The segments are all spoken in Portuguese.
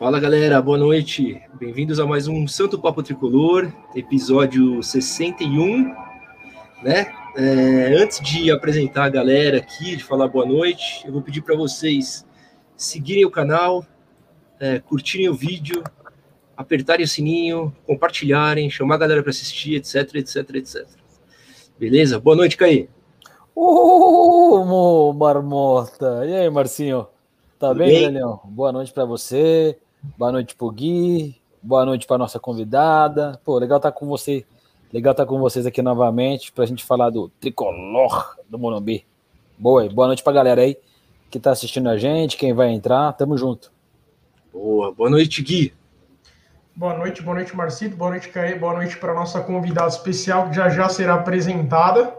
Fala galera, boa noite. Bem-vindos a mais um Santo Papo Tricolor, episódio 61, né? É, antes de apresentar a galera aqui, de falar boa noite, eu vou pedir para vocês seguirem o canal, é, curtirem o vídeo, apertarem o sininho, compartilharem, chamar a galera para assistir, etc, etc, etc. Beleza? Boa noite, Caí. Uh, marmota! E aí, Marcinho? Tá Tudo bem, bem, Daniel? Boa noite para você. Boa noite pro Gui. Boa noite para nossa convidada. Pô, legal estar tá com você. Legal estar tá com vocês aqui novamente para a gente falar do tricolor do Morumbi. Boa, boa noite para a galera aí que está assistindo a gente, quem vai entrar. Tamo junto. Boa, boa noite, Gui. Boa noite, boa noite, Marcito. Boa noite, Caê. Boa noite para nossa convidada especial que já já será apresentada.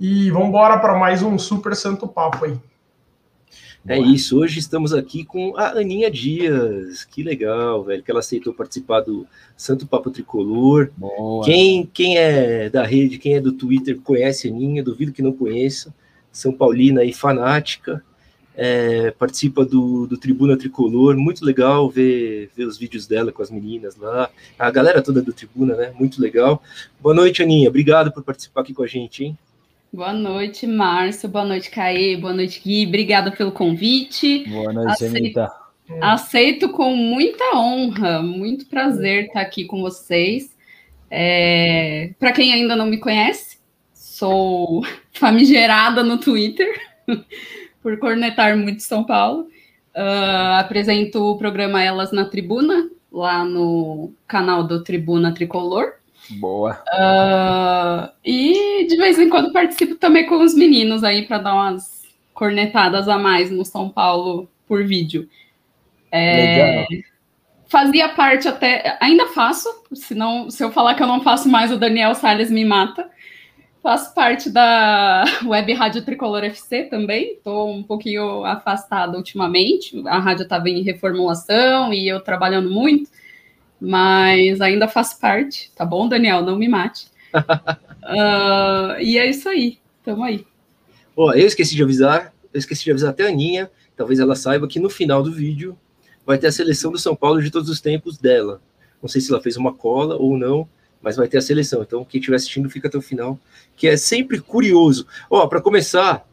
E vamos embora para mais um super santo papo aí. É isso, hoje estamos aqui com a Aninha Dias. Que legal, velho, que ela aceitou participar do Santo Papo Tricolor. Boa. Quem, quem é da rede, quem é do Twitter, conhece a Aninha, duvido que não conheça. São Paulina e fanática. É, participa do, do Tribuna Tricolor, muito legal ver, ver os vídeos dela com as meninas lá, a galera toda do Tribuna, né? Muito legal. Boa noite, Aninha. Obrigado por participar aqui com a gente, hein? Boa noite, Márcio. Boa noite, Caê. Boa noite, Gui. Obrigada pelo convite. Boa noite, aceito. Aceito com muita honra, muito prazer estar aqui com vocês. É... Para quem ainda não me conhece, sou famigerada no Twitter por cornetar muito São Paulo. Uh, apresento o programa Elas na Tribuna, lá no canal do Tribuna Tricolor. Boa. Uh, e de vez em quando participo também com os meninos aí para dar umas cornetadas a mais no São Paulo por vídeo. É, Legal. Fazia parte até. Ainda faço, senão, se eu falar que eu não faço mais, o Daniel Salles me mata. Faço parte da Web Rádio Tricolor FC também. Estou um pouquinho afastada ultimamente. A rádio estava em reformulação e eu trabalhando muito mas ainda faz parte, tá bom, Daniel? Não me mate. uh, e é isso aí, tamo aí. Ó, eu esqueci de avisar, eu esqueci de avisar até a Aninha, talvez ela saiba que no final do vídeo vai ter a seleção do São Paulo de todos os tempos dela. Não sei se ela fez uma cola ou não, mas vai ter a seleção. Então, quem estiver assistindo, fica até o final, que é sempre curioso. Ó, para começar,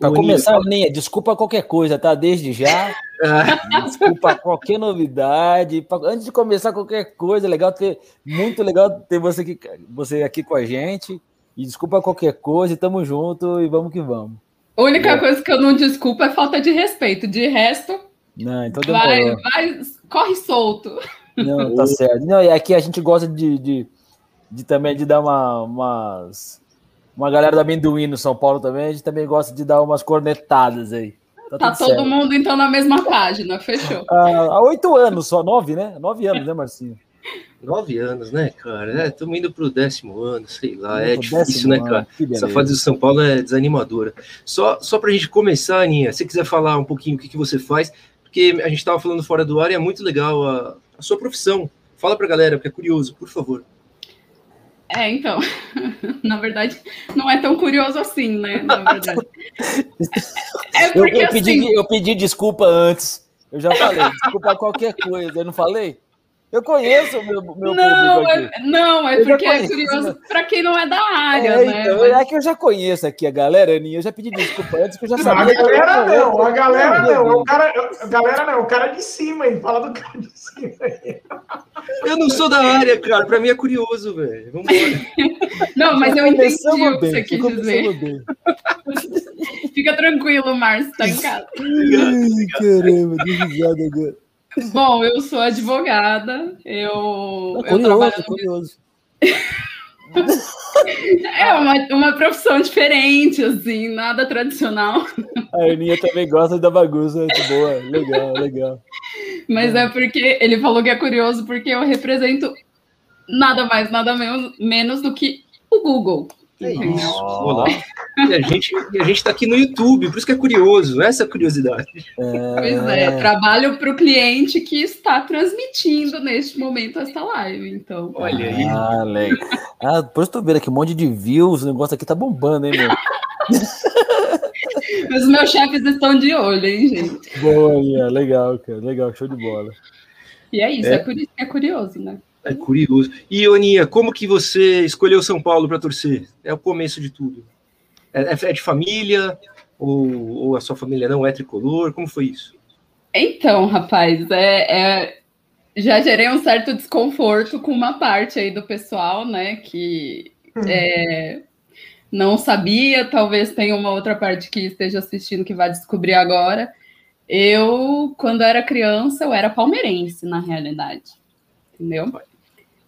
para começar, Ninha, desculpa qualquer coisa, tá? Desde já. desculpa qualquer novidade. Pra, antes de começar qualquer coisa, é legal ter. Muito legal ter você aqui, você aqui com a gente. E desculpa qualquer coisa, tamo junto e vamos que vamos. A única é. coisa que eu não desculpo é falta de respeito. De resto. Não, então vai, vai, corre solto. Não, tá certo. Não, e aqui a gente gosta de, de, de também de dar uma, umas uma galera da amendoim no São Paulo também, a gente também gosta de dar umas cornetadas aí. Tá, tá todo certo. mundo então na mesma página, fechou. Ah, há oito anos só, nove, né? Nove anos, né, Marcinho? Nove anos, né, cara? Estamos é, indo para o décimo ano, sei lá, é difícil, né, cara? Essa fase do São Paulo é desanimadora. Só, só para a gente começar, Aninha, se você quiser falar um pouquinho o que, que você faz, porque a gente estava falando fora do ar e é muito legal a, a sua profissão. Fala para a galera, porque é curioso, por favor. É, então, na verdade, não é tão curioso assim, né? Na verdade. É porque, eu, eu, pedi, assim... eu pedi desculpa antes. Eu já falei, desculpa qualquer coisa, eu não falei? Eu conheço o meu, meu não, público aqui. É, não, é eu porque é curioso para quem não é da área, é, né? Então, Mas... É que eu já conheço aqui a galera, Aninha. Eu já pedi desculpa antes, que eu já sabia. Não, a galera não, a galera não. O cara, a galera não, o cara de cima aí. Fala do cara de cima aí. Eu não sou da área, cara. Para mim é curioso, velho. Vamos embora. Não, mas eu entendi o que você quis dizer. Fica tranquilo, Márcio, tá em casa. Ai, caramba, que risada agora. Bom, eu sou advogada, eu. É curioso, eu curioso. é uma, uma profissão diferente, assim, nada tradicional. A Aninha também gosta da bagunça, muito boa, legal, legal. Mas é. é porque ele falou que é curioso porque eu represento nada mais, nada menos, menos do que o Google. É isso. Olá. E a gente a gente está aqui no YouTube, por isso que é curioso, essa é a curiosidade. É... Pois é, trabalho para o cliente que está transmitindo neste momento esta live, então. Olha aí. Ah, legal. Ah, depois estou vendo aqui um monte de views, o negócio aqui tá bombando, hein, meu? Os meus chefes estão de olho, hein, gente? Boa, legal, cara. Legal, show de bola. E é isso, é, é por isso que é curioso, né? É curioso. E, Oninha, como que você escolheu São Paulo para torcer? É o começo de tudo. É, é, é de família? Ou, ou, a sua família não é tricolor? Como foi isso? Então, rapaz, é, é, já gerei um certo desconforto com uma parte aí do pessoal, né? Que hum. é, não sabia, talvez tenha uma outra parte que esteja assistindo que vai descobrir agora. Eu, quando era criança, eu era palmeirense, na realidade. Entendeu?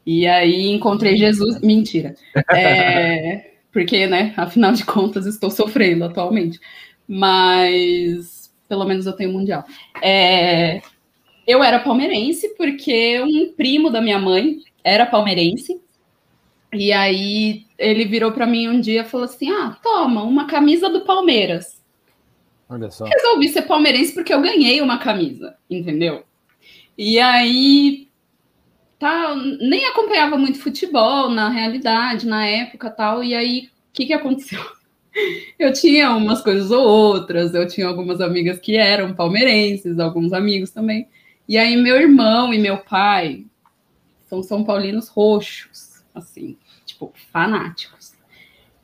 E aí encontrei Jesus. Mentira. É, porque, né, afinal de contas, estou sofrendo atualmente. Mas pelo menos eu tenho mundial. É, eu era palmeirense porque um primo da minha mãe era palmeirense. E aí ele virou para mim um dia e falou assim: Ah, toma, uma camisa do Palmeiras. Olha só. Resolvi ser palmeirense porque eu ganhei uma camisa, entendeu? E aí tá, nem acompanhava muito futebol na realidade, na época tal. E aí, o que, que aconteceu? Eu tinha umas coisas ou outras, eu tinha algumas amigas que eram palmeirenses, alguns amigos também. E aí, meu irmão e meu pai são São Paulinos roxos, assim, tipo, fanáticos.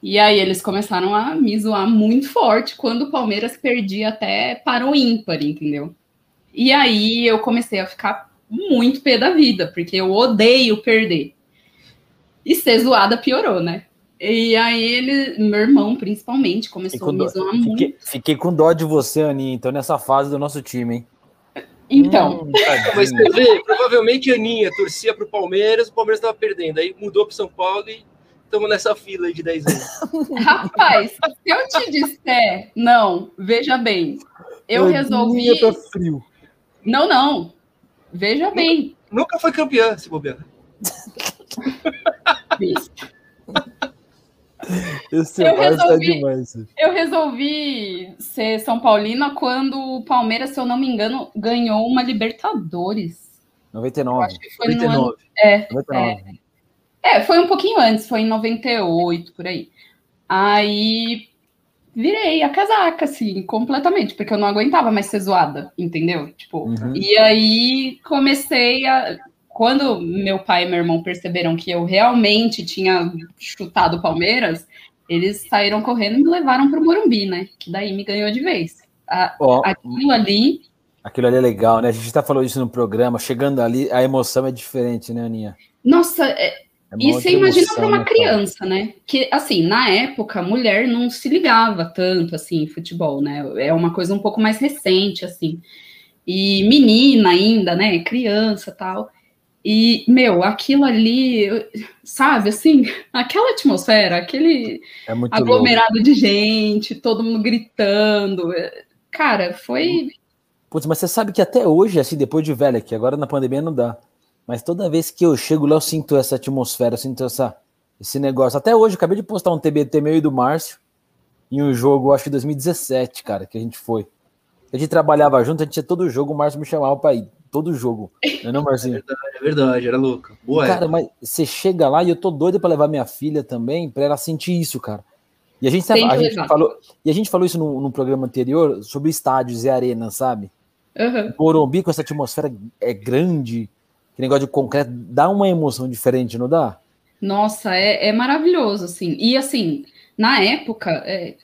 E aí, eles começaram a me zoar muito forte quando o Palmeiras perdia até para o ímpar, entendeu? E aí, eu comecei a ficar muito pé da vida, porque eu odeio perder. E ser zoada piorou, né? E aí ele, meu irmão principalmente, começou a me zoar fiquei, muito. Fiquei com dó de você, Aninha, então nessa fase do nosso time, hein? Então. Hum, mas você vê, provavelmente a Aninha torcia para o Palmeiras, o Palmeiras estava perdendo. Aí mudou para São Paulo e estamos nessa fila aí de 10 anos. Rapaz, se eu te disser, não, veja bem, eu Aninha resolvi. Tá frio. Não, não. Veja nunca, bem. Nunca foi campeã, se bobear. Esse eu, é resolvi, demais. eu resolvi ser São Paulina quando o Palmeiras, se eu não me engano, ganhou uma Libertadores. 99. acho que foi 99. no ano. É, 99. É, é, foi um pouquinho antes, foi em 98, por aí. Aí virei a casaca, assim, completamente, porque eu não aguentava mais ser zoada, entendeu? Tipo, uhum. e aí comecei a. Quando meu pai e meu irmão perceberam que eu realmente tinha chutado Palmeiras, eles saíram correndo e me levaram para o Morumbi, né? Que daí me ganhou de vez. A, oh, aquilo ali. Aquilo ali é legal, né? A gente está falando isso no programa. Chegando ali, a emoção é diferente, né, Aninha? Nossa, é, é e você imagina para uma né, criança, né? Que, assim, na época, mulher não se ligava tanto, assim, em futebol, né? É uma coisa um pouco mais recente, assim. E menina ainda, né? Criança tal. E, meu, aquilo ali, sabe, assim, aquela atmosfera, aquele é aglomerado louco. de gente, todo mundo gritando. Cara, foi. Putz, mas você sabe que até hoje, assim, depois de velha, que agora na pandemia não dá. Mas toda vez que eu chego lá, eu sinto essa atmosfera, eu sinto essa, esse negócio. Até hoje, eu acabei de postar um TBT meu e do Márcio em um jogo, acho que 2017, cara, que a gente foi. A gente trabalhava junto, a gente tinha todo jogo, o Márcio me chamava pra ir. Todo jogo. Não é não, Marcinho? É verdade, é verdade, era louco. Boa, cara, mas você chega lá e eu tô doido para levar minha filha também, para ela sentir isso, cara. E a gente, a gente falou, e a gente falou isso no, no, programa anterior sobre estádios e arenas, sabe? Uhum. Morumbi com essa atmosfera é grande, que negócio de concreto dá uma emoção diferente, não dá? Nossa, é, é maravilhoso, assim. E assim, na época, é,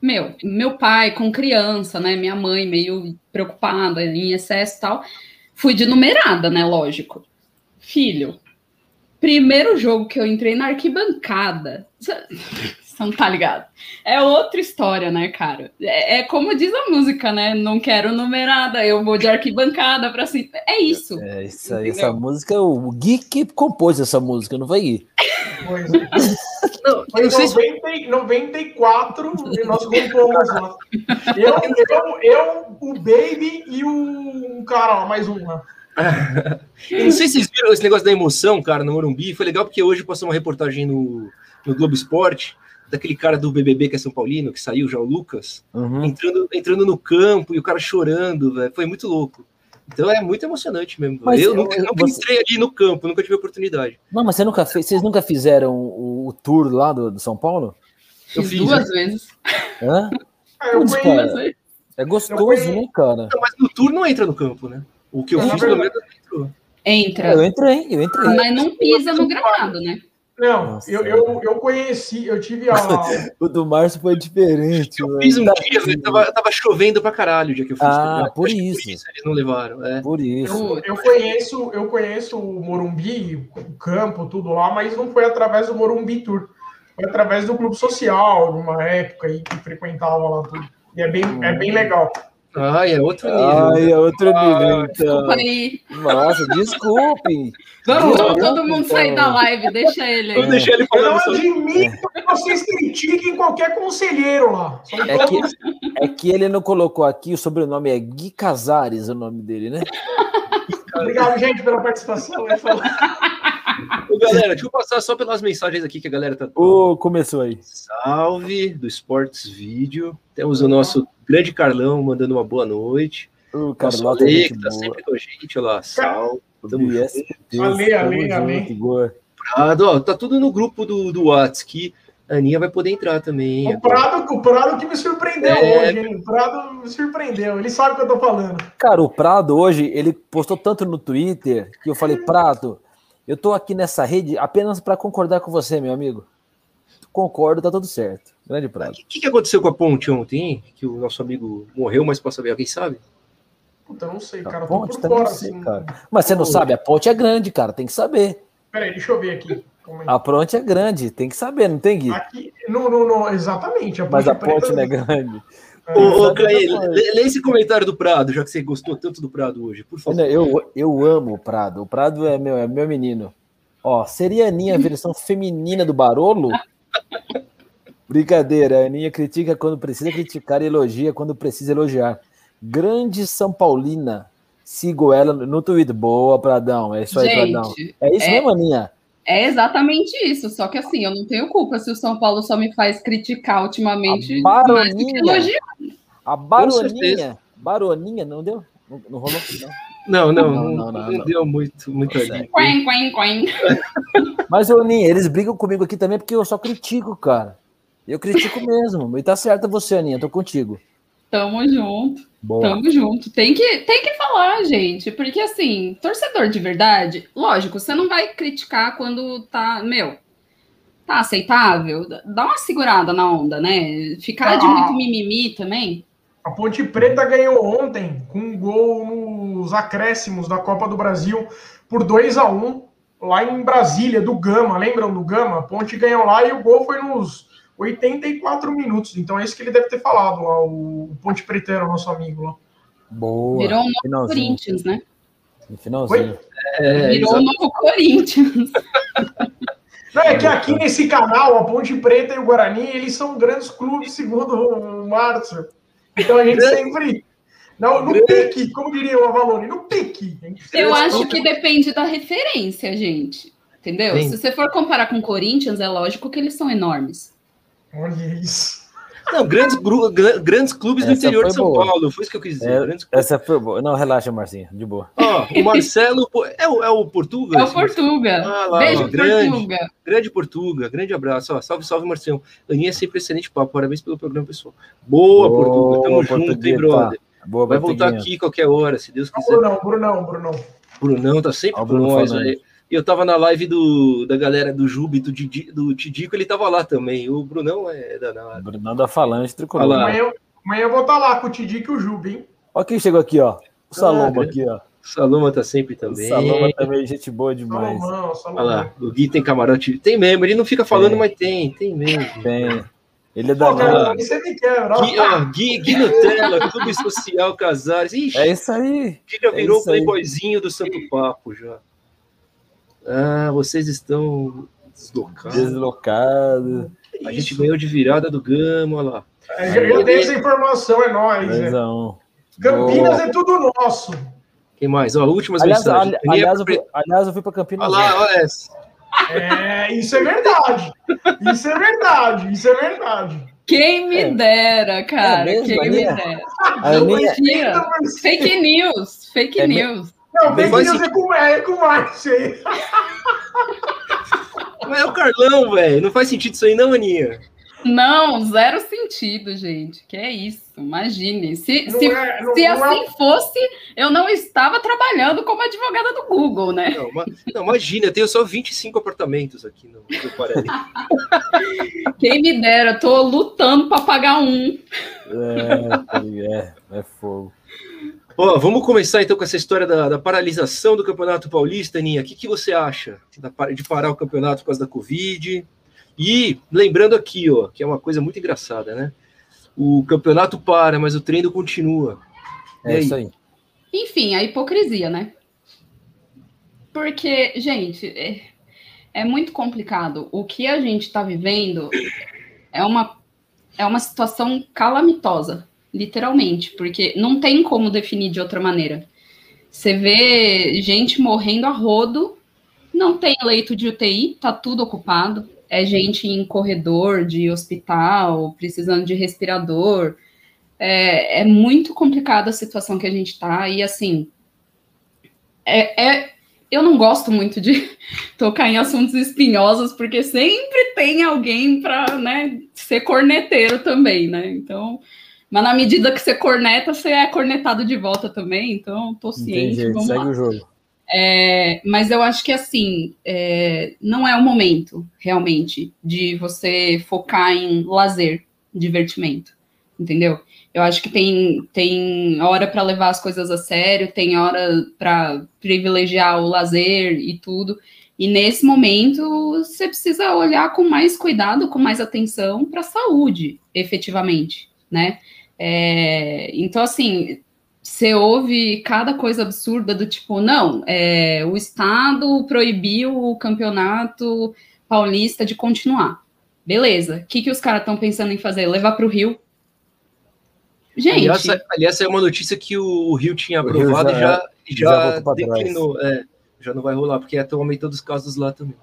meu, meu pai com criança, né? Minha mãe meio preocupada em excesso e tal. Fui de numerada, né? Lógico. Filho, primeiro jogo que eu entrei na arquibancada. Você não tá ligado? É outra história, né, cara? É, é, como diz a música, né? Não quero numerada, eu vou de arquibancada pra cima. É isso. É, isso aí, essa música, o Gui que compôs essa música, não foi Gui? Pois é. Não, foi em 94 e nós compomos lá. Eu, eu, eu, o Baby e o cara, mais um lá. Eu não sei se vocês viram esse negócio da emoção, cara, no Morumbi. Foi legal porque hoje passou uma reportagem no, no Globo Esporte daquele cara do BBB que é São Paulino, que saiu já, o Lucas, uhum. entrando, entrando no campo e o cara chorando, véio, foi muito louco. Então é muito emocionante mesmo. Mas eu, eu nunca, nunca você... entrei ali no campo, nunca tive oportunidade. Não, mas você nunca fez, vocês nunca fizeram o, o tour lá do, do São Paulo? Eu fiz duas né? vezes. Hã? É, conheço- cara, é gostoso, né, cara? Não, mas no tour não entra no campo, né? O que eu É, fiz, pelo menos, entrou. Entra, Eu entrei, eu entrei. mas não pisa no gramado, né? Não, Nossa. eu, eu, eu conheci, eu tive a. O do Márcio foi diferente. Eu mano. fiz um dia, mas tava, tava chovendo pra caralho o dia que eu fiz. Ah, tá por Acho que isso. Eles não levaram, é. Por isso. Eu, eu conheço, eu conheço o Morumbi, o campo, tudo lá, mas não foi através do Morumbi Tour. Foi através do clube social, numa época aí que frequentava lá tudo. E é bem, é bem legal. Ai, é outro nível. Ai, é outro nível, então. Desculpa aí. Nossa, desculpem. Vamos todo mundo sair da live, deixa ele aí. deixar ele Eu não admito que vocês critiquem qualquer conselheiro lá. É que, é que ele não colocou aqui, o sobrenome é Gui Casares, o nome dele, né? Obrigado, gente, pela participação. Eu falo- Ô, galera, deixa eu passar só pelas mensagens aqui que a galera tá. Ô, começou aí. Salve do Sports Vídeo. Temos o nosso grande Carlão mandando uma boa noite. O é Ale, gente que tá boa. sempre com a gente. Olha lá, salve. Tamo Do junto. ISPT, Ale, Ale, junto, Ale. Prado, ó, tá tudo no grupo do, do Whats que a Aninha vai poder entrar também. O Prado, o Prado que me surpreendeu É. hoje, hein? O Prado me surpreendeu. Ele sabe o que eu tô falando. Cara, o Prado hoje, ele postou tanto no Twitter que eu falei, Prado, eu tô aqui nessa rede apenas para concordar com você, meu amigo. Concordo, tá tudo certo. Grande Prado. O que, que aconteceu com a ponte ontem, hein? Que o nosso amigo morreu, mas posso saber, alguém sabe? Puta, eu não sei, A cara. Tô ponte também fora, não sei, assim. cara. Mas você não sabe, a ponte é grande, cara, tem que saber. Peraí, deixa eu ver aqui. A ponte é grande, tem que saber, não tem, Gui? Aqui, no, no, no, exatamente. A Mas a preta- ponte não é grande. É, Ô, ô Clay, lê, lê esse comentário do Prado, já que você gostou tanto do Prado hoje, por favor. Eu, eu amo o Prado. O Prado é meu, é meu menino. Ó, seria a Aninha a versão feminina do Barolo? Brincadeira, a Aninha critica quando precisa criticar e elogia quando precisa elogiar. Grande São Paulina. Sigo ela no Twitter. Boa, Pradão. É isso aí, Pradão. Gente, É isso é- mesmo, Aninha? é exatamente isso. Só que assim, eu não tenho culpa se o São Paulo só me faz criticar ultimamente A mais do que baroninha. elogiar. A Baroninha. Baroninha, não deu? Não, não rolou? Não, Não. não, Não, não, não, não, não. deu muito, muito ali. Quen, quen, quen. Mas, Aninha, eles brigam comigo aqui também porque eu só critico, cara. Eu critico mesmo. E tá certo você, Aninha. Tô contigo. Tamo junto. Boa. Tamo junto. Tem que, tem que falar, gente. Porque, assim, torcedor de verdade, lógico, você não vai criticar quando tá, meu, tá aceitável. Dá uma segurada na onda, né? Ficar de Ah. muito mimimi também. A Ponte Preta ganhou ontem com um gol nos acréscimos da Copa do Brasil por 2 a 1 lá em Brasília, do Gama. Lembram do Gama? A Ponte ganhou lá e o gol foi nos 84 minutos. Então é isso que ele deve ter falado lá, o Ponte Pretano, nosso amigo lá. Boa. Virou um novo Finalzinho. Corinthians, né? Finalzinho. É, Virou um novo Corinthians. Não, é que aqui nesse canal, a Ponte Preta e o Guarani, eles são grandes clubes, segundo o Márcio. Então a gente sempre. Não, no pique, como diria o Avalone, no pique. Eu acho que depende da referência, gente. Entendeu? Sim. Se você for comparar com o Corinthians, é lógico que eles são enormes. Olha isso. Não, grandes, grandes clubes do Essa interior foi de São boa. Paulo, foi isso que eu quis dizer. É. Essa foi boa. Não, relaxa, Marcinho. De boa. Ó, o Marcelo, é o, é o Portuga? É o? Portuga. Ah, lá, Beijo, ó, grande. Portuga. Grande Portuga, grande abraço. Ó, salve, salve, Marcião. Aninha é sempre excelente papo. Parabéns pelo programa, pessoal. Boa, Boa, Portuga. Tamo junto, hein, Portugueta. brother. Boa, Vai voltar aqui qualquer hora, se Deus Não, quiser. Brunão, Brunão, Brunão. Brunão tá sempre com nós. aí. Eu tava na live do, da galera do Jubi, do, Didi, do Tidico, ele tava lá também. O Brunão é danado. Brunão da Falange tricolor. Olha lá. Amanhã, amanhã eu vou estar lá com o Tidic e o Jubi, hein? Ó quem chegou aqui, ó. O Saloma Ah, aqui, ó. O Saloma tá sempre O também. Saloma também, gente boa demais. Salomão, Olha Salomão. lá, o Gui tem camarote. Tem mesmo, ele não fica falando, Tem. mas tem, tem mesmo. Tem. Ele é Pô, cara, danado. aí você me quebra. ó. Gui, ó, Gui, Gui Nutella, Clube Social Casares. Ixi, É isso aí. Gui já é virou o isso aí. playboyzinho do Santo Papo já. Ah, vocês estão deslocados. Deslocado. A gente Isso. ganhou de virada do Gama, olha lá. É, já, já tem essa informação, é nóis. 2 a 1. Campinas Boa. é tudo nosso. Quem mais? Ó, últimas Aliás, mensagens. ali- Aninha aliás, eu fui, aliás, eu fui pra Campinas. Olha lá, olha essa. É, isso é verdade. Isso é verdade. Isso é verdade. Quem me É. dera, cara. É mesmo, Quem me dera. A Aninha, Mentira. Fake news. Fake É news. Não, Bem, fake news é com, é com o Márcio aí. Mas é o Carlão, velho. Não faz sentido isso aí, não, Aninha. Não, zero sentido, gente. Que é isso? Imagine. Se, se, é, não, se não assim é... fosse, eu não estava trabalhando como advogada do Google, né? Não, não imagina, eu tenho só 25 apartamentos aqui no, no Quem me dera, tô lutando para pagar um. É, é, é fogo. Ó, vamos começar então com essa história da, da paralisação do Campeonato Paulista, Aninha. O que, que você acha de parar o campeonato por causa da Covid? E lembrando aqui, ó, que é uma coisa muito engraçada, né? O campeonato para, mas o treino continua. É isso aí. Enfim, a hipocrisia, né? Porque, gente, é, é muito complicado. O que a gente está vivendo é uma, é uma situação calamitosa, literalmente, porque não tem como definir de outra maneira. Você vê gente morrendo a rodo, não tem leito de UTI, tá tudo ocupado é gente em corredor de hospital, precisando de respirador. É, é muito complicada a situação que a gente está, e assim, é, é, eu não gosto muito de tocar em assuntos espinhosos, porque sempre tem alguém para né, ser corneteiro também, né? Então, mas na medida que você corneta, você é cornetado de volta também, então tô ciente. Entendi, segue lá. o jogo. É, mas eu acho que assim é, não é o momento realmente de você focar em lazer, divertimento, entendeu? Eu acho que tem, tem hora para levar as coisas a sério, tem hora para privilegiar o lazer e tudo. E nesse momento você precisa olhar com mais cuidado, com mais atenção para a saúde, efetivamente, né? É, então, assim, você ouve cada coisa absurda do tipo, não, é, o Estado proibiu o campeonato paulista de continuar. Beleza. O que, que os caras estão pensando em fazer? Levar para o Rio? Gente. Aliás, aliás, é uma notícia que o Rio tinha aprovado Rio já, e já, já, já declinou. É, já não vai rolar, porque estão aumentando os casos lá também.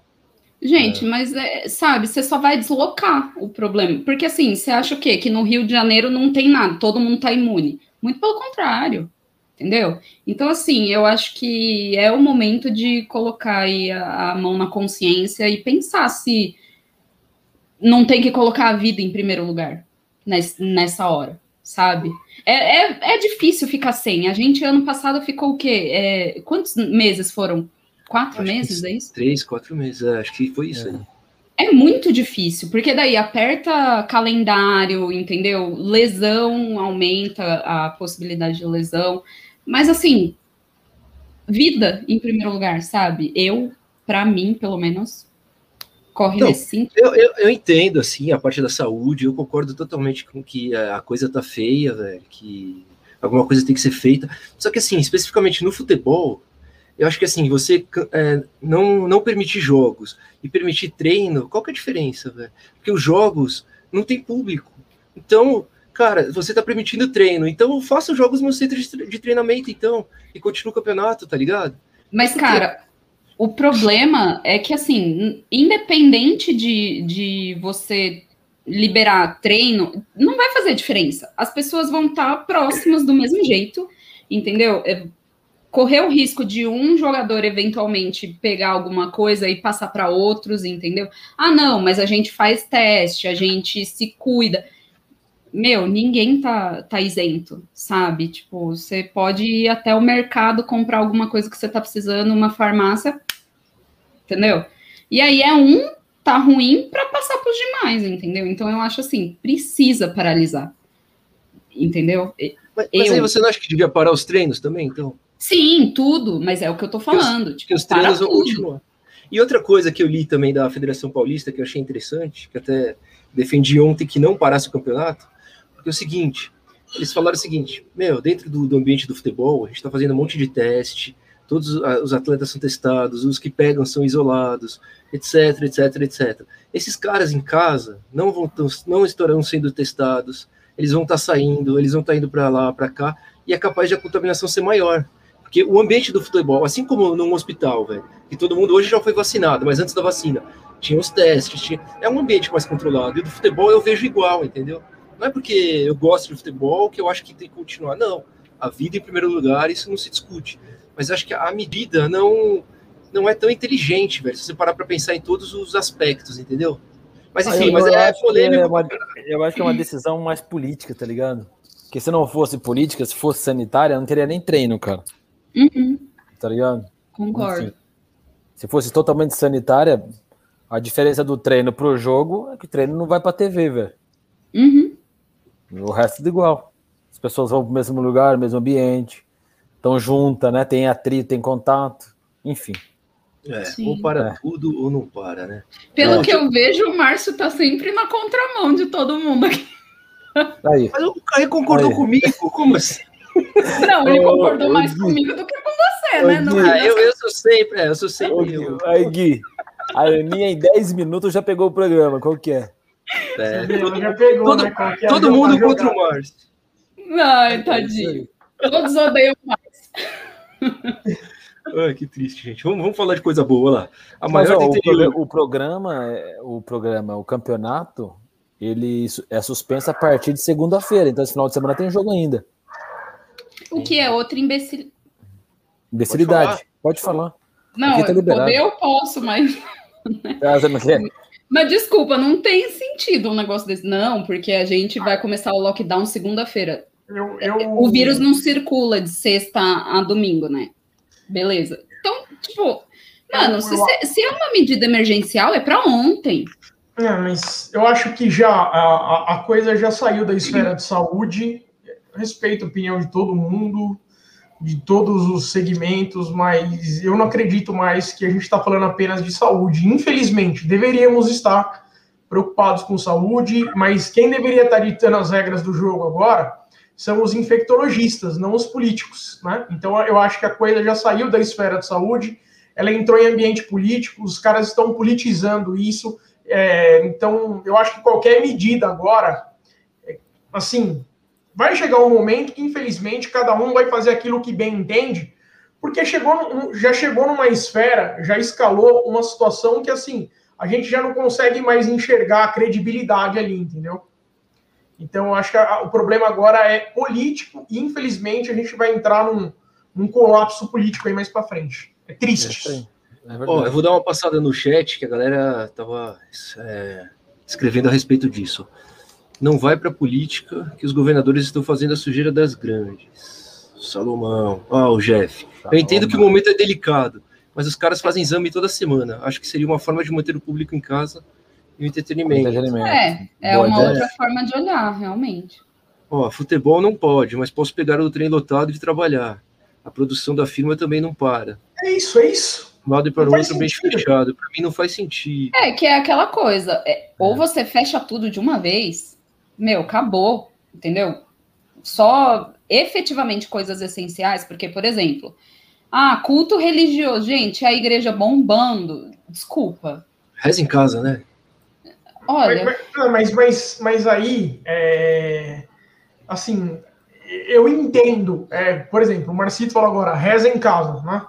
Gente, é. mas é, sabe, você só vai deslocar o problema. Porque assim, você acha o quê? Que no Rio de Janeiro não tem nada, todo mundo tá imune. Muito pelo contrário, entendeu? Então, assim, eu acho que é o momento de colocar aí a, a mão na consciência e pensar se não tem que colocar a vida em primeiro lugar nessa hora, sabe? É, é, é difícil ficar sem. A gente, ano passado, ficou o quê? É, quantos meses foram? Quatro acho meses, é isso? Três, quatro meses, é, acho que foi isso é. aí. É muito difícil, porque daí aperta calendário, entendeu? Lesão aumenta a possibilidade de lesão. Mas assim, vida em primeiro lugar, sabe? Eu, para mim, pelo menos, corre nesse eu, eu, eu, entendo, assim, a parte da saúde, eu concordo totalmente com que a coisa tá feia, velho, que alguma coisa tem que ser feita. Só que, assim, especificamente no futebol, eu acho que assim, você é, não, não permitir jogos e permitir treino, qual que é a diferença, velho? Porque os jogos não tem público. Então, cara, você tá permitindo treino, então faça os jogos no centro de treinamento, então, e continue o campeonato, tá ligado? Mas, cara, o problema é que, assim, independente de, de você liberar treino, não vai fazer diferença. As pessoas vão estar tá próximas do mesmo jeito, entendeu? Correr o risco de um jogador eventualmente pegar alguma coisa e passar para outros, entendeu? Ah, não, mas a gente faz teste, a gente se cuida. Meu, ninguém tá, tá isento, sabe? Tipo, você pode ir até o mercado comprar alguma coisa que você tá precisando, uma farmácia, entendeu? E aí é um tá ruim para passar para os demais, entendeu? Então eu acho assim, precisa paralisar, entendeu? Mas, mas eu... aí você não acha que devia parar os treinos também, então? Sim, tudo, mas é o que eu tô falando. Que os, tipo, que os treinos vão continuar. E outra coisa que eu li também da Federação Paulista, que eu achei interessante, que até defendi ontem que não parasse o campeonato, porque é o seguinte, eles falaram o seguinte, meu, dentro do, do ambiente do futebol, a gente está fazendo um monte de teste, todos os atletas são testados, os que pegam são isolados, etc, etc, etc. Esses caras em casa não vão não estarão sendo testados, eles vão estar tá saindo, eles vão estar tá indo para lá, para cá, e é capaz de a contaminação ser maior. Porque o ambiente do futebol, assim como num hospital, velho, que todo mundo hoje já foi vacinado, mas antes da vacina tinha os testes, tinha... é um ambiente mais controlado. E do futebol eu vejo igual, entendeu? Não é porque eu gosto de futebol que eu acho que tem que continuar, não. A vida em primeiro lugar, isso não se discute. Mas acho que a medida não não é tão inteligente, velho, se você parar para pensar em todos os aspectos, entendeu? Mas enfim, eu, mas eu é polêmico. É uma, eu acho que é uma decisão mais política, tá ligado? Porque se não fosse política, se fosse sanitária, não teria nem treino, cara. Uhum. Tá ligado? Concordo. Enfim, se fosse totalmente sanitária, a diferença do treino pro jogo é que o treino não vai pra TV, velho. Uhum. O resto é igual. As pessoas vão pro mesmo lugar, mesmo ambiente, estão juntas, né? Tem atrito, tem contato, enfim. É, ou para é. tudo ou não para, né? Pelo é. que eu vejo, o Márcio tá sempre na contramão de todo mundo aqui. Aí. Mas o Caio concordou Aí. comigo, como assim? Não, ele concordou mais comigo do que com você, né? Gui, ah, eu, eu sou sempre, é, eu sou sempre eu. Aí, Gui, a Aninha em 10 minutos já pegou o programa, qual que é? é todo, já pegou, todo, né? É todo mundo contra o Márcio. Ai, tadinho. Todos odeiam o Márcio. Ai, que triste, gente. Vamos, vamos falar de coisa boa lá. A Mas, maior ó, o, o, programa, o programa, o campeonato, ele é suspenso a partir de segunda-feira. Então, esse final de semana tem jogo ainda. O que é outra imbecil... imbecilidade. Pode falar. Não, tá poder eu posso, mas. Ah, quer? Mas desculpa, não tem sentido um negócio desse. Não, porque a gente vai começar o lockdown segunda-feira. Eu, eu... O vírus não circula de sexta a domingo, né? Beleza. Então, tipo, mano, se, se é uma medida emergencial, é para ontem. É, mas eu acho que já a, a coisa já saiu da esfera de saúde. Respeito a opinião de todo mundo, de todos os segmentos, mas eu não acredito mais que a gente está falando apenas de saúde. Infelizmente, deveríamos estar preocupados com saúde, mas quem deveria estar ditando as regras do jogo agora são os infectologistas, não os políticos, né? Então eu acho que a coisa já saiu da esfera de saúde, ela entrou em ambiente político, os caras estão politizando isso. É, então eu acho que qualquer medida agora, é, assim, vai chegar um momento que infelizmente cada um vai fazer aquilo que bem entende, porque chegou, já chegou numa esfera, já escalou uma situação que assim a gente já não consegue mais enxergar a credibilidade ali, entendeu? Então, eu acho que a, o problema agora é político e, infelizmente, a gente vai entrar num, num colapso político aí mais para frente. É triste. É, é eu vou dar uma passada no chat, que a galera tava é, escrevendo a respeito disso. Não vai para política, que os governadores estão fazendo a sujeira das grandes. Salomão, ó, oh, o Jeff. Salomão. Eu entendo que o momento é delicado, mas os caras fazem exame toda semana. Acho que seria uma forma de manter o público em casa e o entretenimento. entretenimento. É, é Boa uma ideia. outra forma de olhar, realmente. Ó, futebol não pode, mas posso pegar o trem lotado e trabalhar. A produção da firma também não para. É isso, é isso. Um lado e para o outro bem fechado. Para mim não faz sentido. É, que é aquela coisa. É, ou é. você fecha tudo de uma vez, meu, acabou, entendeu? Só efetivamente coisas essenciais, porque, por exemplo, ah, culto religioso, gente, a igreja bombando, desculpa. Reza em casa, né? Olha. Mas, mas, mas, mas aí, é, assim, eu entendo. É, por exemplo, o Marcito falou agora, reza em casa, né?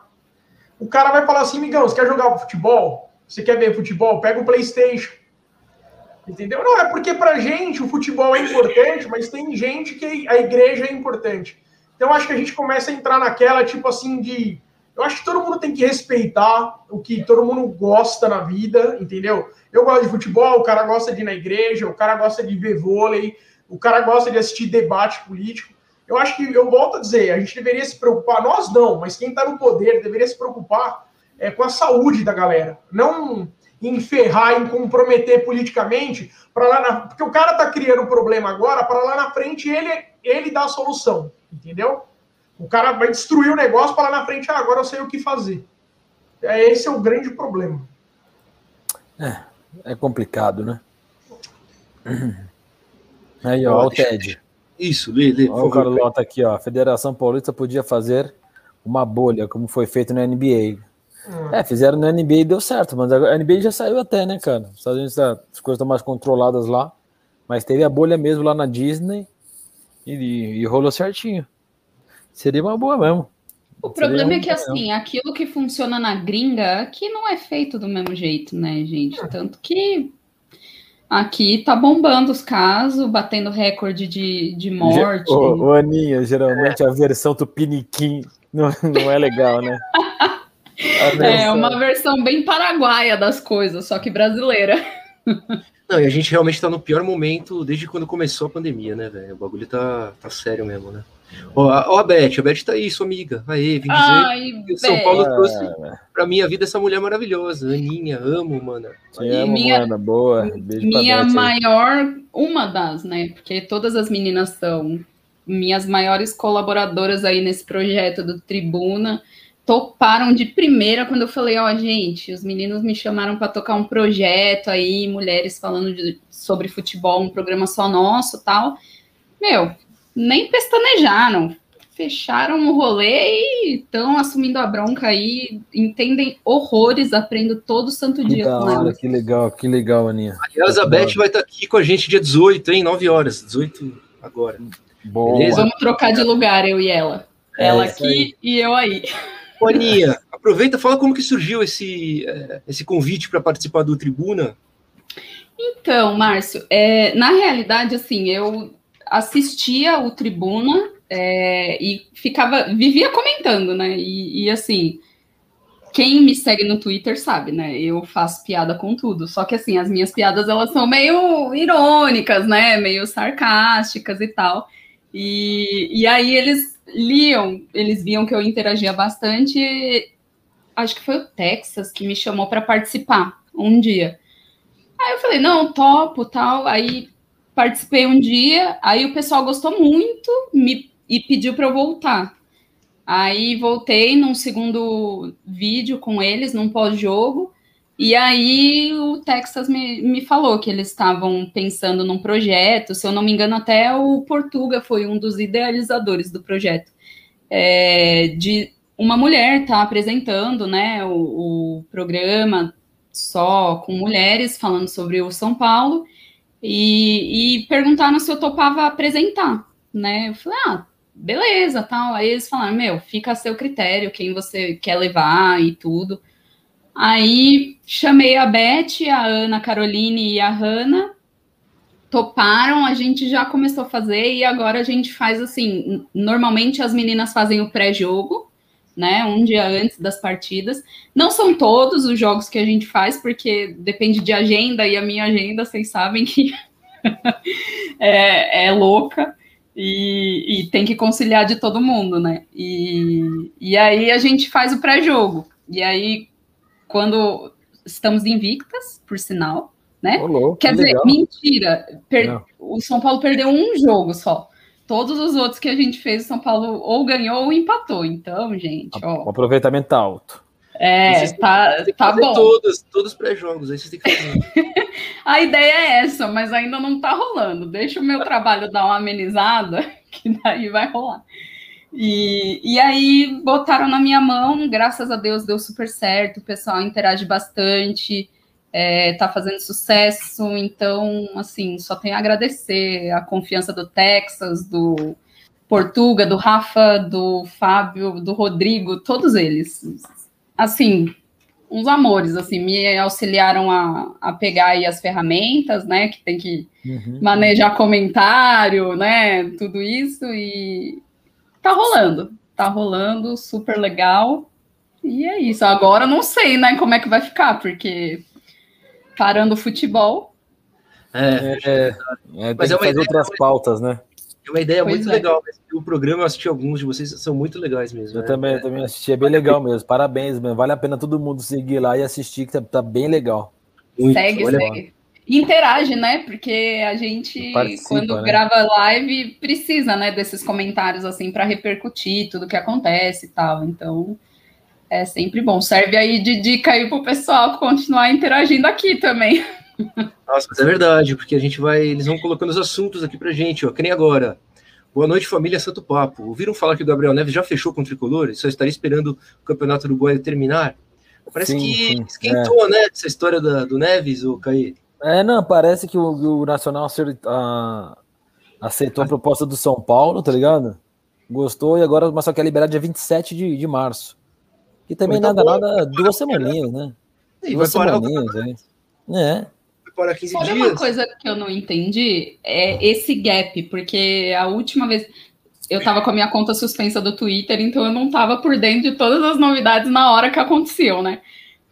O cara vai falar assim, migão, você quer jogar futebol? Você quer ver futebol? Pega o PlayStation. Entendeu? Não, é porque pra gente o futebol é importante, mas tem gente que a igreja é importante. Então acho que a gente começa a entrar naquela, tipo assim, de. Eu acho que todo mundo tem que respeitar o que todo mundo gosta na vida, entendeu? Eu gosto de futebol, o cara gosta de ir na igreja, o cara gosta de ver vôlei, o cara gosta de assistir debate político. Eu acho que, eu volto a dizer, a gente deveria se preocupar, nós não, mas quem está no poder deveria se preocupar é, com a saúde da galera. Não em ferrar, em comprometer politicamente, para lá na, porque o cara está criando um problema agora, para lá na frente ele, ele dar a solução, entendeu? O cara vai destruir o negócio para lá na frente, ah, agora eu sei o que fazer. É, esse é o grande problema. É, é complicado, né? Aí, ó, o TED. Isso, lê, lê. Olha o Carlota aqui, ó. A Federação Paulista podia fazer uma bolha, como foi feito na NBA. Hum. É, fizeram na NBA e deu certo, mas a NBA já saiu até, né, cara? Os Estados Unidos, tá, as coisas estão mais controladas lá. Mas teve a bolha mesmo lá na Disney e, e rolou certinho. Seria uma boa mesmo. O problema é que, assim, aquilo que funciona na gringa aqui não é feito do mesmo jeito, né, gente? É. Tanto que aqui tá bombando os casos, batendo recorde de, de morte. Ô, ô Aninha, geralmente a versão do Piniquim não, não é legal, né? É uma versão bem paraguaia das coisas, só que brasileira. Não, e a gente realmente tá no pior momento desde quando começou a pandemia, né, velho? O bagulho tá, tá sério mesmo, né? Ó, ó a Beth, a Beth tá aí, sua amiga. Aê, vim dizer Ai, que o São. Paulo trouxe pra minha vida essa mulher maravilhosa. Aninha, amo, mano. Te amo, minha- mana, boa. Beijo pra Minha Beth aí. maior, uma das, né? Porque todas as meninas são minhas maiores colaboradoras aí nesse projeto do Tribuna. Toparam de primeira quando eu falei, ó, gente, os meninos me chamaram para tocar um projeto aí, mulheres falando de- sobre futebol, um programa só nosso, tal. Meu, nem pestanejaram. Fecharam o rolê e estão assumindo a bronca aí, entendem horrores, aprendo todo santo dia da com elas. que legal, que legal, Aninha. Aliás, a Beth vai estar aqui com a gente dia 18, hein? 9 horas. 18 agora. Boa. Beleza? Vamos trocar de lugar, eu e ela. É Ela aqui e eu aí. Ô, Aninha, aproveita, fala como que surgiu esse, eh, esse convite para participar do Tribuna. Então, Márcio, é, na realidade, assim, eu assistia o Tribuna é, e ficava, vivia comentando, né? E, e, assim, quem me segue no Twitter sabe, né? Eu faço piada com tudo. Só que assim, as minhas piadas elas são meio irônicas, né? Meio sarcásticas e tal. E, e aí eles liam, eles viam que eu interagia bastante. Acho que foi o Texas que me chamou para participar um dia. Aí eu falei, não, topo, tal. Aí participei um dia, aí o pessoal gostou muito me, e pediu para eu voltar. Aí voltei num segundo vídeo com eles, num pós-jogo, e aí o Texas me, me falou que eles estavam pensando num projeto, se eu não me engano, até o Portuga foi um dos idealizadores do projeto, é, de uma mulher tá apresentando né, o, o programa só com mulheres, falando sobre o São Paulo, e, e perguntaram se eu topava apresentar, né? Eu falei, ah, beleza, tal. Aí eles falaram, meu, fica a seu critério, quem você quer levar e tudo. Aí chamei a Beth, a Ana, Caroline e a Hanna, toparam, a gente já começou a fazer e agora a gente faz assim, normalmente as meninas fazem o pré-jogo, né, um dia antes das partidas. Não são todos os jogos que a gente faz, porque depende de agenda, e a minha agenda, vocês sabem que é, é louca. E, e, tem que conciliar de todo mundo, né? E, e aí a gente faz o pré-jogo. E aí, quando estamos invictas, por sinal, né? Olô, Quer que dizer, legal. mentira. Per- o São Paulo perdeu um jogo só. Todos os outros que a gente fez, o São Paulo ou ganhou ou empatou. Então, gente, O ó. aproveitamento tá alto. É, Vocês tá, tá bom. Todos, todos os pré-jogos, aí vocês têm que fazer. A ideia é essa, mas ainda não tá rolando. Deixa o meu trabalho dar uma amenizada, que daí vai rolar. E, e aí botaram na minha mão, graças a Deus deu super certo, o pessoal interage bastante, é, tá fazendo sucesso, então, assim, só tenho a agradecer a confiança do Texas, do Portuga, do Rafa, do Fábio, do Rodrigo, todos eles. Assim, uns amores, assim, me auxiliaram a, a pegar aí as ferramentas, né, que tem que Uhum. manejar comentário, né, tudo isso, e tá rolando, tá rolando, super legal, e é isso. Agora não sei, né, como é que vai ficar, porque parando o futebol, É, É, é, tem Mas que é uma fazer ideia- outras pautas, né? é uma ideia Pois muito é. legal. mas O programa, eu assisti alguns de vocês, são muito legais mesmo. Eu né? também, eu também assisti, é bem legal mesmo. Parabéns, mesmo. Vale a pena todo mundo seguir lá e assistir, que tá, tá bem legal. Muito, segue, segue. E interage, né? Porque a gente, Participa, quando né? grava live, precisa, né, desses comentários, assim, para repercutir tudo que acontece e tal. Então, é sempre bom. Serve aí de dica aí pro pessoal continuar interagindo aqui também. Nossa, mas é verdade, porque a gente vai. Eles vão colocando os assuntos aqui pra gente, ó. Que nem agora. Boa noite, família Santo Papo. Ouviram falar que o Gabriel Neves já fechou com o tricolor e só estaria esperando o campeonato uruguaio terminar? Parece Sim, que sim, esquentou, né? Essa história da- do Neves, o Caí. É, não, parece que o, o Nacional acer- ah, aceitou a proposta do São Paulo, tá ligado? Gostou e agora mas só quer liberar dia 27 de, de março. E também então nada, bom, nada, duas semaninhas, né? E Duas semaninhas, campeonato, é. Vai parar 15 Olha dias. uma coisa que eu não entendi, é esse gap, porque a última vez eu tava com a minha conta suspensa do Twitter, então eu não tava por dentro de todas as novidades na hora que aconteceu, né?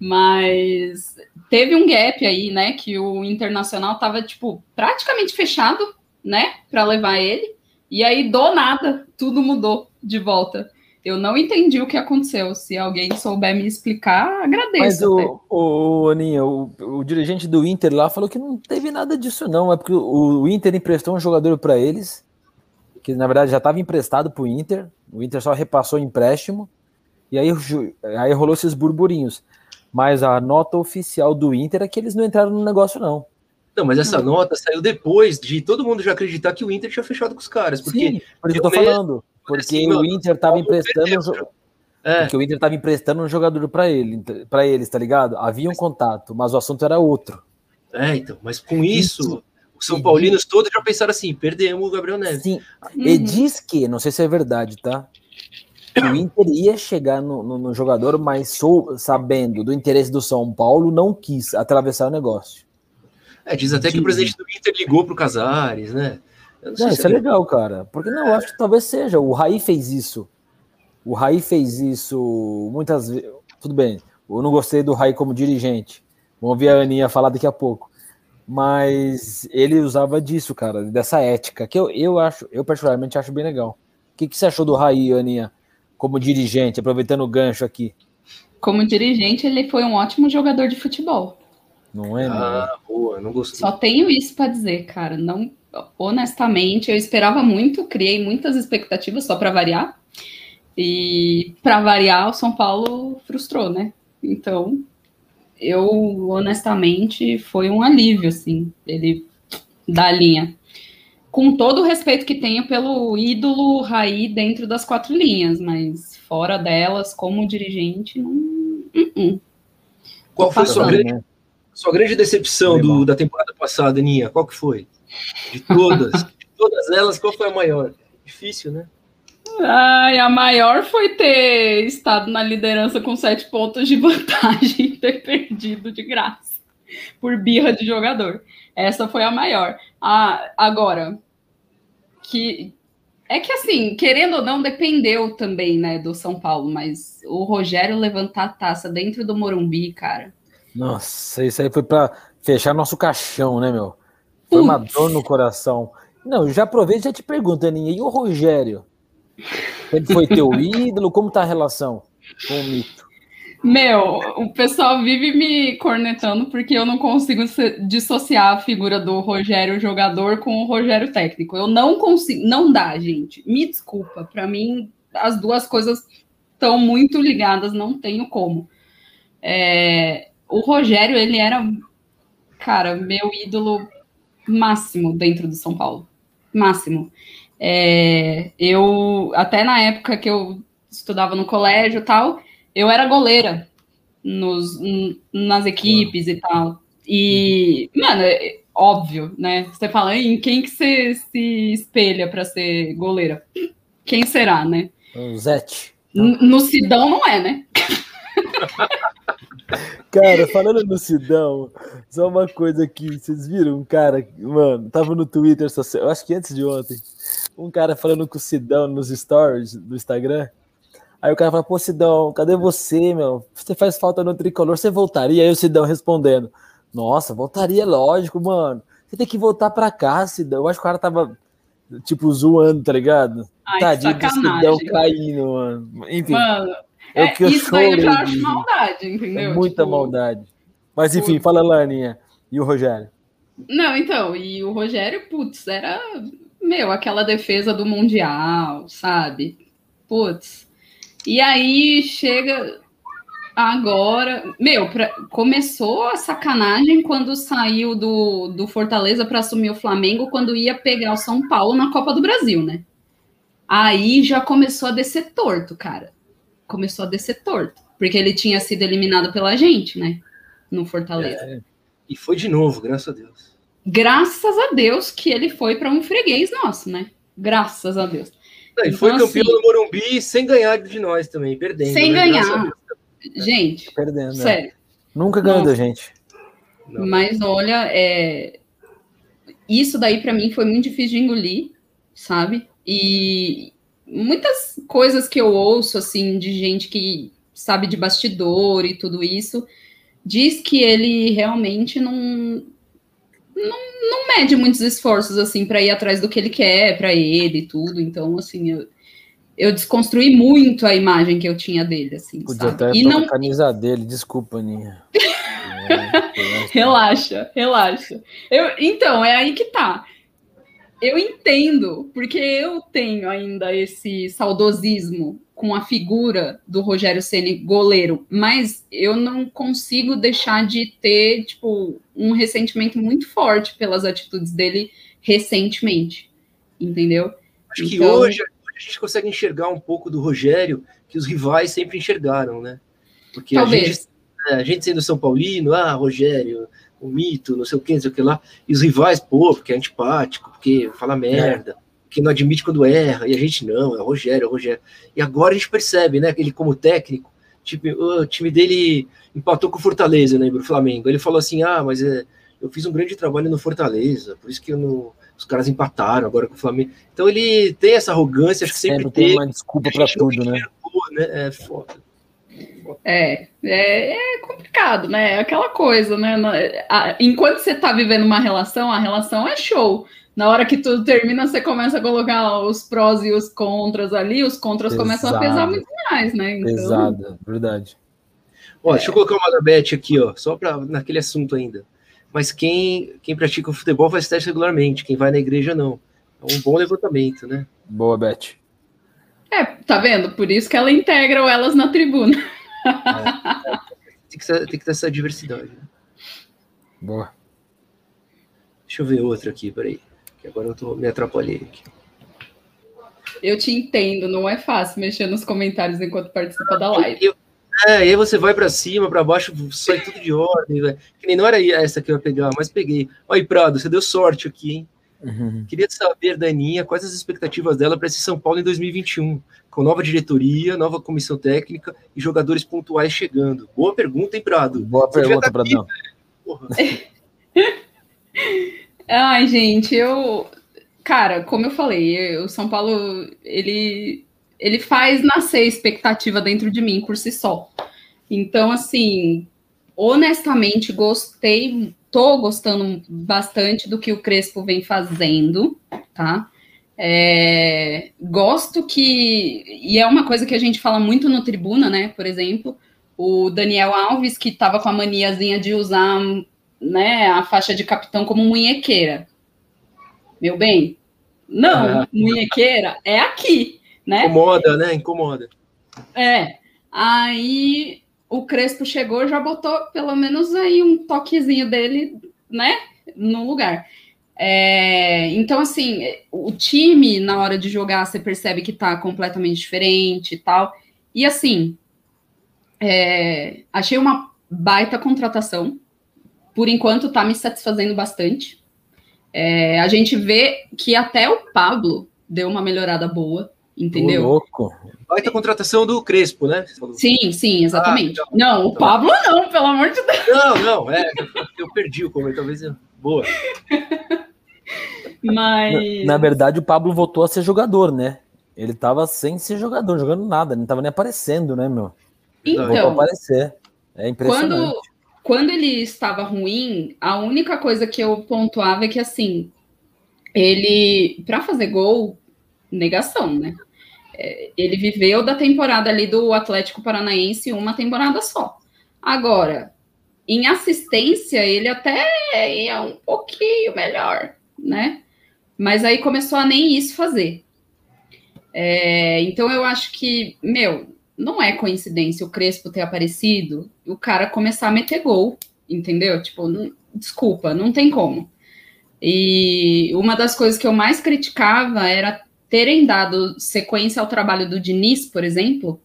Mas teve um gap aí, né? Que o Internacional tava, tipo, praticamente fechado, né? Para levar ele. E aí, do nada, tudo mudou de volta. Eu não entendi o que aconteceu. Se alguém souber me explicar, agradeço. Mas o, o Aninha, o, o, dirigente do Inter lá falou que não teve nada disso, não. É porque o, o Inter emprestou um jogador para eles, que na verdade já estava emprestado para o Inter. O Inter só repassou o empréstimo. E aí, aí rolou esses burburinhos. Mas a nota oficial do Inter é que eles não entraram no negócio, não. Não, mas essa nota saiu depois de todo mundo já acreditar que o Inter tinha fechado com os caras. Porque, Sim, por isso eu tô falando. Porque assim, o Inter estava emprestando. É. Porque o Inter estava emprestando um jogador para ele, para eles, tá ligado? Havia um contato, mas o assunto era outro. É, então, mas com isso, isso os São Paulinos todos já pensaram assim: perdemos o Gabriel Neves. Sim. Uhum. E diz que, não sei se é verdade, tá? O Inter ia chegar no, no, no jogador, mas sou, sabendo do interesse do São Paulo, não quis atravessar o negócio. É, diz até diz. que o presidente do Inter ligou pro Casares, né? Não, não isso é, legal, cara. Porque não, eu acho que talvez seja. O Raí fez isso. O Raí fez isso muitas vezes. Tudo bem, eu não gostei do Raí como dirigente. Vamos ver a Aninha falar daqui a pouco. Mas ele usava disso, cara, dessa ética, que eu, eu acho, eu particularmente acho bem legal. O que, que você achou do Raí, Aninha? Como dirigente, aproveitando o gancho aqui? Como dirigente, ele foi um ótimo jogador de futebol. Não é? Ah, boa, não gostei. Só tenho isso para dizer, cara. Não, honestamente, eu esperava muito, criei muitas expectativas só para variar. E para variar, o São Paulo frustrou, né? Então, eu honestamente foi um alívio assim, ele da linha com todo o respeito que tenho pelo ídolo Raí dentro das quatro linhas, mas fora delas, como dirigente, não. Uh -uh. Qual foi a sua grande, sua grande decepção do, da temporada passada, Aninha? Qual que foi? De todas, de todas elas, qual foi a maior? Difícil, né? Ai, a maior foi ter estado na liderança com sete pontos de vantagem e ter perdido de graça por birra de jogador. Essa foi a maior. Ah, agora, que é que assim, querendo ou não, dependeu também, né, do São Paulo, mas o Rogério levantar a taça dentro do Morumbi, cara. Nossa, isso aí foi para fechar nosso caixão, né, meu? Foi uma dor no coração. Não, já aproveito e já te pergunto, Aninha, e o Rogério? Ele foi teu ídolo? Como tá a relação com o mito? Meu, o pessoal vive me cornetando porque eu não consigo dissociar a figura do Rogério jogador com o Rogério técnico. Eu não consigo, não dá, gente. Me desculpa, para mim as duas coisas estão muito ligadas, não tenho como. É, o Rogério, ele era, cara, meu ídolo máximo dentro do São Paulo. Máximo. É, eu, até na época que eu estudava no colégio e tal, eu era goleira nos, nas equipes e tal. E, mano, é óbvio, né? Você fala em quem que você se espelha para ser goleira? Quem será, né? O Zete. No Sidão não é, né? Cara, falando no Sidão, só uma coisa aqui, vocês viram um cara, mano, tava no Twitter, eu acho que antes de ontem, um cara falando com o Sidão nos stories do Instagram, Aí o cara fala, pô, Sidão, cadê você, meu? Você faz falta no tricolor, você voltaria? Aí o Sidão respondendo, nossa, voltaria, lógico, mano. Você tem que voltar pra cá, Sidão. Eu acho que o cara tava, tipo, zoando, tá ligado? Ai, Tadinho do Sidão caindo, mano. Enfim. Mano, é, é que eu isso aí eu já acho maldade, entendeu? É muita tipo, maldade. Mas enfim, fala lá, Aninha. E o Rogério? Não, então, e o Rogério, putz, era, meu, aquela defesa do Mundial, sabe? Putz, e aí chega agora. Meu, pra, começou a sacanagem quando saiu do, do Fortaleza para assumir o Flamengo, quando ia pegar o São Paulo na Copa do Brasil, né? Aí já começou a descer torto, cara. Começou a descer torto. Porque ele tinha sido eliminado pela gente, né? No Fortaleza. É, e foi de novo, graças a Deus. Graças a Deus que ele foi para um freguês nosso, né? Graças a Deus. E foi então, campeão assim, do Morumbi sem ganhar de nós também, perdendo. Sem né? ganhar. Gente, perdendo, né? sério. Nunca ganhou da gente. Mas olha, é... isso daí para mim foi muito difícil de engolir, sabe? E muitas coisas que eu ouço assim de gente que sabe de bastidor e tudo isso, diz que ele realmente não, não, não mede muitos esforços assim para ir atrás do que ele quer para ele e tudo. Então, assim, eu, eu desconstruí muito a imagem que eu tinha dele, assim. Podia sabe? até E não... a camisa dele, desculpa, Aninha. relaxa, relaxa. Eu, então, é aí que tá. Eu entendo, porque eu tenho ainda esse saudosismo com a figura do Rogério Ceni goleiro, mas eu não consigo deixar de ter, tipo, um ressentimento muito forte pelas atitudes dele recentemente, entendeu? Acho que Então- hoje a gente consegue enxergar um pouco do Rogério que os rivais sempre enxergaram, né? Porque a Talvez. gente, é, a gente sendo São Paulino, ah, Rogério, o mito, não sei o que, não sei o que lá, e os rivais, pô, porque é antipático, porque fala merda, porque não admite quando erra, e a gente não, é o Rogério, é o Rogério. E agora a gente percebe, né, ele como técnico, tipo, o time dele empatou com o Fortaleza, lembro, o Flamengo. Ele falou assim, ah, mas é, eu fiz um grande trabalho no Fortaleza, por isso que não, os caras empataram agora com o Flamengo. Então ele tem essa arrogância, acho que sempre, Sempre tem teve, uma desculpa a pra gente não tudo, né? enxergou, né? É foda. É, é, é complicado, né? É aquela coisa, né? Enquanto você tá vivendo uma relação, a relação é show. Na hora que tudo termina, você começa a colocar os prós e os contras ali, os contras começam a pesar Pesado. muito mais, né? Então, Pesada, verdade. Ó, deixa eu colocar uma da Beth aqui, ó, só para naquele assunto ainda. Mas quem, quem pratica o futebol faz teste regularmente, quem vai na igreja não. É um bom levantamento, né? Boa, Beth. É, tá vendo? Por isso que ela integra o elas na tribuna. Tem que, ser- tem que ter essa diversidade. Boa. Deixa eu ver outra aqui, peraí. Que agora eu tô, me atrapalhei aqui. Eu te entendo, não é fácil mexer nos comentários enquanto participa da live. Eu- é, e aí você vai pra cima, pra baixo, sai tudo de ordem, velho. Que nem não era essa que eu ia pegar, mas peguei. Olha aí, Prado, você deu sorte aqui, hein? Uhum. Queria saber da Aninha quais as expectativas dela para esse São Paulo em 2021, com nova diretoria, nova comissão técnica e jogadores pontuais chegando. Boa pergunta, hein, Prado? Boa Você pergunta, tá aqui, Bradão. Porra. Ai, gente, eu. Cara, como eu falei, o São Paulo, ele, ele faz nascer expectativa dentro de mim por si só. Então, assim, honestamente, gostei, tô gostando bastante do que o Crespo vem fazendo, tá? É, gosto que. E é uma coisa que a gente fala muito no tribuna, né? Por exemplo, o Daniel Alves, que tava com a maniazinha de usar né, a faixa de capitão como munhequeira. Meu bem, não, Ah. munhequeira é aqui, né? Incomoda, né? Incomoda. É. Aí o Crespo chegou, já botou pelo menos aí um toquezinho dele, né, no lugar. É, então, assim, o time, na hora de jogar, você percebe que tá completamente diferente e tal. E assim, é, achei uma baita contratação. Por enquanto, tá me satisfazendo bastante. É, a gente vê que até o Pablo deu uma melhorada boa, entendeu? Ô, louco. Baita contratação do Crespo, né? Sim, sim, exatamente. Ah, não, o Pablo não, pelo amor de Deus. Não, não, é. Eu perdi o comentário, talvez. eu- Boa. Mas. Na verdade, o Pablo voltou a ser jogador, né? Ele tava sem ser jogador, jogando nada, não tava nem aparecendo, né, meu? Voltou a então, aparecer. É impressionante. quando, quando ele estava ruim, a única coisa que eu pontuava é que, assim, ele, para fazer gol, negação, né? É, Ele viveu da temporada ali do Atlético Paranaense uma temporada só. Agora, em assistência, ele até ia um pouquinho melhor, né? Mas aí começou a nem isso fazer. É, então eu acho que, meu, não é coincidência o Crespo ter aparecido e o cara começar a meter gol, entendeu? Tipo, não- desculpa, não tem como. E uma das coisas que eu mais criticava era terem dado sequência ao trabalho do Diniz, por exemplo,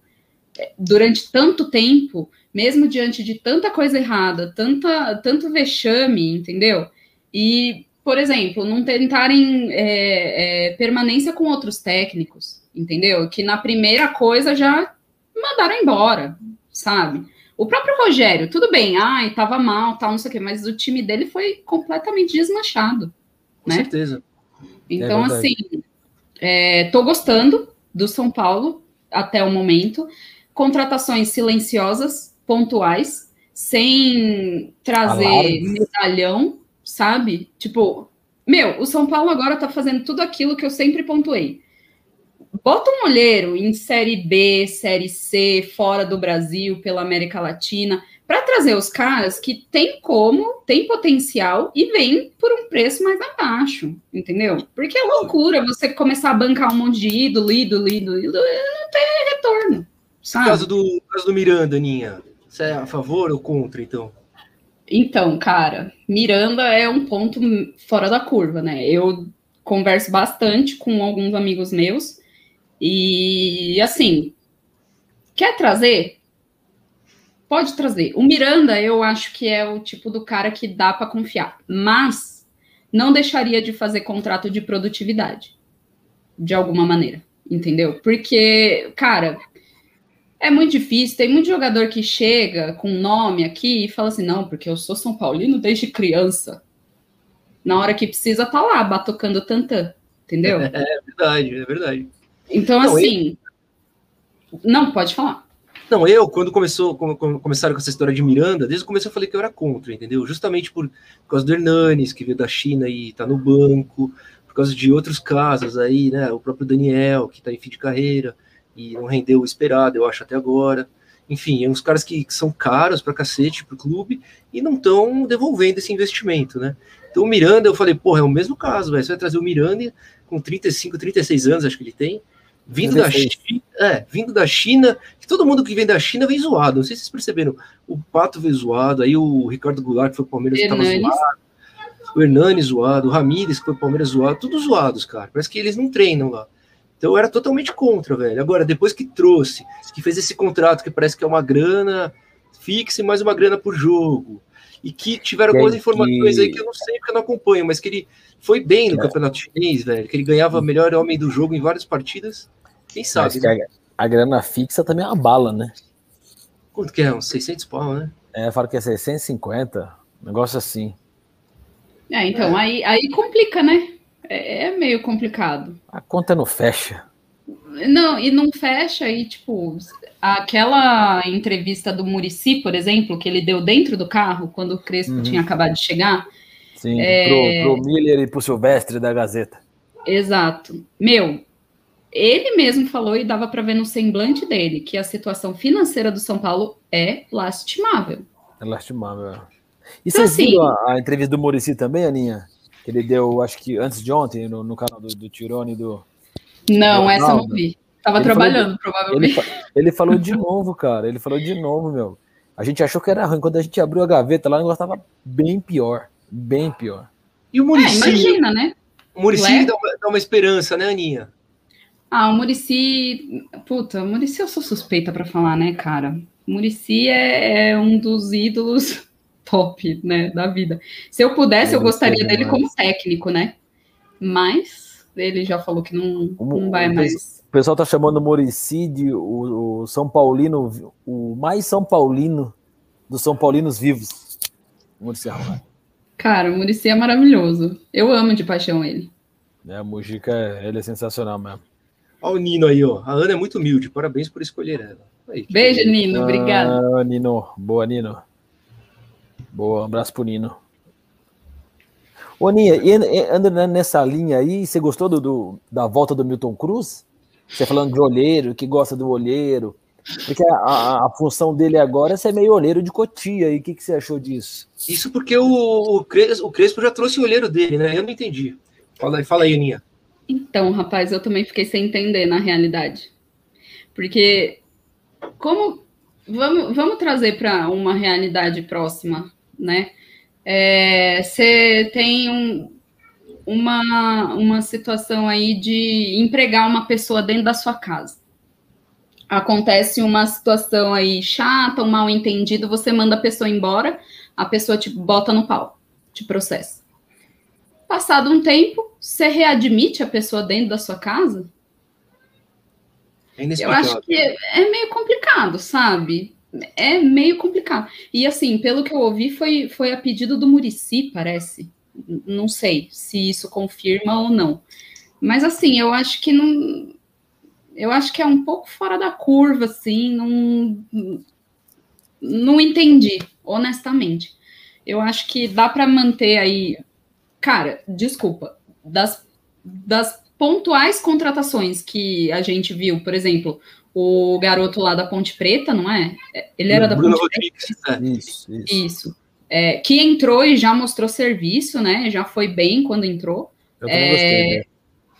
durante tanto tempo, mesmo diante de tanta coisa errada, tanta, tanto vexame, entendeu? E, por exemplo, não tentarem é, é, permanência com outros técnicos, entendeu? Que na primeira coisa já mandaram embora, sabe? O próprio Rogério, tudo bem, ai, tava mal, tal, não sei o quê, mas o time dele foi completamente desmanchado. Com Né? certeza. Então, verdade. assim, é, tô gostando do São Paulo até o momento. Contratações silenciosas, pontuais. sem trazer medalhão, sabe? Tipo, meu, o São Paulo agora tá fazendo tudo aquilo que eu sempre pontuei. Bota um olheiro em Série B, Série C, fora do Brasil, pela América Latina, para trazer os caras que tem como, tem potencial e vem por um preço mais abaixo, entendeu? Porque é loucura você começar a bancar um monte de ídolo, ídolo, ídolo, ídolo, e não tem retorno, sabe? No caso do, caso do Miranda, Aninha, você é a favor ou contra, então? Então, cara, Miranda é um ponto fora da curva, né? Eu converso bastante com alguns amigos meus e, assim, quer trazer? Pode trazer. O Miranda, eu acho que é o tipo do cara que dá para confiar, mas não deixaria de fazer contrato de produtividade, de alguma maneira, entendeu? Porque, cara, é muito difícil. Tem muito jogador que chega com nome aqui e fala assim: não, porque eu sou São Paulino desde criança. Na hora que precisa, tá lá, batocando tantã. Entendeu? É verdade, é verdade. Então, não, assim. Eu... Não, pode falar. Não, eu, quando começou, começaram com essa história de Miranda, desde o começo eu falei que eu era contra, entendeu? Justamente por, por causa do Hernanes, que veio da China e tá no banco, por causa de outros casos aí, né? O próprio Daniel, que tá em fim de carreira e não rendeu o esperado, eu acho, até agora. Enfim, é uns caras que, que são caros pra cacete pro clube e não estão devolvendo esse investimento, né? Então o Miranda, eu falei, porra, é o mesmo caso, velho. Você vai trazer o Miranda com 35, 36 anos, acho que ele tem, vindo da China, é, vindo da China, que todo mundo que vem da China vem zoado. Não sei se vocês perceberam. O Pato veio zoado, aí o Ricardo Goulart, que foi o Palmeiras, estava zoado. O Hernani zoado, o Ramírez, que foi o Palmeiras zoado, todos zoados, cara. Parece que eles não treinam lá. Então eu era totalmente contra, velho. Agora, depois que trouxe, que fez esse contrato que parece que é uma grana fixa e mais uma grana por jogo, e que tiveram algumas informações aí que eu não sei porque eu não acompanho, mas que ele foi bem no é. campeonato chinês, velho, que ele ganhava melhor homem do jogo em várias partidas. Quem sabe? Né? A, a, grana fixa também é uma bala, né? Quanto que é? Uns 600 pau, né? É, falo que é 650, um negócio assim. É, então, é. Aí, aí complica, né? É, é meio complicado. A conta não fecha. Não, e não fecha, e tipo, aquela entrevista do Murici, por exemplo, que ele deu dentro do carro, quando o Crespo uhum. tinha acabado de chegar. Sim, é... pro, pro Miller e pro Silvestre da Gazeta. Exato. Meu, ele mesmo falou e dava para ver no semblante dele que a situação financeira do São Paulo é lastimável. É lastimável. É. E então, você assim, viu a, a, entrevista do Murici também, Aninha? que ele deu, acho que antes de ontem, no, no canal do, do Tirone do. Não, do essa eu não vi. Tava ele trabalhando, falou, provavelmente. Ele, ele, falou de novo, cara. Ele falou de novo, meu. A gente achou que era ruim. Quando a gente abriu a gaveta lá, o negócio tava bem pior. Bem pior. E o Murici? É, imagina, né? O Murici dá uma, dá uma esperança, né, Aninha? Ah, o Murici. Puta, o Murici eu sou suspeita para falar, né, cara? O Murici é, é um dos ídolos top, né, da vida. Se eu pudesse, eu, eu gostaria dele como técnico, né? Mas ele já falou que não, não vai mais. O pessoal tá chamando o Murici de o, o, São Paulino, o mais São Paulino dos São Paulinos vivos. Murici Cara, o Murici é maravilhoso. Eu amo de paixão ele. É, a Mujica, ele é sensacional mesmo. Olha o Nino aí, ó. A Ana é muito humilde. Parabéns por escolher ela. Aí, Beijo, Nino. Obrigada. Ah, Nino. Boa, Nino. Boa, um abraço pro Nino. Ô, Ninha, anda nessa linha aí, você gostou do, do, da volta do Milton Cruz? Você falando de olheiro, que gosta do olheiro. Porque a, a, a, função dele agora é ser meio olheiro de Cotia. E o que, que você achou disso? Isso porque o, o, Crespo, o Crespo já trouxe o olheiro dele, né? Eu não entendi. Fala, fala aí, Aninha. Então, rapaz, eu também fiquei sem entender na realidade. Porque como vamos, vamos trazer para uma realidade próxima né? Você é, tem um, uma, uma situação aí de empregar uma pessoa dentro da sua casa. Acontece uma situação aí chata, um mal entendido, você manda a pessoa embora, a pessoa te bota no pau, te processa. Passado um tempo, você readmite a pessoa dentro da sua casa? É Eu acho que é meio complicado, sabe? É meio complicado. E assim, pelo que eu ouvi, foi, foi a pedido do Murici, parece. Não sei se isso confirma ou não. Mas assim, eu acho que não. Eu acho que é um pouco fora da curva, assim, não. não entendi, honestamente. Eu acho que dá para manter aí. Cara, desculpa, das, das pontuais contratações que a gente viu, por exemplo, o garoto lá da Ponte Preta, não é? Ele era da Bruno Ponte Preta. É. Isso, isso. isso. É, que entrou e já mostrou serviço, né? Já foi bem quando entrou. Eu também é, gostei, né?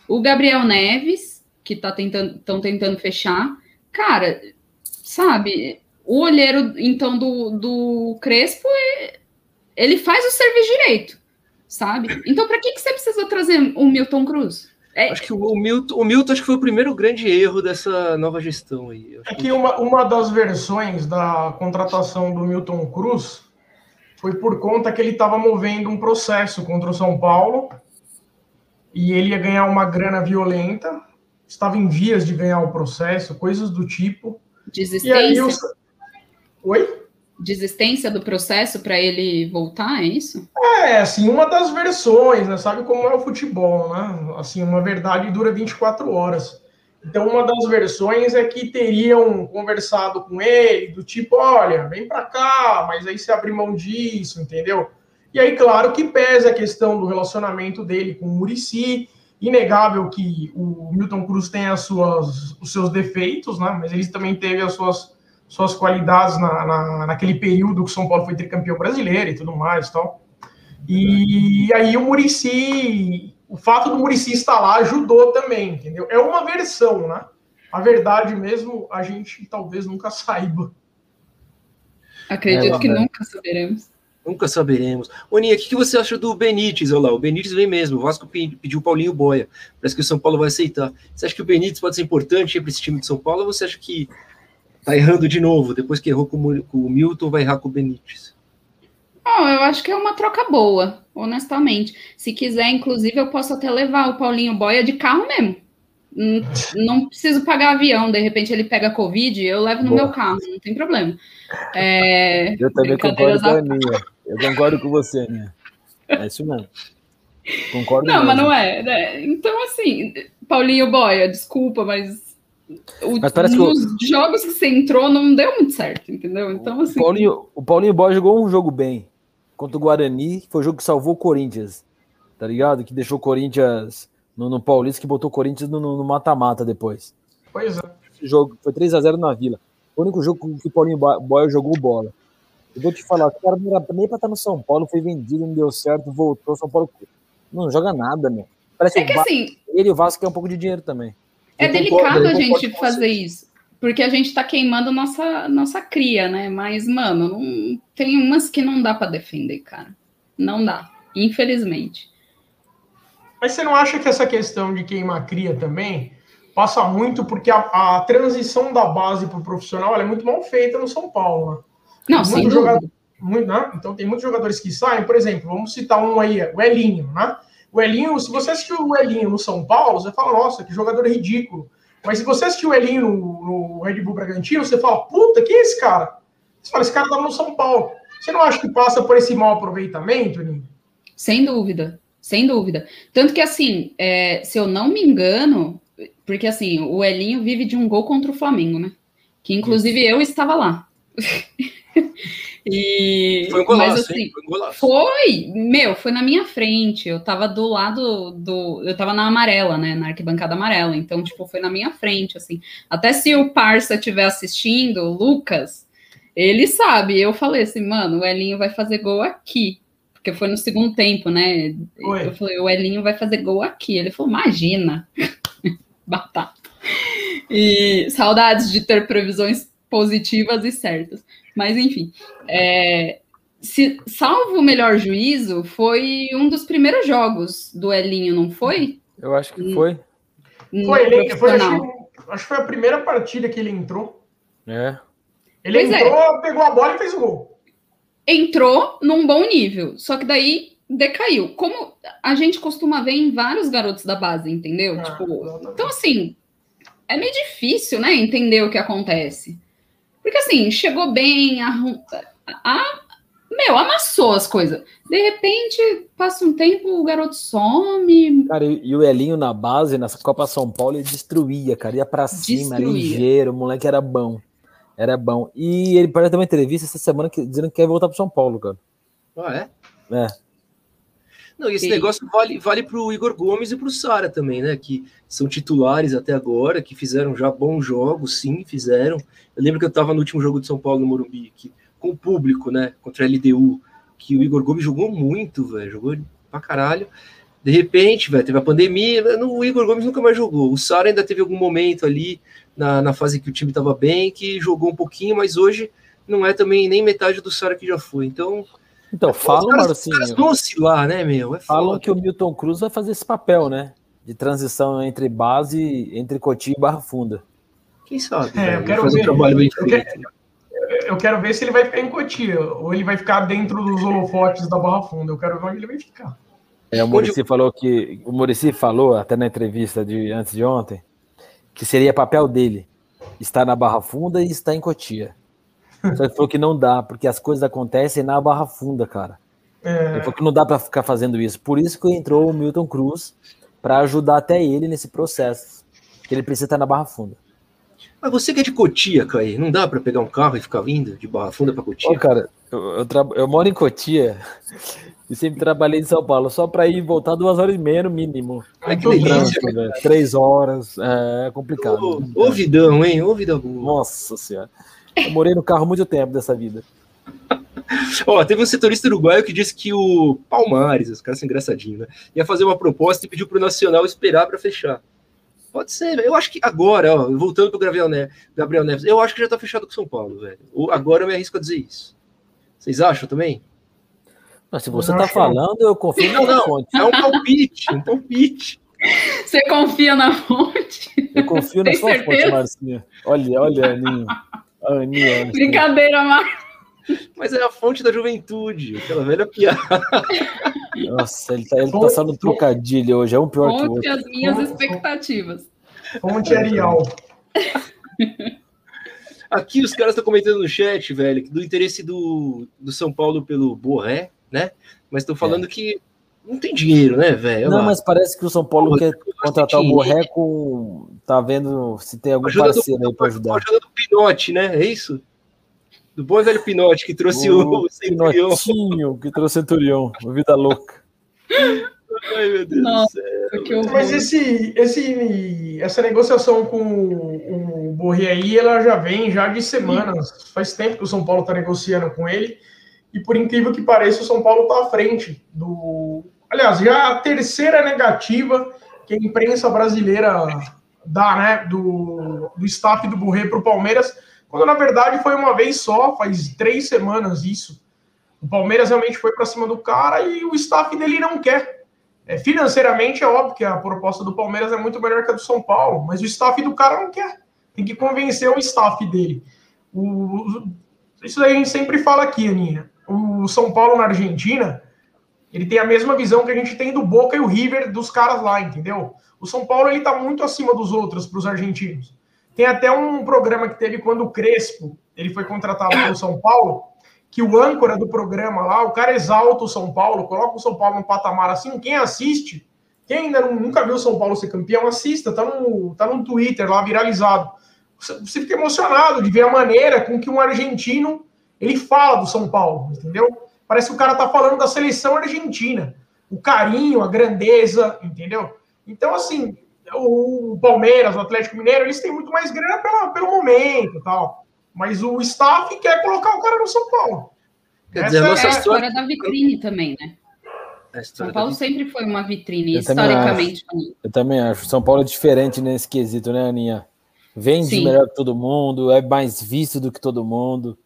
O Gabriel Neves, que tá tentando, estão tentando fechar. Cara, sabe, o olheiro, então, do, do Crespo, ele faz o serviço direito, sabe? Então, para que, que você precisa trazer o Milton Cruz? É... Acho que o Milton, o Milton acho que foi o primeiro grande erro dessa nova gestão aí. É que uma, uma das versões da contratação do Milton Cruz foi por conta que ele estava movendo um processo contra o São Paulo e ele ia ganhar uma grana violenta, estava em vias de ganhar o processo, coisas do tipo. Desistência. E aí os... Oi? Desistência do processo para ele voltar, é isso? É, assim, uma das versões, né? Sabe como é o futebol, né? Assim, uma verdade dura 24 horas. Então, uma das versões é que teriam conversado com ele, do tipo, olha, vem para cá, mas aí você abre mão disso, entendeu? E aí, claro que pesa a questão do relacionamento dele com o Murici. Inegável que o Milton Cruz tem as suas, os seus defeitos, né? Mas ele também teve as suas, suas qualidades na, na, naquele período que o São Paulo foi tricampeão brasileiro e tudo mais tal. E aí o Murici, o fato do Murici estar lá ajudou também, entendeu? É uma versão, né? A verdade mesmo, a gente talvez nunca saiba. Acredito é, que nunca saberemos. Nunca saberemos. Oninha, o que, que você acha do Benítez? Olha lá, o Benítez vem mesmo. O Vasco pediu o Paulinho Boia. Parece que o São Paulo vai aceitar. Você acha que o Benítez pode ser importante para esse time de São Paulo ou você acha que tá errando de novo? Depois que errou com o Milton, vai errar com o Benítez? Não, eu acho que é uma troca boa, honestamente. Se quiser, inclusive, eu posso até levar o Paulinho Boia de carro mesmo. Não, preciso pagar avião, de repente ele pega Covid, eu levo no Boa. meu carro, não tem problema. É, eu também concordo com a minha. Eu concordo com você, né? É isso mesmo. Concordo Não, mesmo. mas não é. Né? Então, assim, Paulinho Boia, desculpa, mas, o, mas parece nos que jogos que você entrou não deu muito certo, entendeu? Então, assim. O Paulinho, o Paulinho Boia jogou um jogo bem contra o Guarani, foi o jogo que salvou o Corinthians, tá ligado? Que deixou o Corinthians no, no Paulista, que botou o Corinthians no mata-mata depois. Pois é. Esse jogo foi 3 a 0 na Vila. O único jogo que o Paulinho Boia jogou bola. Eu vou te falar, o cara não era nem pra estar no São Paulo, foi vendido, não deu certo, voltou, São Paulo não joga nada, meu. Parece é que assim, ele e o Vasco quer um pouco de dinheiro também. É eu delicado concordo, a gente fazer isso, porque a gente tá queimando nossa, nossa cria, né? Mas, mano, não, tem umas que não dá para defender, cara. Não dá, infelizmente. Mas você não acha que essa questão de queimar cria também passa muito porque a, a transição da base para o profissional é muito mal feita no São Paulo, né? Não, sem jogador, muito, né? Então tem muitos jogadores que saem, por exemplo, vamos citar um aí, o Elinho, né? O Elinho, se você assistiu o Elinho no São Paulo, você fala, nossa, que jogador ridículo. Mas se você assistiu o Elinho no, no Red Bull Bragantino, você fala, puta, quem é esse cara? Você fala, esse cara tava no São Paulo. Você não acha que passa por esse mau aproveitamento, Elinho? Sem dúvida, sem dúvida. Tanto que, assim, é, se eu não me engano, porque, assim, o Elinho vive de um gol contra o Flamengo, né? Que, inclusive, eu estava lá. e, foi um golaço, mas, assim, foi, um golaço. foi, meu, foi na minha frente. Eu tava do lado do. Eu tava na amarela, né? Na arquibancada amarela. Então, tipo, foi na minha frente, assim. Até se o Parça estiver assistindo, o Lucas, ele sabe. Eu falei assim, mano, o Elinho vai fazer gol aqui. Porque foi no segundo tempo, né? Oi. Eu falei, o Elinho vai fazer gol aqui. Ele falou, imagina. Batata. E saudades de ter previsões positivas e certas. Mas, enfim, é, se, salvo o melhor juízo, foi um dos primeiros jogos do Elinho, não foi? Eu acho que foi. foi, ele, foi acho, acho, que foi a primeira partida que ele entrou. É. Ele pois é. entrou, é. pegou a bola e fez o gol. Entrou num bom nível, só que daí decaiu. Como a gente costuma ver em vários garotos da base, entendeu? Ah, tipo, então assim, é meio difícil, né, entender o que acontece. Porque assim, chegou bem, arrum... a... meu, amassou as coisas. De repente, passa um tempo, o garoto some. Cara, e o Elinho na base, nessa Copa São Paulo, ele destruía, cara. Ia pra cima, destruía. ligeiro, o moleque era bom. Era bom. E ele parece ter uma entrevista essa semana que, dizendo que quer voltar para São Paulo, cara. Ah, é? É. Não, e esse Sim. negócio vale, vale para o Igor Gomes e para o Sara também, né? Que são titulares até agora, que fizeram já bons jogos, sim, fizeram. Eu lembro que eu estava no último jogo de São Paulo no Morumbi, que, com o público, né? Contra a LDU, que o Igor Gomes jogou muito, velho. Jogou pra caralho. De repente, velho, teve a pandemia, o Igor Gomes nunca mais jogou. O Sara ainda teve algum momento ali na, na fase que o time estava bem, que jogou um pouquinho, mas hoje não é também nem metade do Sara que já foi. Então, então, é, falam, Marcinho. Oscilar, né, meu? É falam que o Milton Cruz vai fazer esse papel, né? De transição entre base, entre Cotia e Barra Funda. Quem sabe? É, eu quero ver. Um trabalho bem eu, quero, eu quero ver se ele vai ficar em Cotia, ou ele vai ficar dentro dos holofotes da Barra Funda. Eu quero ver onde ele vai ficar. É, o Murici falou que. O Murici falou, até na entrevista de antes de ontem, que seria papel dele estar na Barra Funda e estar em Cotia. Só ele falou que não dá, porque as coisas acontecem na Barra Funda, cara. É... Ele falou que não dá para ficar fazendo isso. Por isso que entrou o Milton Cruz para ajudar até ele nesse processo. Que ele precisa estar na Barra Funda. Mas você que é de Cotia, Caí, não dá para pegar um carro e ficar vindo de Barra Funda para Cotia? Ô, cara, eu, eu, eu, moro em Cotia e sempre trabalhei em São Paulo, só para ir e voltar duas horas e meia no mínimo. Ai, que delícia. Três horas, é complicado. Ô, ô vidão, hein? Ô vidão. Nossa senhora. Eu morei no carro muito tempo dessa vida. Ó, teve um setorista uruguaio que disse que o Palmares, os caras são engraçadinhos, né? Ia fazer uma proposta e pediu pro Nacional esperar para fechar. Pode ser, eu acho que agora, ó, voltando pro Gabriel Neves, Gabriel Neves, eu acho que já tá fechado com São Paulo, velho. Agora eu me arrisco a dizer isso. Vocês acham também? Mas se você não tá falando, eu confio não, na não, fonte. É um palpite, um palpite. Você confia na fonte? Eu confio na sua certeza? fonte, Marcinha. Olha, olha, Aninho. Aninha. Brincadeira, Marcinha. Mas é a fonte da juventude, aquela velha piada. Nossa, ele tá, ele tá só no trocadilho hoje, é um pior fonte que o outro. as minhas expectativas. Fonte Arial. Aqui os caras estão comentando no chat, velho, do interesse do, do São Paulo pelo Borré, né? Mas estão falando é. que não tem dinheiro, né, velho? Não, mas parece que o São Paulo quer contratar o Borré com. Tá vendo se tem algum parceiro do, aí para ajudar. Ajuda do Pinote, né? É isso? Do bom velho Pinote, que trouxe o, o Centurião. Pinotinho, que trouxe o Centurião. Vida louca. Ai, meu Deus Nossa, do céu. Mas esse, esse, essa negociação com o Borré aí, ela já vem já de semanas. Faz tempo que o São Paulo está negociando com ele. E por incrível que pareça, o São Paulo está à frente do. Aliás, já a terceira negativa que a imprensa brasileira dá, né? Do, do staff do Borré para o Palmeiras quando na verdade foi uma vez só, faz três semanas isso. O Palmeiras realmente foi para cima do cara e o staff dele não quer. É, financeiramente é óbvio que a proposta do Palmeiras é muito melhor que a do São Paulo, mas o staff do cara não quer. Tem que convencer o staff dele. O, isso aí a gente sempre fala aqui, Aninha. O São Paulo na Argentina, ele tem a mesma visão que a gente tem do Boca e o River dos caras lá, entendeu? O São Paulo ele tá muito acima dos outros para os argentinos. Tem até um programa que teve quando o Crespo ele foi contratado pelo São Paulo, que o âncora do programa lá, o cara exalta o São Paulo, coloca o São Paulo no patamar assim. Quem assiste, quem ainda não, nunca viu o São Paulo ser campeão, assista, tá no, tá no Twitter lá viralizado. Você fica emocionado de ver a maneira com que um argentino ele fala do São Paulo, entendeu? Parece que o cara tá falando da seleção argentina. O carinho, a grandeza, entendeu? Então, assim, o Palmeiras, o Atlético Mineiro, eles têm muito mais grana pela, pelo momento tal. Mas o staff quer colocar o cara no São Paulo. Quer dizer, Essa é a história da vitrine também, né? São Paulo sempre foi uma vitrine, eu historicamente. Também eu também acho. São Paulo é diferente nesse quesito, né, Aninha? Vende Sim. melhor que todo mundo, é mais visto do que todo mundo.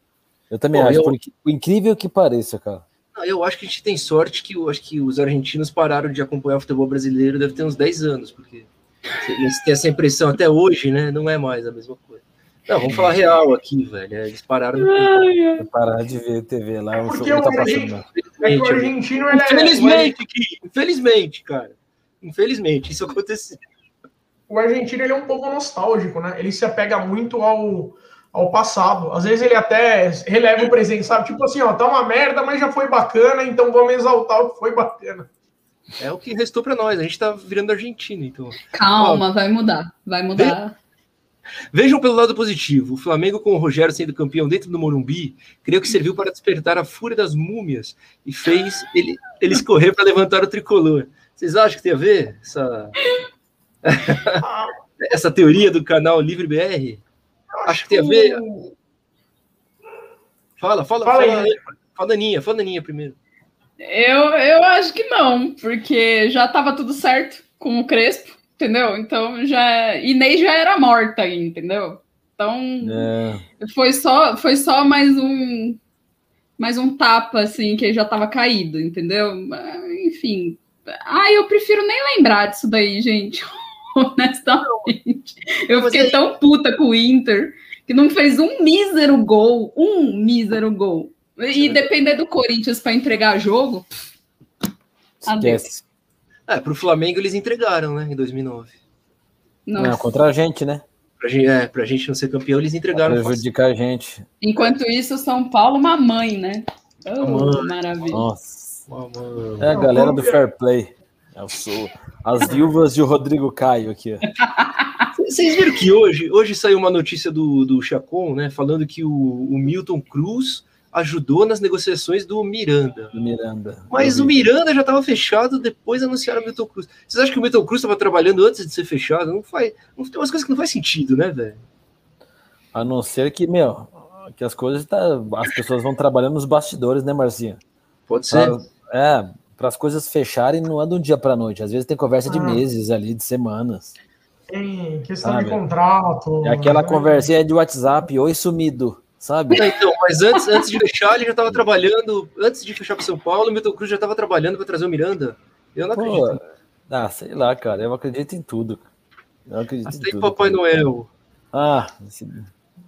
Eu também Pô, acho, eu... por incrível que pareça, cara. Eu acho que a gente tem sorte que eu acho que os argentinos pararam de acompanhar o futebol brasileiro, deve ter uns 10 anos, porque eles têm essa impressão até hoje, né? Não é mais a mesma coisa. Não, vamos falar real aqui, velho. Eles pararam de parar de ver TV lá. O Porque o, tá passando, é o argentino é- Infelizmente, é... infelizmente, cara. Infelizmente, isso aconteceu. O argentino ele é um pouco nostálgico, né? Ele se apega muito ao, ao passado. Às vezes ele até releva o presente, sabe? Tipo assim, ó, tá uma merda, mas já foi bacana, então vamos exaltar o que foi bacana. É o que restou para nós. A gente tá virando Argentina, então. Calma, ó, vai mudar. Vai mudar. Vejam pelo lado positivo. O Flamengo, com o Rogério sendo campeão dentro do Morumbi, creio que serviu para despertar a fúria das múmias e fez ele, eles correr para levantar o tricolor. Vocês acham que tem a ver essa, essa teoria do canal Livre BR? Acho que tem a ver. Fala, fala, fala, fala, aí. fala Aninha, fala Aninha primeiro. Eu, eu acho que não, porque já estava tudo certo com o Crespo, entendeu? Então já. Inês já era morta aí, entendeu? Então é. foi, só, foi só mais um mais um tapa, assim, que já estava caído, entendeu? Enfim. Ah, eu prefiro nem lembrar disso daí, gente. Honestamente. Eu fiquei tão puta com o Inter que não fez um mísero gol. Um mísero gol. E depender do Corinthians para entregar jogo. Esquece. É, pro Flamengo eles entregaram, né, em 2009. Não, contra a gente, né? Pra gente, é, pra gente não ser campeão, eles entregaram. Pra prejudicar a gente. Enquanto isso, São Paulo, uma mãe, né? Oh, maravilha. Nossa. É a galera do Fair Play. Eu sou as viúvas de Rodrigo Caio aqui. Vocês viram que hoje, hoje saiu uma notícia do, do Chacon, né? Falando que o, o Milton Cruz ajudou nas negociações do Miranda. Do Miranda. Mas o Miranda já estava fechado, depois anunciaram o Milton Cruz. Vocês acham que o Milton Cruz estava trabalhando antes de ser fechado? Não faz. Não, tem umas coisas que não faz sentido, né, velho? A não ser que, meu, que as coisas tá, as pessoas vão trabalhando nos bastidores, né, Marcinha? Pode ser. Pra, é, para as coisas fecharem não é de um dia para noite. Às vezes tem conversa de ah. meses ali, de semanas. Tem questão Sabe? de contrato. É aquela né? conversinha de WhatsApp, oi sumido sabe? É, então, mas antes, antes de fechar, ele já estava trabalhando, antes de fechar para São Paulo, o Milton Cruz já estava trabalhando para trazer o Miranda. Eu não Pô, acredito. Ah, sei lá, cara, eu acredito em tudo. Eu acredito Até em tudo. Papai cara. Noel. Ah,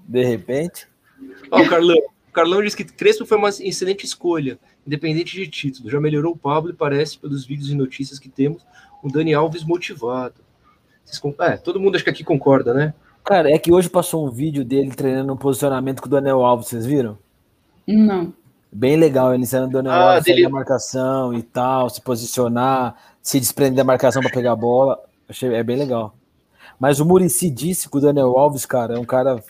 de repente. Ó, o Carlão. O Carlão diz que Crespo foi uma excelente escolha, independente de título. Já melhorou o Pablo e parece, pelos vídeos e notícias que temos, um Dani Alves motivado. É, todo mundo acho que aqui concorda, né? Cara, é que hoje passou um vídeo dele treinando um posicionamento com o Daniel Alves, vocês viram? Não. Bem legal, ele ensinando o Daniel ah, Alves dele... a marcação e tal, se posicionar, se desprender da marcação para pegar a bola. Achei, é bem legal. Mas o Murici disse que o Daniel Alves, cara, é um cara.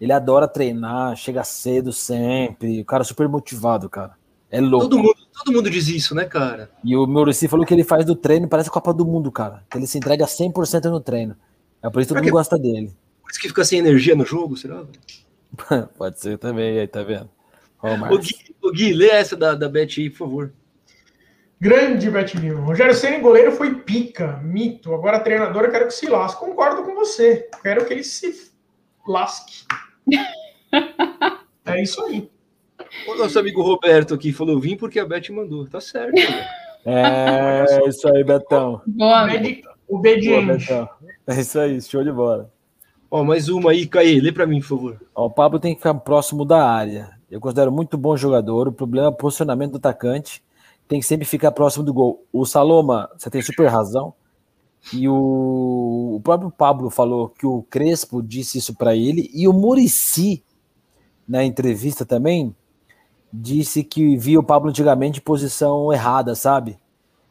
Ele adora treinar, chega cedo sempre, o cara super motivado, cara. É louco. Todo mundo, todo mundo diz isso, né, cara? E o Murici falou que ele faz do treino, parece a Copa do Mundo, cara. Que ele se entrega 100% no treino. É por isso que todo mundo gosta dele. Por isso que fica sem energia no jogo, será? Pode ser também, aí tá vendo? o, Gui, o Gui, lê essa da, da Beth aí, por favor. Grande Beth Lima. Rogério Senna, goleiro, foi pica, mito. Agora treinador, eu quero que se lasque. Concordo com você. Quero que ele se lasque. é isso aí. O nosso amigo Roberto aqui falou: vim porque a Beth mandou. Tá certo. É, isso aí, Betão. Boa, Obediente. É isso aí, show de bola. Ó, mais uma aí, Caí, lê para mim, por favor. Ó, o Pablo tem que ficar próximo da área. Eu considero muito bom jogador. O problema é o posicionamento do atacante. Tem que sempre ficar próximo do gol. O Saloma, você tem super razão. E o, o próprio Pablo falou que o Crespo disse isso para ele. E o Murici, na entrevista também, disse que via o Pablo antigamente em posição errada, sabe?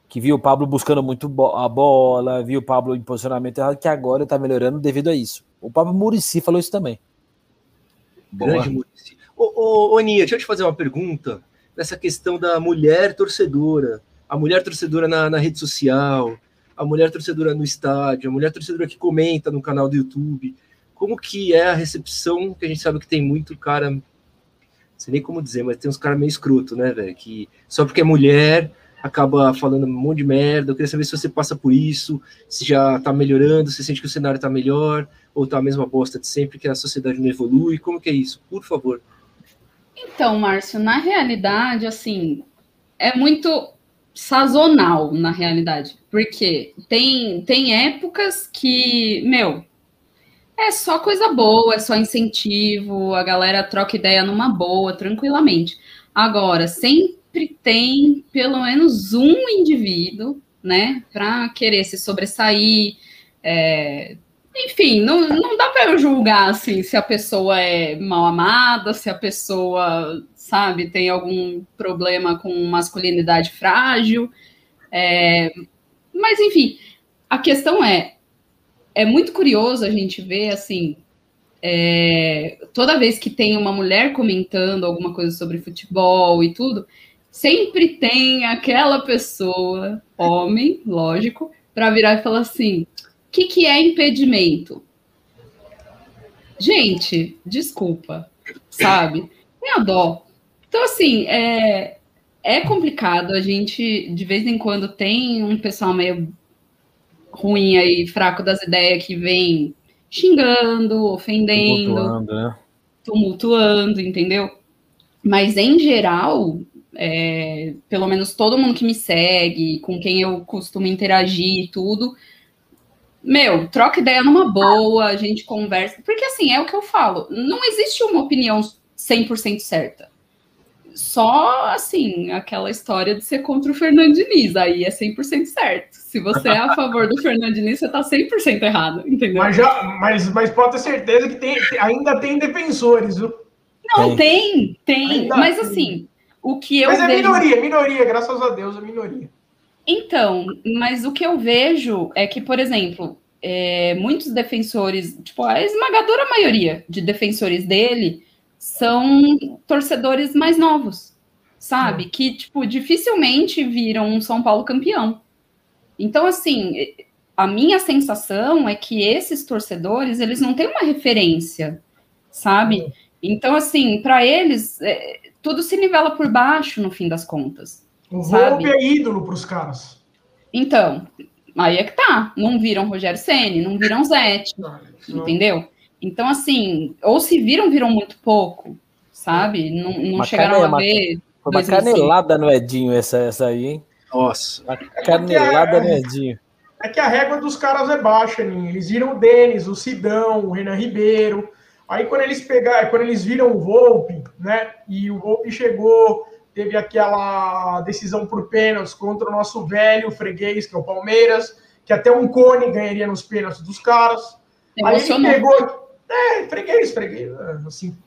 que viu o Pablo buscando muito a bola, viu o Pablo em posicionamento errado, que agora está melhorando devido a isso. O Pablo Murici falou isso também. Grande Murici. Ô, ô, ô, Nia, deixa eu te fazer uma pergunta nessa questão da mulher torcedora. A mulher torcedora na, na rede social, a mulher torcedora no estádio, a mulher torcedora que comenta no canal do YouTube. Como que é a recepção, que a gente sabe que tem muito cara, sei nem como dizer, mas tem uns caras meio escroto, né, velho? Que só porque é mulher acaba falando um monte de merda. Eu queria saber se você passa por isso, se já tá melhorando, se sente que o cenário tá melhor, ou tá a mesma bosta de sempre, que a sociedade não evolui. Como que é isso? Por favor. Então, Márcio, na realidade, assim, é muito sazonal, na realidade. Porque tem, tem épocas que, meu, é só coisa boa, é só incentivo, a galera troca ideia numa boa, tranquilamente. Agora, sem sempre tem pelo menos um indivíduo, né, para querer se sobressair. É, enfim, não, não dá para eu julgar assim se a pessoa é mal amada, se a pessoa, sabe, tem algum problema com masculinidade frágil. É, mas enfim, a questão é é muito curioso a gente ver assim. É, toda vez que tem uma mulher comentando alguma coisa sobre futebol e tudo, sempre tem aquela pessoa, homem, lógico, para virar e falar assim: o que, que é impedimento? Gente, desculpa, sabe? É a dó. Então, assim, é, é complicado. A gente, de vez em quando, tem um pessoal meio ruim aí, fraco das ideias, que vem xingando, ofendendo, tumultuando, né? tumultuando entendeu? Mas, em geral, é, pelo menos todo mundo que me segue, com quem eu costumo interagir e tudo, meu, troca ideia numa boa, a gente conversa. Porque, assim, é o que eu falo, não existe uma opinião 100% certa. Só, assim, aquela história de ser contra o Fernando Diniz, aí é 100% certo. Se você é a favor do Fernando Diniz, você tá 100% errado, entendeu? Mas, já, mas, mas pode ter certeza que tem, ainda tem defensores, viu? Não, tem, tem. tem. Mas, assim, o que eu Mas é vejo... minoria, minoria, graças a Deus, é minoria. Então, mas o que eu vejo é que, por exemplo, é, muitos defensores, tipo, a esmagadora maioria de defensores dele são torcedores mais novos, sabe? É. Que, tipo, dificilmente viram um São Paulo campeão. Então, assim, a minha sensação é que esses torcedores, eles não têm uma referência, sabe? É. Então, assim, para eles, é, tudo se nivela por baixo no fim das contas. O Volpe é ídolo para os caras. Então, aí é que tá. Não viram Rogério Ceni, não viram Zete, entendeu? Então, assim, ou se viram, viram muito pouco, sabe? Não, não chegaram a ver. Foi uma canelada no Edinho essa, essa aí, hein? Nossa. Uma canelada no Edinho. É que a régua dos caras é baixa, Ninho. Eles viram o Denis, o Sidão, o Renan Ribeiro. Aí quando eles pegaram, quando eles viram o Volpe, né? E o Volpe chegou, teve aquela decisão por pênaltis contra o nosso velho freguês, que é o Palmeiras, que até um cone ganharia nos pênaltis dos caras. Aí ele pegou. É, freguês, freguês, assim,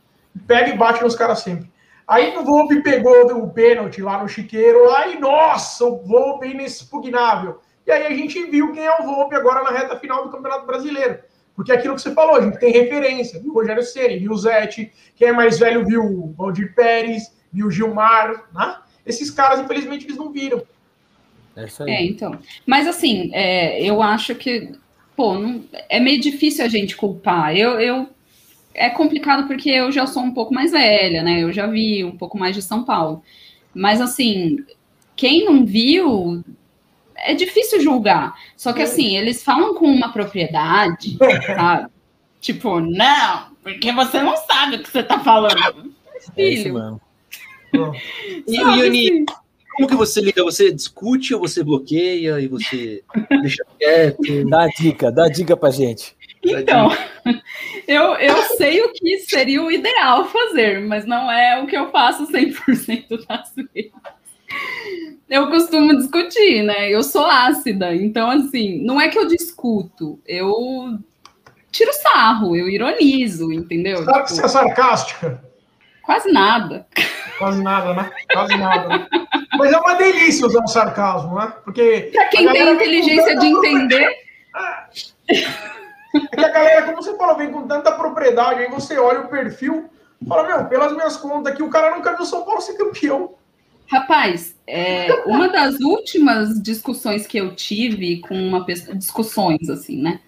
pega e bate nos caras sempre. Aí o Volpe pegou o pênalti lá no chiqueiro, lá e nossa, o Volpe é inexpugnável. E aí a gente viu quem é o Volpe agora na reta final do Campeonato Brasileiro. Porque é aquilo que você falou, a gente tem referência. Viu o Rogério Ceni, viu o Zete, quem é mais velho viu o Valdir Pérez, viu o Gilmar, né? Esses caras, infelizmente, eles não viram. É isso aí. É, então. Mas assim, é, eu acho que, pô, não, é meio difícil a gente culpar. Eu, eu é complicado porque eu já sou um pouco mais velha, né? Eu já vi um pouco mais de São Paulo. Mas assim, quem não viu, é difícil julgar. Só que assim, eles falam com uma propriedade, sabe? tipo, não, porque você não sabe o que você tá falando. Filho. É isso, e, Yuni, assim, como que você lida? Você discute ou você bloqueia e você deixa quieto? Dá dica, dá dica pra gente. Então, eu, eu sei o que seria o ideal fazer, mas não é o que eu faço 100% das vezes eu costumo discutir, né? Eu sou ácida, então assim, não é que eu discuto, eu tiro sarro, eu ironizo, entendeu? Sabe tipo, que você é sarcástica? Quase nada. Quase nada, né? Quase nada. Né? Mas é uma delícia usar o sarcasmo, né? Porque. Pra quem tem inteligência de entender. É que a galera, como você falou, vem com tanta propriedade, aí você olha o perfil, fala, meu, pelas minhas contas aqui, o cara nunca viu São Paulo ser campeão. Rapaz, é, uma das últimas discussões que eu tive com uma pessoa, discussões assim, né?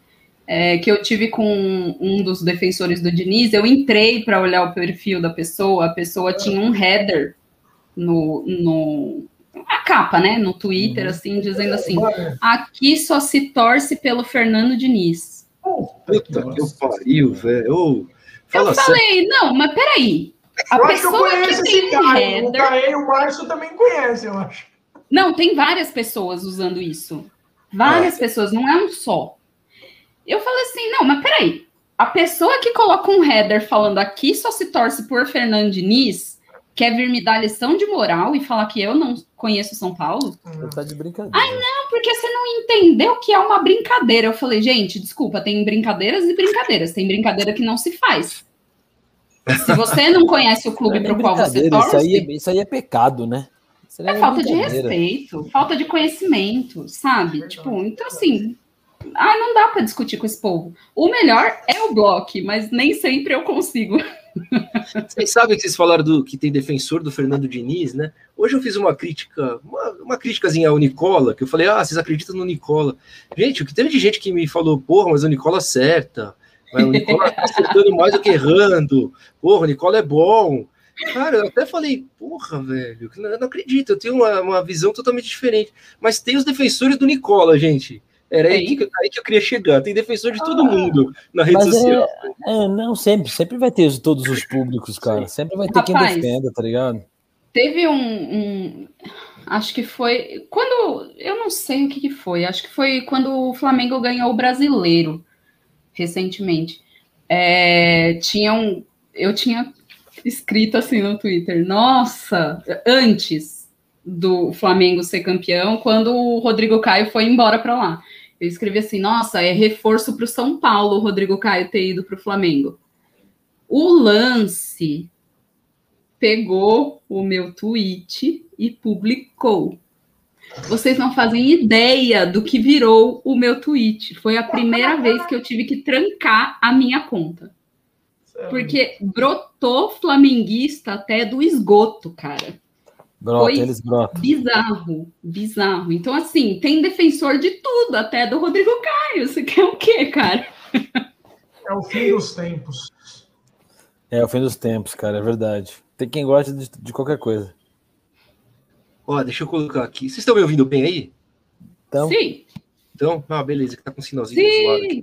É, que eu tive com um dos defensores do Diniz, eu entrei para olhar o perfil da pessoa, a pessoa tinha um header no, no a capa, né, no Twitter, assim, dizendo assim: aqui só se torce pelo Fernando Diniz. Puta que pariu, velho. Eu falei, não, mas peraí, a eu pessoa acho que eu conheço que esse cara. Header... O Caê e o Márcio também conhecem, eu acho. Não, tem várias pessoas usando isso. Várias é. pessoas, não é um só. Eu falei assim, não, mas peraí. A pessoa que coloca um header falando aqui só se torce por Fernando Diniz, quer vir me dar lição de moral e falar que eu não conheço São Paulo? Você tá de brincadeira. Ai, não, porque você não entendeu que é uma brincadeira. Eu falei, gente, desculpa, tem brincadeiras e brincadeiras. Tem brincadeira que não se faz. Se você não conhece o clube é para o qual você torce... Isso aí, é, isso aí é pecado, né? É, é falta de respeito, falta de conhecimento, sabe? Tipo, então assim, Ah, não dá para discutir com esse povo. O melhor é o bloco, mas nem sempre eu consigo. Vocês sabem que vocês falaram do que tem defensor do Fernando Diniz, né? Hoje eu fiz uma crítica, uma, uma ao Nicola, que eu falei, ah, vocês acreditam no Nicola. Gente, o que teve de gente que me falou, porra, mas o Nicola acerta. Mas o Nicola tá acertando mais do que errando. Porra, o Nicola é bom. Cara, eu até falei, porra, velho, eu não acredito, eu tenho uma, uma visão totalmente diferente. Mas tem os defensores do Nicola, gente. Era aí que, aí que, eu queria chegar. Tem defensor de todo ah, mundo na rede social. É, é, não, sempre, sempre vai ter todos os públicos, cara. Sempre vai ter Rapaz, quem defenda, tá ligado? Teve um, um, Acho que foi. Quando. Eu não sei o que, que foi. Acho que foi quando o Flamengo ganhou o brasileiro recentemente. É, tinha um. Eu tinha escrito assim no Twitter. Nossa, antes do Flamengo ser campeão, quando o Rodrigo Caio foi embora para lá. Eu escrevi assim: nossa, é reforço para o São Paulo o Rodrigo Caio ter ido para o Flamengo. O lance pegou o meu tweet e publicou. Vocês não fazem ideia do que virou o meu tweet. Foi a primeira vez que eu tive que trancar a minha conta. Porque brotou flamenguista até do esgoto, cara. Brota, Foi eles brotam. bizarro, bizarro. Então, assim, tem defensor de tudo, até do Rodrigo Caio. Você quer o quê, cara? É o fim dos tempos. É o fim dos tempos, cara, é verdade. Tem quem gosta de, de qualquer coisa. Ó, deixa eu colocar aqui. Vocês estão me ouvindo bem aí? Então. Sim. Então, ah, beleza, que tá com um sinalzinho Sim. do lado aqui.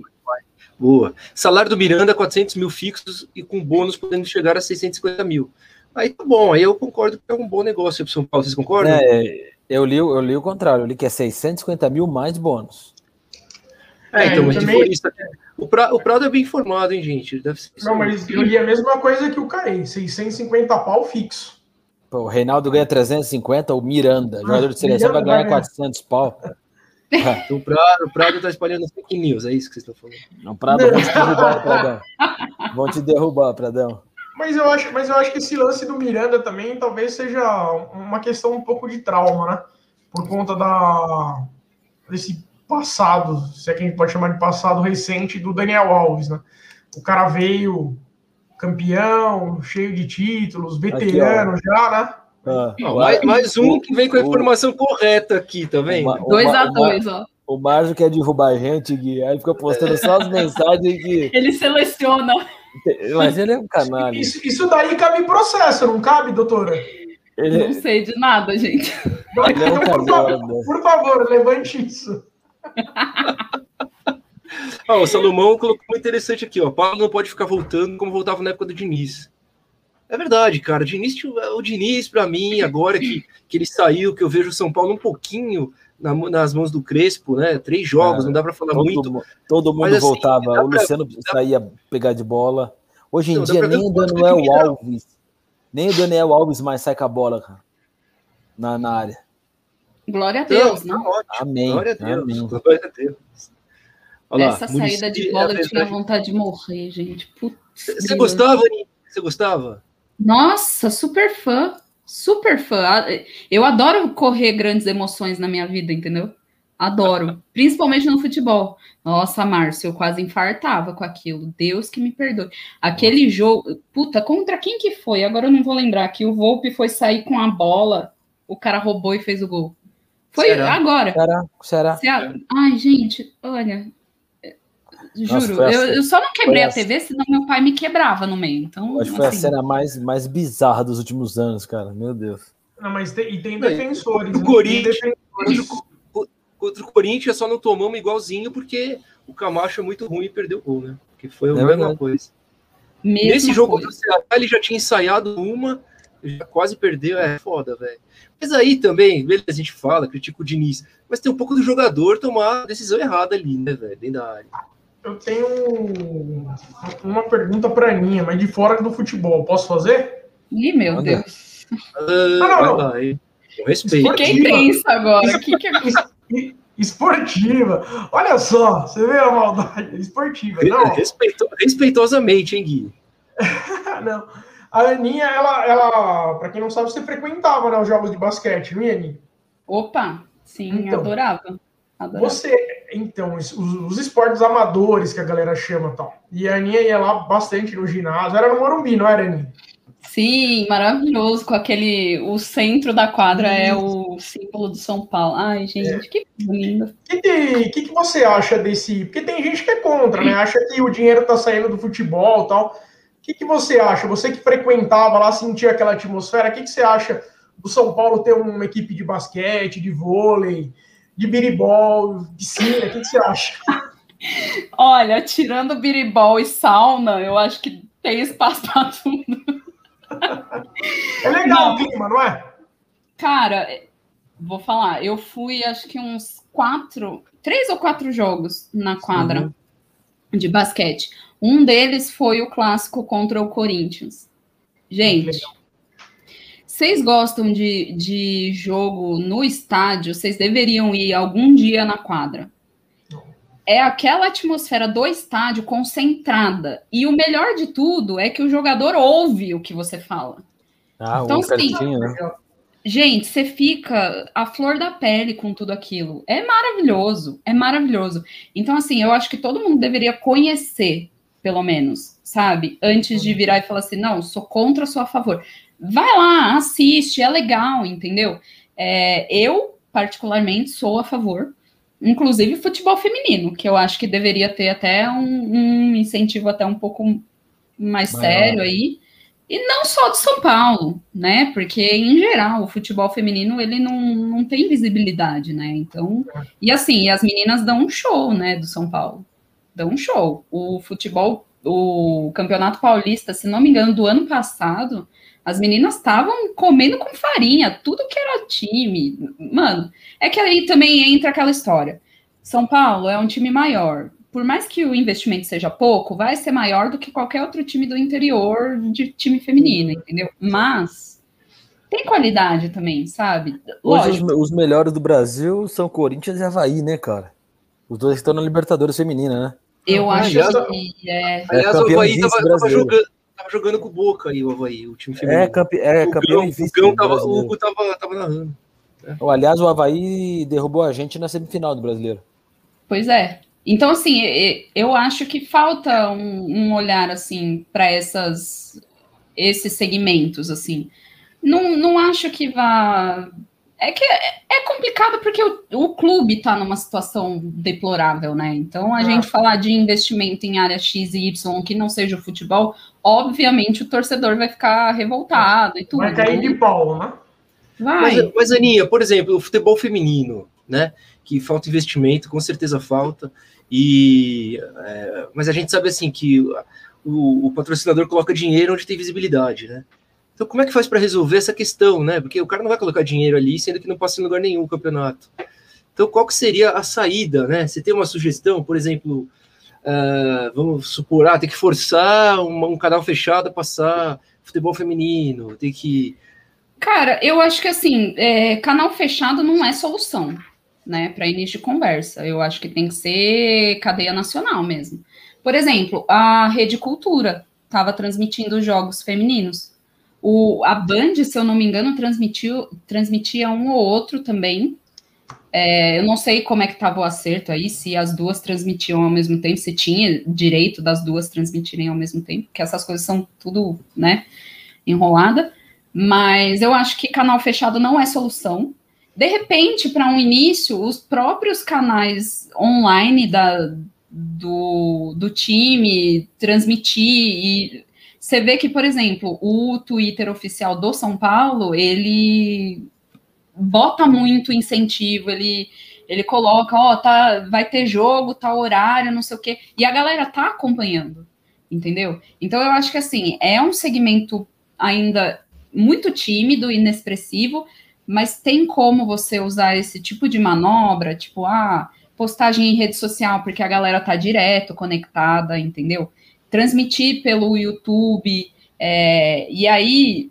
Boa. Salário do Miranda, 400 mil fixos e com bônus podendo chegar a 650 mil. Aí tá bom, aí eu concordo que é um bom negócio para São Paulo. Vocês concordam? É, eu li, eu li o contrário, eu li que é 650 mil mais bônus. É, então, mas também... isso, o, pra, o Prado é bem informado, hein, gente? Deve ser não, mas eu li a mesma coisa que o Caí, 650 pau fixo. Pô, o Reinaldo ganha 350, o Miranda, ah, jogador de seleção, vai ganhar 400 pau. o, Prado, o Prado tá espalhando fake news, é isso que vocês estão falando. Não, Prado, vão te derrubar, Pradão. Vão te derrubar, Pradão. Mas eu acho, mas eu acho que esse lance do Miranda também talvez seja uma questão um pouco de trauma, né? Por conta da desse passado, se é que a gente pode chamar de passado recente do Daniel Alves, né? O cara veio campeão, cheio de títulos, veterano aqui, já, né? Ah, mais, mais, um que vem com a informação o, correta aqui, tá vendo? 2x2, ó. O Márcio quer derrubar a gente, Gui, aí fica postando só as mensagens que. Ele seleciona. Mas ele é um canalha. Isso, isso daí cabe processo, não cabe, doutora? Ele... Não sei de nada, gente. Ele é um por, favor, por favor, levante isso. ah, o Salomão colocou muito interessante aqui, ó. Paulo não pode ficar voltando como voltava na época do Diniz. É verdade, cara. O Diniz, o Diniz para mim, agora que, que ele saiu, que eu vejo o São Paulo um pouquinho na, nas mãos do Crespo, né? Três jogos, é, não dá para falar todo, muito. Todo mundo assim, voltava, o Luciano pra, saía pegar de bola. Hoje em não, dia, nem o Daniel Alves, nem o Daniel Alves mais sai com a bola cara, na, na área. Glória a Deus, não? Tá Amém. Glória a Deus. Amém. Glória a Deus. Olha Essa lá, saída de bola eu tinha vontade de morrer, gente. Putz, Você gostava, Você gostava? Nossa, super fã. Super fã. Eu adoro correr grandes emoções na minha vida, entendeu? Adoro. Principalmente no futebol. Nossa, Márcio, eu quase infartava com aquilo. Deus que me perdoe. Aquele Nossa. jogo. Puta, contra quem que foi? Agora eu não vou lembrar. Que o Volpe foi sair com a bola, o cara roubou e fez o gol. Foi Será? agora. Será? Será? Ai, gente, olha. Juro, Nossa, eu, eu, só não quebrei a, a TV, senão meu pai me quebrava no meio. Então, acho que foi assim... a cena mais, mais bizarra dos últimos anos, cara. Meu Deus. Não, mas tem, e tem defensores. O né? Corinthians, contra o Corinthians só não tomamos igualzinho porque o Camacho é muito ruim e perdeu o gol, né? Que foi a é mesma coisa. Mesma Nesse jogo coisa. contra o Ceará, ele já tinha ensaiado uma, já quase perdeu, é foda, velho. Mas aí também, beleza, a gente fala, critica o Diniz, mas tem um pouco do jogador tomar a decisão errada ali, né, velho, dentro da área. Eu tenho uma pergunta para Aninha, mas de fora do futebol. Posso fazer? Ih, meu Olha. Deus. Ah, ah, não, não. Respeito. Quem tem isso agora? que que é... Esportiva. Olha só, você vê a maldade. Esportiva. Não. Respeito, respeitosamente, hein, Gui? não. A Aninha, ela, ela para quem não sabe, você frequentava né, os jogos de basquete, não é, Aninha? Opa, sim, então, adorava. Você, então, os, os, esportes amadores que a galera chama tal. E a Aninha ia lá bastante no ginásio. Era no Morumbi, não era, Aninha? Sim, maravilhoso, com aquele. O centro da quadra é o símbolo do São Paulo. Ai, gente, é. que lindo. O que, que, que, você acha desse. Porque tem gente que é contra, né? Acha que o dinheiro tá saindo do futebol e tal. O que, que você acha? Você que frequentava lá, sentia aquela atmosfera, o que, que você acha do São Paulo ter uma equipe de basquete, de vôlei, de biribol, piscina? O que, você acha? Olha, tirando biribol e sauna, eu acho que tem espaço para tudo. É legal não. o clima, não é? Cara, vou falar, eu fui acho que uns quatro, três ou quatro jogos na quadra uhum. de basquete. Um deles foi o clássico contra o Corinthians. Gente, vocês gostam de, de jogo no estádio? Vocês deveriam ir algum dia na quadra é aquela atmosfera do estádio concentrada. E o melhor de tudo é que o jogador ouve o que você fala. Ah, então, um assim, né? gente, você fica a flor da pele com tudo aquilo. É maravilhoso, é maravilhoso. Então, assim, eu acho que todo mundo deveria conhecer, pelo menos, sabe? Antes de virar e falar assim, não, sou contra, sou a favor. Vai lá, assiste, é legal, entendeu? É, eu, particularmente, sou a favor inclusive futebol feminino, que eu acho que deveria ter até um, um incentivo até um pouco mais Maior. sério aí. E não só de São Paulo, né? Porque, em geral, o futebol feminino, ele não, não tem visibilidade, né? Então, e assim, as meninas dão um show, né, do São Paulo. Dão um show. O futebol, o Campeonato Paulista, se não me engano, do ano passado, as meninas estavam comendo com farinha, tudo que era time. Mano, é que aí também entra aquela história. São Paulo é um time maior. Por mais que o investimento seja pouco, vai ser maior do que qualquer outro time do interior de time feminino, entendeu? Mas tem qualidade também, sabe? Hoje os, os, melhores do Brasil são Corinthians e Havaí, né, cara? Os dois estão na Libertadores feminina, né? Eu acho que é. Aliás, é o Havaí tava, jogando tava jogando com o Boca aí, o Havaí, o time feminino. É, campe... é o campeão Gão, o, Gão tava, o Hugo tava, tava narrando. É. Aliás, o Havaí derrubou a gente na semifinal do brasileiro. Pois é. Então, assim, eu acho que falta um, um olhar, assim, para essas esses segmentos, assim. Não, não acho que vá é que é, é complicado porque o, o clube está numa situação deplorável, né? Então, a ah. gente falar de investimento em área X e Y que não seja o futebol, obviamente o torcedor vai ficar revoltado e tudo. Vai cair de pau, né? Vai. Mas, mas, Aninha, por exemplo, o futebol feminino, né? Que falta investimento, com certeza falta. E, é, mas a gente sabe assim que o, o patrocinador coloca dinheiro onde tem visibilidade, né? Então, como é que faz para resolver essa questão, né? Porque o cara não vai colocar dinheiro ali, sendo que não passa em lugar nenhum o campeonato. Então, qual que seria a saída, né? Você tem uma sugestão, por exemplo, uh, vamos supor, ah, tem que forçar um, um canal fechado a passar futebol feminino, tem que. Cara, eu acho que assim, é, canal fechado não é solução, né, para início de conversa. Eu acho que tem que ser cadeia nacional mesmo. Por exemplo, a Rede Cultura estava transmitindo jogos femininos. O, a Band, se eu não me engano, transmitiu, transmitia um ou outro também. É, eu não sei como é que estava o acerto aí, se as duas transmitiam ao mesmo tempo, se tinha direito das duas transmitirem ao mesmo tempo, porque essas coisas são tudo, né, enrolada. Mas eu acho que canal fechado não é solução. De repente, para um início, os próprios canais online da, do, do time transmitir e você vê que, por exemplo, o Twitter oficial do São Paulo, ele bota muito incentivo, ele, ele coloca, ó, oh, tá, vai ter jogo, tá horário, não sei o quê, e a galera tá acompanhando, entendeu? Então eu acho que assim, é um segmento ainda muito tímido, inexpressivo, mas tem como você usar esse tipo de manobra, tipo, ah, postagem em rede social, porque a galera tá direto conectada, entendeu? Transmitir pelo YouTube, é, e aí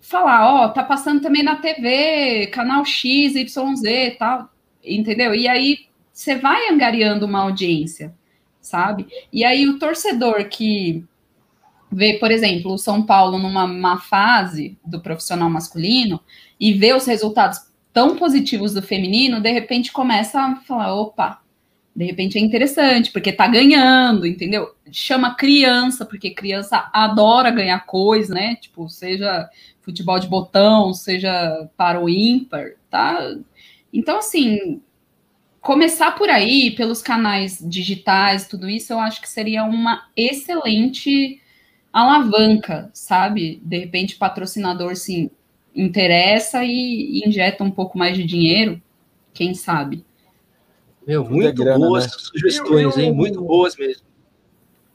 falar, ó, tá passando também na TV, canal X, YZ tal, entendeu? E aí você vai angariando uma audiência, sabe? E aí o torcedor que vê, por exemplo, o São Paulo numa má fase do profissional masculino e vê os resultados tão positivos do feminino, de repente começa a falar, opa, de repente é interessante, porque tá ganhando, entendeu? Chama criança, porque criança adora ganhar coisa, né? Tipo, seja futebol de botão, seja para o ímpar, tá? Então, assim, começar por aí, pelos canais digitais, tudo isso, eu acho que seria uma excelente alavanca, sabe? De repente, patrocinador se interessa e injeta um pouco mais de dinheiro, quem sabe? Meu, muito grana, boas né? sugestões, eu, eu... hein? Muito boas mesmo.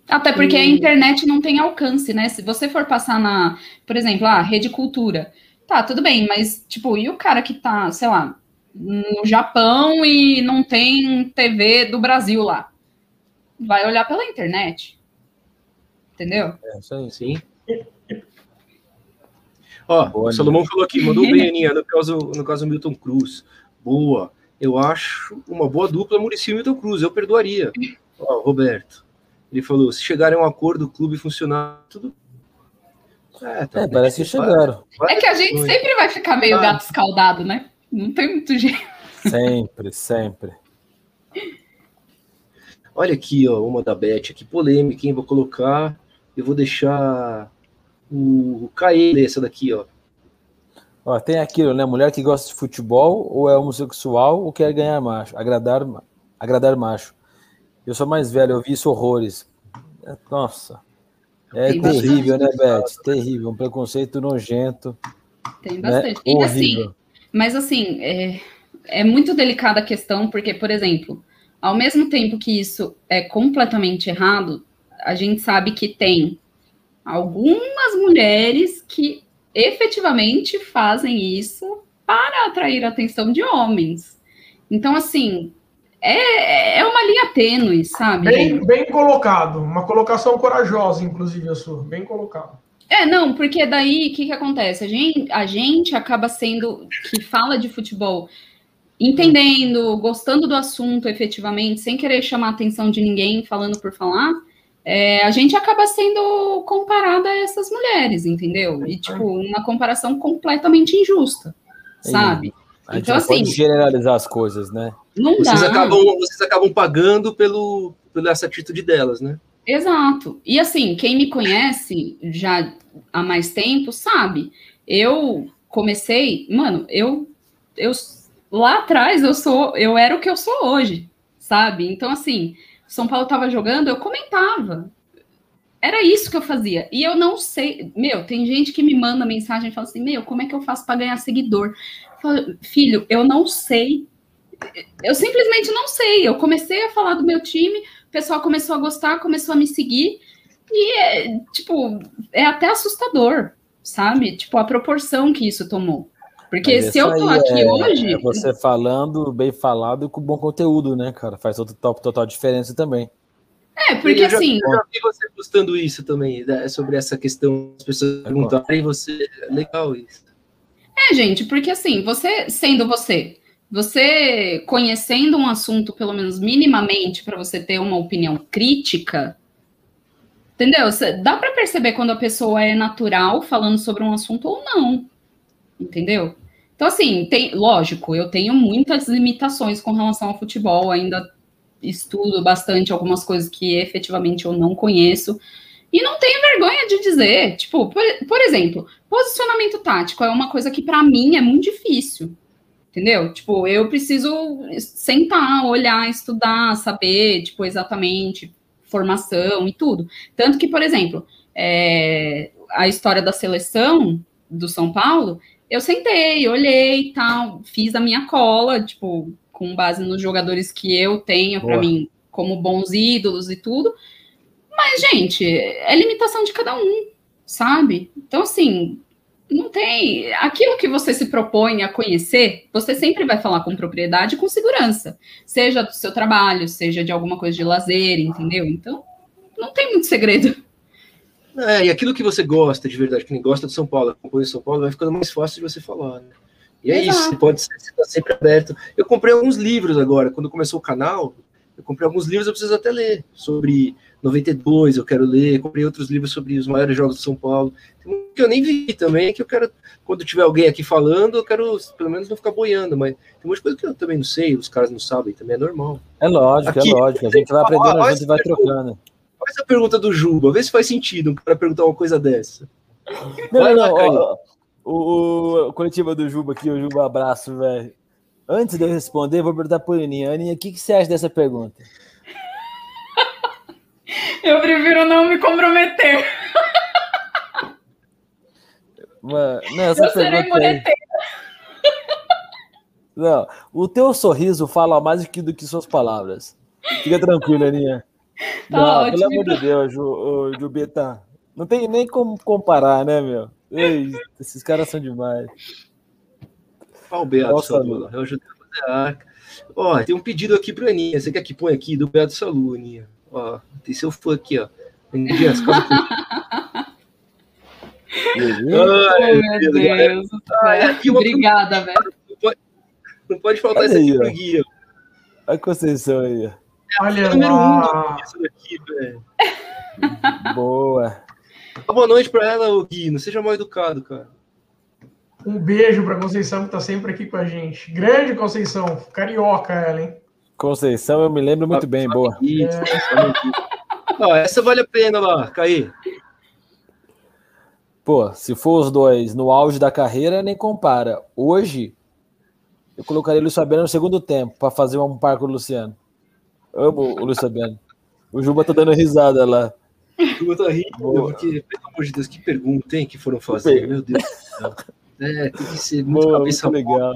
Até porque a internet não tem alcance, né? Se você for passar na, por exemplo, a ah, rede cultura, tá, tudo bem, mas, tipo, e o cara que tá, sei lá, no Japão e não tem TV do Brasil lá? Vai olhar pela internet. Entendeu? É, isso aí, sim. Ó, Boa, o Salomão falou aqui, mandou bem, Aninha, no caso, no caso Milton Cruz. Boa eu acho uma boa dupla Murici e Milton Cruz, eu perdoaria. Ó, Roberto, ele falou, se chegarem a um acordo, o clube funcionar, tudo... É, tá é parece que chegaram. É que a gente sempre vai ficar meio ah. gato escaldado, né? Não tem muito jeito. Sempre, sempre. Olha aqui, ó, uma da Beth, aqui polêmica, hein? Vou colocar, eu vou deixar o Caê essa daqui, ó. Ó, tem aquilo, né? Mulher que gosta de futebol ou é homossexual ou quer ganhar macho, agradar, agradar macho. Eu sou mais velho, eu vi isso horrores. Nossa. É tem terrível, né, Beth? Terrível, um preconceito nojento. Tem né? bastante. Né? E assim, mas assim, é, é muito delicada a questão, porque, por exemplo, ao mesmo tempo que isso é completamente errado, a gente sabe que tem algumas mulheres que efetivamente fazem isso para atrair a atenção de homens. Então, assim, é, é uma linha tênue, sabe? Bem, bem colocado, uma colocação corajosa, inclusive, a sua, bem colocado. É, não, porque daí o que, que acontece? A gente, a gente acaba sendo que fala de futebol entendendo, gostando do assunto efetivamente, sem querer chamar a atenção de ninguém falando por falar é, a gente acaba sendo comparada a essas mulheres, entendeu? E, tipo, uma comparação completamente injusta, sabe? A gente então, assim, pode generalizar as coisas, né? Não vocês dá. Acabam, vocês acabam pagando pelo, pela essa atitude delas, né? Exato. E assim, quem me conhece já há mais tempo sabe. Eu comecei, mano, eu, eu lá atrás eu sou, eu era o que eu sou hoje, sabe? Então assim, são Paulo estava jogando, eu comentava. Era isso que eu fazia. E eu não sei. Meu, tem gente que me manda mensagem e fala assim: Meu, como é que eu faço para ganhar seguidor? Eu falo, Filho, eu não sei. Eu simplesmente não sei. Eu comecei a falar do meu time, o pessoal começou a gostar, começou a me seguir. E, é, tipo, é até assustador, sabe? Tipo, a proporção que isso tomou. Porque Mas se eu tô aqui é, hoje. É você falando bem falado e com bom conteúdo, né, cara? Faz total, total diferença também. É, porque eu já, assim. Eu já vi você postando isso também, né, sobre essa questão, as pessoas é perguntarem você. É legal isso. É, gente, porque assim, você sendo você, você conhecendo um assunto, pelo menos minimamente, para você ter uma opinião crítica, entendeu? Dá para perceber quando a pessoa é natural falando sobre um assunto ou não, entendeu? Então, assim, tem, lógico, eu tenho muitas limitações com relação ao futebol, ainda estudo bastante algumas coisas que efetivamente eu não conheço. E não tenho vergonha de dizer, tipo, por, por exemplo, posicionamento tático é uma coisa que para mim é muito difícil. Entendeu? Tipo, eu preciso sentar, olhar, estudar, saber, tipo, exatamente formação e tudo. Tanto que, por exemplo, é, a história da seleção do São Paulo, eu sentei, olhei e tal, fiz a minha cola, tipo, com base nos jogadores que eu tenho para mim como bons ídolos e tudo. Mas, gente, é limitação de cada um, sabe? Então, assim, não tem. Aquilo que você se propõe a conhecer, você sempre vai falar com propriedade e com segurança. Seja do seu trabalho, seja de alguma coisa de lazer, entendeu? Então, não tem muito segredo. É, e aquilo que você gosta de verdade, que nem gosta de São Paulo, acompanha São Paulo, vai ficando mais fácil de você falar, né? E é Exato. isso, você pode ser, você tá sempre aberto. Eu comprei alguns livros agora, quando começou o canal, Eu comprei alguns livros, eu preciso até ler sobre 92, eu quero ler. comprei outros livros sobre os maiores jogos de São Paulo. Tem um que eu nem vi também, que eu quero, quando tiver alguém aqui falando, eu quero pelo menos não ficar boiando, mas tem um monte de coisa que eu também não sei, os caras não sabem, também é normal. É lógico, é aqui, é lógico. A gente vai aprendendo a gente vai trocando. Faz a pergunta do Juba, vê se faz sentido para perguntar uma coisa dessa. Não, vai não, lá, ó, o, o coletivo do Juba aqui, o Juba abraço, velho. Antes de eu responder, vou perguntar para a Aninha. Aninha, o que, que você acha dessa pergunta? Eu prefiro não me comprometer. Mano, não, essa eu serei moneteira. Não, o teu sorriso fala mais do que suas palavras. Fica tranquila, Aninha. Tá não, ótimo. pelo amor de Deus, Ju, Jubeta. Não tem nem como comparar, né, meu? Ei, esses caras são demais. Olha o Beato Salu. Eu ajudei a. Ó, tem um pedido aqui para Aninha. Você quer que põe aqui do Beato Salu, Aninha? Ó, tem seu fã aqui, ó. Aninha, as coisas Ai, meu Deus. Ai, Obrigada, velho. Não pode, não pode faltar isso aqui pro guia. Olha a Conceição aí. Olha número um daqui, velho. Boa. Boa noite pra ela, Gui. Não seja mal educado, cara. Um beijo pra Conceição, que tá sempre aqui com a gente. Grande Conceição. Carioca ela, hein? Conceição, eu me lembro muito bem, boa. É. essa vale a pena lá, Caí. Pô, se for os dois no auge da carreira, nem compara. Hoje, eu colocaria o Luiz Fabiano no segundo tempo para fazer um par com o Luciano. Amo o Luiz Fabiano. O Juba tá dando risada lá. O Juba tá rindo, porque, pelo amor de Deus, que pergunta, hein, que foram fazer, meu Deus do céu. É, tem que ser muito Boa, cabeça muito legal.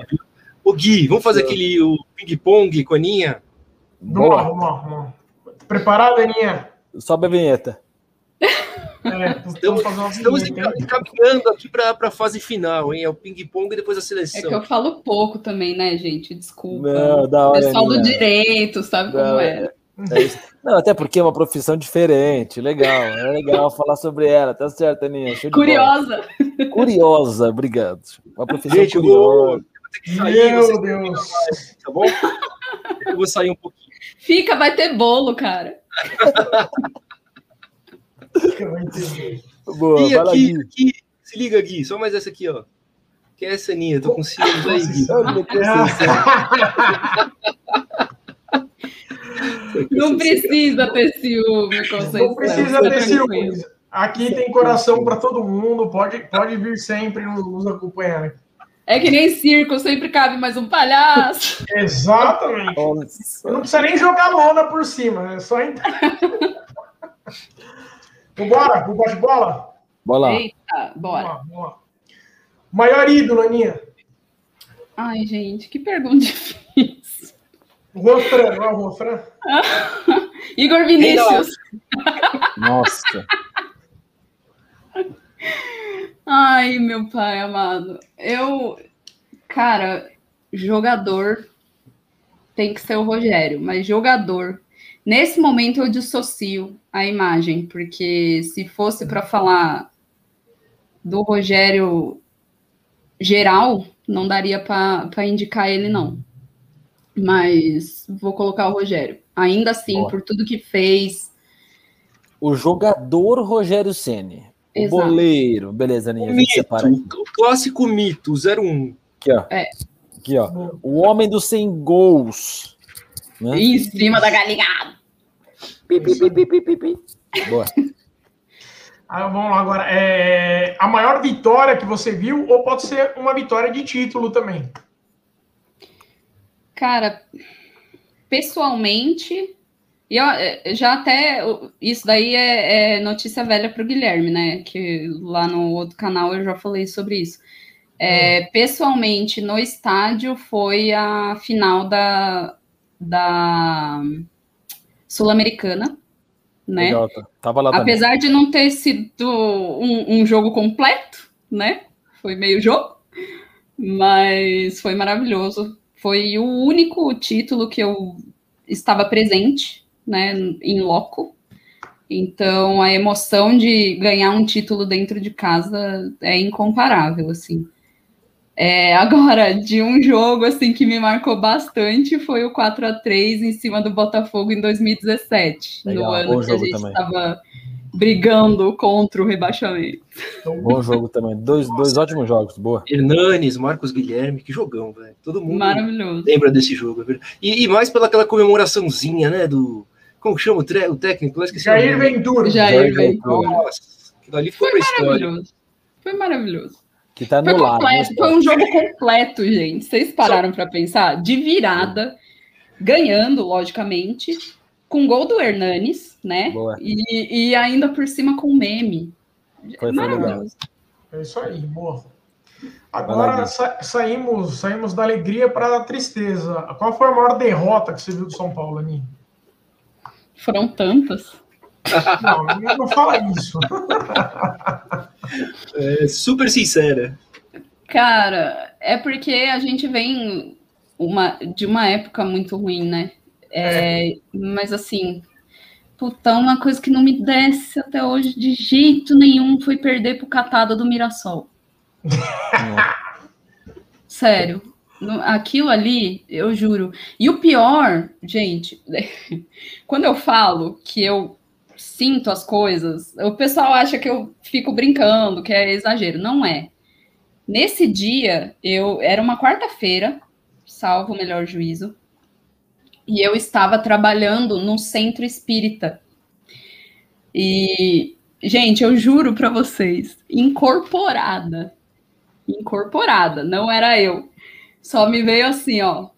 Ô Gui, vamos fazer aquele ping-pong com a Aninha? Vamos lá, vamos lá, vamos lá. Preparado, Aninha? Sobe a vinheta. É, estamos, estamos encaminhando aqui para a fase final, hein? É o ping-pong e depois a seleção. É que eu falo pouco também, né, gente? Desculpa. Não, da hora, Pessoal do direito, sabe da como é. é não, até porque é uma profissão diferente, legal. É legal falar sobre ela, tá certo, Aninha? Curiosa. Curiosa, obrigado. Uma profissão gente, curiosa. Sair, Meu Deus. Tá bom? Eu vou sair um pouquinho. Fica, vai ter bolo, cara. Boa, e aqui, aqui, se liga, Gui, só mais essa aqui, ó. Que é essa Aninha, tô com ciúmes aí, Gui. Não precisa ter ciúme, Não precisa ter ciúme. Aqui tem coração para todo mundo, pode, pode vir sempre nos acompanhar. É que nem circo, sempre cabe mais um palhaço. Exatamente. Nossa. Não precisa nem jogar lona por cima, é só entrar. Vambora, pro bate-bola? Bola. Eita, bora. Vamos Maior ídolo, Aninha? Ai, gente, que pergunta difícil. Juan Fran, não é o Juan Fran? Igor Vinícius. Nossa. Ai, meu pai amado. Eu, cara, jogador tem que ser o Rogério, mas jogador Nesse momento eu dissocio a imagem, porque se fosse para falar do Rogério geral, não daria para indicar ele, não. Mas vou colocar o Rogério. Ainda assim, Boa. por tudo que fez. O jogador Rogério Ceni. O boleiro. Beleza, Ninha, o, mito, o clássico mito, 01. Aqui, ó. É. Aqui, ó. O homem dos 100 gols. Né? Em cima da galinhada. Pi, pi, pi, pi, pi, pi. Boa. Ah, vamos lá agora. É, a maior vitória que você viu, ou pode ser uma vitória de título também? Cara, pessoalmente, eu, é, já até. Isso daí é, é notícia velha para o Guilherme, né? Que lá no outro canal eu já falei sobre isso. É, hum. Pessoalmente, no estádio foi a final da. da sul-americana, né? Legal, tá. Tava lá Apesar também. de não ter sido um, um, jogo completo, né? Foi meio jogo, mas foi maravilhoso. Foi o único título que eu estava presente, né, em loco. Então a emoção de ganhar um título dentro de casa é incomparável, assim. É, agora, de um jogo assim que me marcou bastante foi o 4 a 3 em cima do Botafogo em 2017, Legal, no ano que a gente estava brigando contra o rebaixamento. Bom jogo também. Dois, dois ótimos jogos, boa. Hernanes, Marcos Guilherme, que jogão, velho. Todo mundo Maravilhoso. lembra desse jogo. É e, e, mais pela aquela comemoraçãozinha, né? Do. Como chama o, o técnico? esqueci Jair Ventura. Jair Ventura. Nossa, aquilo ali foi, foi maravilhoso. Foi maravilhoso. Que tá no foi, lado, completo, foi um jogo completo, gente. Vocês pararam para pensar? De virada, ganhando, logicamente, com gol do Hernanes, né? E, e, ainda por cima com meme. Foi, Maravilhoso. É isso aí, boa. Agora sa saímos, saímos da alegria para a tristeza. Qual foi a maior derrota que você viu do São Paulo, Aninha? Foram tantas. Não, não fala isso. É super sincera. Cara, é porque a gente vem uma, de uma época muito ruim, né? É, é. Mas assim, puta, uma coisa que não me desce até hoje de jeito nenhum foi perder pro Catada do Mirassol. Sério. Aquilo ali, eu juro. E o pior, gente, quando eu falo que eu sinto as coisas, o pessoal acha que eu fico brincando, que é exagero. Não é. Nesse dia, eu era uma quarta-feira, salvo o melhor juízo, e eu estava trabalhando no centro espírita. E, gente, eu juro para vocês, incorporada. Incorporada, não era eu. Só me veio assim, ó.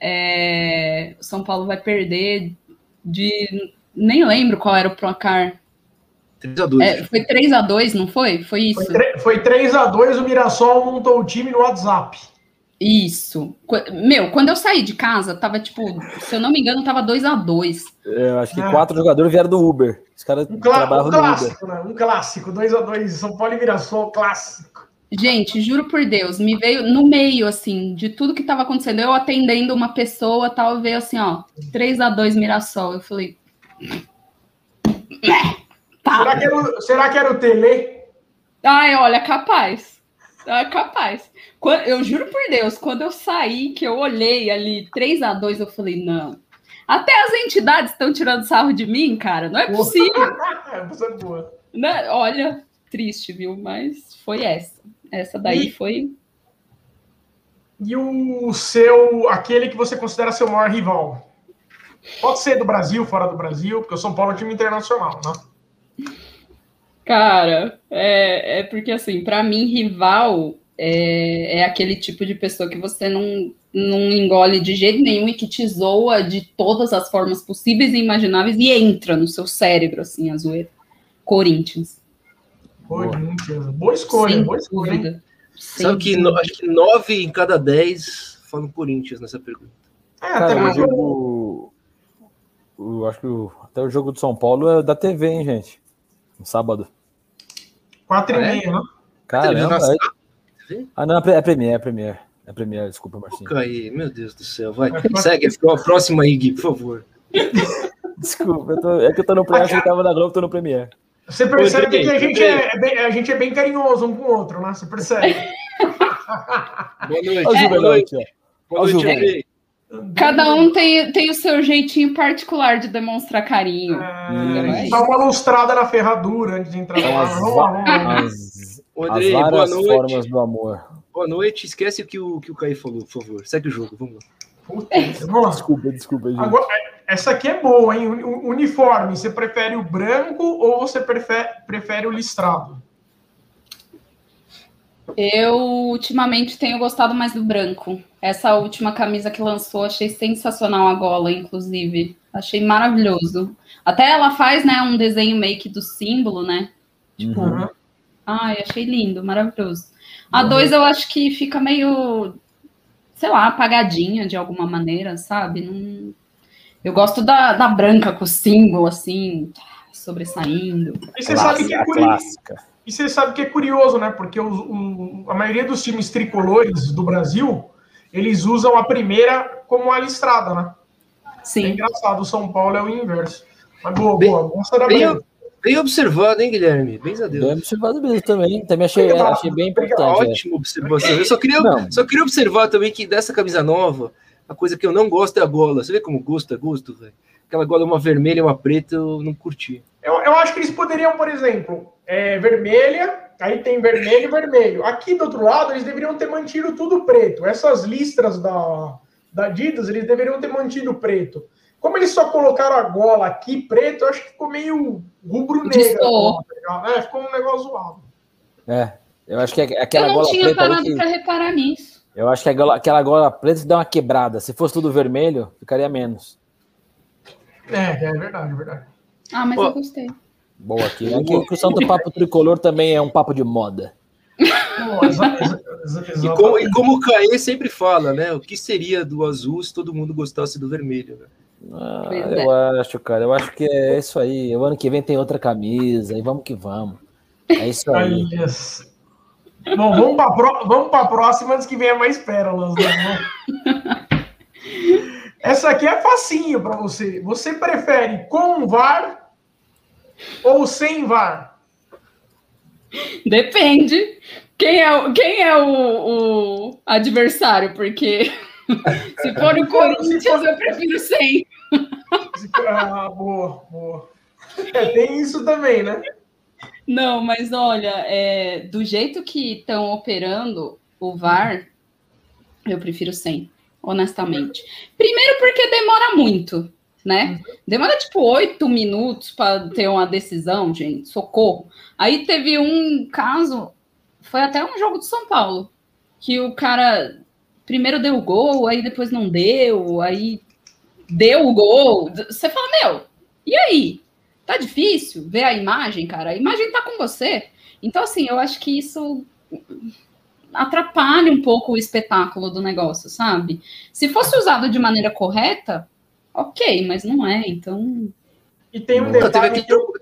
É, São Paulo vai perder de nem lembro qual era o placar. 3x2. É, foi 3x2, não foi? Foi isso. Foi 3x2, o Mirassol montou o time no WhatsApp. Isso. Meu, quando eu saí de casa, tava tipo, se eu não me engano, tava 2x2. É, eu acho que é. quatro jogadores vieram do Uber. Os caras um, clá um clássico, né? Um clássico, 2x2, São Paulo e Mirassol, clássico. Gente, juro por Deus, me veio no meio, assim, de tudo que tava acontecendo. Eu atendendo uma pessoa, tal, veio assim, ó, 3x2 Mirassol. Eu falei. Será, que era, o, será que era o Tele? Ai, olha, capaz. É capaz. Quando, eu juro por Deus, quando eu saí, que eu olhei ali 3 a 2 eu falei, não. Até as entidades estão tirando sarro de mim, cara. Não é possível. É boa. Né? Olha, triste, viu? Mas foi essa. Essa daí e, foi. E o seu, aquele que você considera seu maior rival? Pode ser do Brasil, fora do Brasil, porque o São Paulo é um time internacional, né? Cara, é, é porque assim, para mim, rival é, é, aquele tipo de pessoa que você não, não engole de jeito nenhum e que te zoa de todas as formas possíveis e imagináveis e entra no seu cérebro, assim, a zoeira. Corinthians. Corinthians. Boa escolha, Sem boa escolha. Sabe que no, acho que nove em cada dez falam Corinthians nessa pergunta. É, até mais o, o, acho que o, até o jogo do São Paulo é da TV, hein, gente? No sábado. Quatro e ah, é? meia, né? Caramba, é... Ah, não, é Premier, é Premier. É Premier, desculpa, Marcinho. Aí, meu Deus do céu, vai. Segue, a próxima aí, Gui, por favor. Desculpa, tô... é que eu tô no Premier, achei que tava na Globo, tô no Premier. Você percebe que a gente é, bem, a gente é bem carinhoso um com o outro, né? Você percebe. boa noite. Olha o Boa noite. Boa noite, Cada um tem, tem o seu jeitinho particular de demonstrar carinho. É, dá uma lustrada na ferradura antes de entrar no ar. As, as várias formas do amor. Boa noite. Esquece o que o, que o Caí falou, por favor. Segue o jogo, vamos lá. Puta, desculpa, desculpa, gente. Agora, essa aqui é boa, hein? Uniforme, você prefere o branco ou você prefere, prefere o listrado? Eu ultimamente tenho gostado mais do branco. Essa última camisa que lançou, achei sensacional a gola, inclusive. Achei maravilhoso. Até ela faz, né, um desenho meio que do símbolo, né? Tipo, uhum. ai, achei lindo, maravilhoso. A 2 eu acho que fica meio, sei lá, apagadinha de alguma maneira, sabe? Não... Eu gosto da, da branca com o símbolo, assim, sobressaindo. E você clássica, sabe que é clássica. E você sabe que é curioso, né? Porque o, o, a maioria dos times tricolores do Brasil, eles usam a primeira como a listrada, né? Sim. É engraçado, o São Paulo é o inverso. Mas boa, bem, boa. Gosta da bem, Bem observado, hein, Guilherme? Bem a Deus. Bem observado mesmo também. Também achei, achei bem importante. É. Ótima é. observação. Eu só queria, só queria observar também que dessa camisa nova, a coisa que eu não gosto é a gola. Você vê como gosto é gosto, velho? Aquela gola uma vermelha e uma preta, eu não curti. Eu, eu acho que eles poderiam, por exemplo, é, vermelha, aí tem vermelho e vermelho. Aqui do outro lado, eles deveriam ter mantido tudo preto. Essas listras da, da Adidas, eles deveriam ter mantido preto. Como eles só colocaram a gola aqui preto, eu acho que ficou meio rubro-negra. É, ficou um negócio zoado. É, eu acho que aquela gola preta. Eu não tinha parado que... para reparar nisso. Eu acho que aquela gola preta dá uma quebrada. Se fosse tudo vermelho, ficaria menos. É, é verdade, é verdade. Ah, mas eu gostei. Boa aqui. Aqui o Santo Papo Tricolor também é um papo de moda. e, como, e como o Caê sempre fala, né? O que seria do azul se todo mundo gostasse do vermelho? Né? Ah, eu é. acho, cara. Eu acho que é isso aí. O ano que vem tem outra camisa e vamos que vamos. É isso aí. Bom, vamos para pro... a próxima antes que venha mais pérolas. Né? Essa aqui é facinho para você. Você prefere com VAR ou sem VAR? Depende. Quem é, quem é o, o adversário? Porque se for o Corinthians, eu prefiro sem. Ah, boa, boa. É, tem isso também, né? Não, mas olha, é, do jeito que estão operando o VAR, eu prefiro sem, honestamente. Primeiro porque demora muito, né? Demora tipo oito minutos para ter uma decisão, gente. Socorro. Aí teve um caso, foi até um jogo de São Paulo, que o cara primeiro deu o gol, aí depois não deu, aí deu o gol. Você fala, meu, e aí? Tá difícil ver a imagem, cara? A imagem tá com você. Então, assim, eu acho que isso atrapalha um pouco o espetáculo do negócio, sabe? Se fosse usado de maneira correta, ok, mas não é, então. E tem um detalhe. Teve aquele, jogo...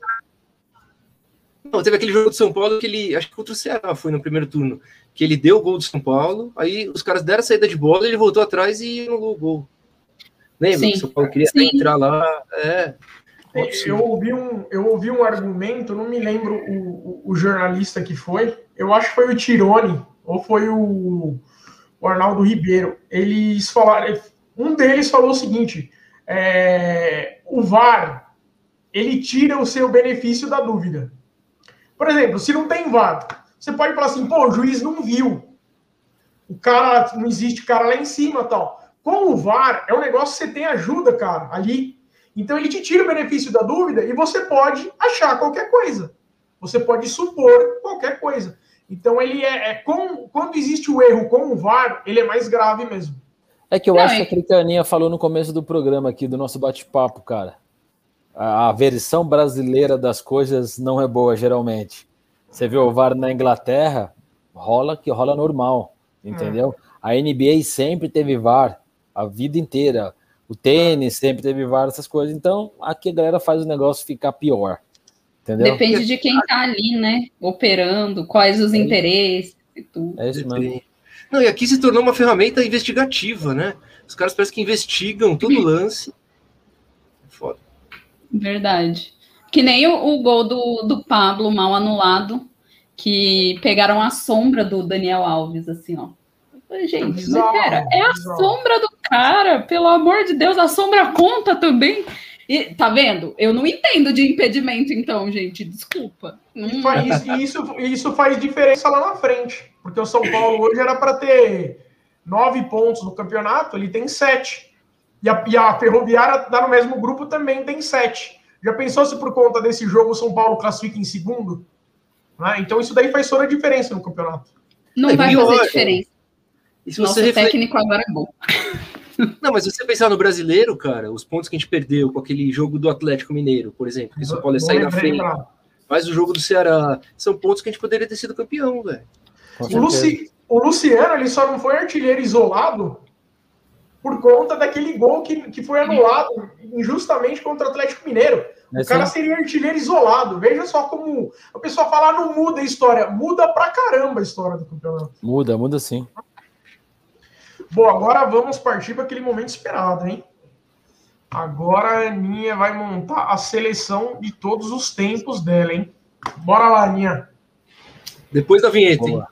não, teve aquele jogo de São Paulo que ele, acho que contra o Ceará foi no primeiro turno, que ele deu o gol do São Paulo, aí os caras deram a saída de bola, ele voltou atrás e anulou o gol. Lembra? Sim. São Paulo queria Sim. entrar lá. É. Eu ouvi, um, eu ouvi um argumento, não me lembro o, o, o, jornalista que foi, eu acho que foi o Tirone, ou foi o, o Arnaldo Ribeiro. Eles falaram, um deles falou o seguinte: é, o VAR ele tira o seu benefício da dúvida. Por exemplo, se não tem VAR, você pode falar assim, pô, o juiz não viu. O cara, não existe cara lá em cima tal. Com o VAR, é um negócio que você tem ajuda, cara, ali. Então ele te tira o benefício da dúvida e você pode achar qualquer coisa. Você pode supor qualquer coisa. Então ele é, é com, quando existe o erro com o VAR, ele é mais grave mesmo. É que eu Não, acho é... que aquele que a Aninha falou no começo do programa aqui, do nosso bate-papo, cara. A, a versão brasileira das coisas não é boa, geralmente. Você vê o VAR na Inglaterra, rola que rola normal, entendeu? É. A NBA sempre teve VAR a vida inteira. O tênis sempre teve várias essas coisas. Então, aqui a galera faz o negócio ficar pior. Entendeu? Depende de quem tá ali, né? Operando, quais os é interesses e tudo. É isso mesmo. Não, e aqui se tornou uma ferramenta investigativa, né? Os caras parecem que investigam todo lance. Foda. Verdade. Que nem o, o, gol do, do Pablo mal anulado, que pegaram a sombra do Daniel Alves, assim, ó. Gente, bizarro, pera, é a sombra do cara, pelo amor de Deus, a sombra conta também. E, tá vendo? Eu não entendo de impedimento, então, gente, desculpa. Hum. E isso, isso faz diferença lá na frente, porque o São Paulo hoje era para ter nove pontos no campeonato, ele tem sete. E a, e a Ferroviária, tá no mesmo grupo, também tem sete. Já pensou se por conta desse jogo o São Paulo classifica em segundo? Ah, então isso daí faz toda a diferença no campeonato. Não é, vai fazer diferença. E se Nosso você reflete... técnico agora é bom. Não, mas se você pensar no brasileiro, cara, os pontos que a gente perdeu com aquele jogo do Atlético Mineiro, por exemplo, que o São Paulo ia sair na frente, mas o jogo do Ceará, são pontos que a gente poderia ter sido campeão, velho. O, Luci... o Luciano, ele só não foi artilheiro isolado por conta daquele gol que, que foi anulado injustamente contra o Atlético Mineiro. O cara seria artilheiro isolado. Veja só como a pessoa falar não muda a história. Muda pra caramba a história do campeonato. Muda, muda sim. Bom, agora vamos partir para aquele momento esperado, hein? Agora a Aninha vai montar a seleção de todos os tempos dela, hein? Bora lá, Aninha. Depois da vinheta, hein?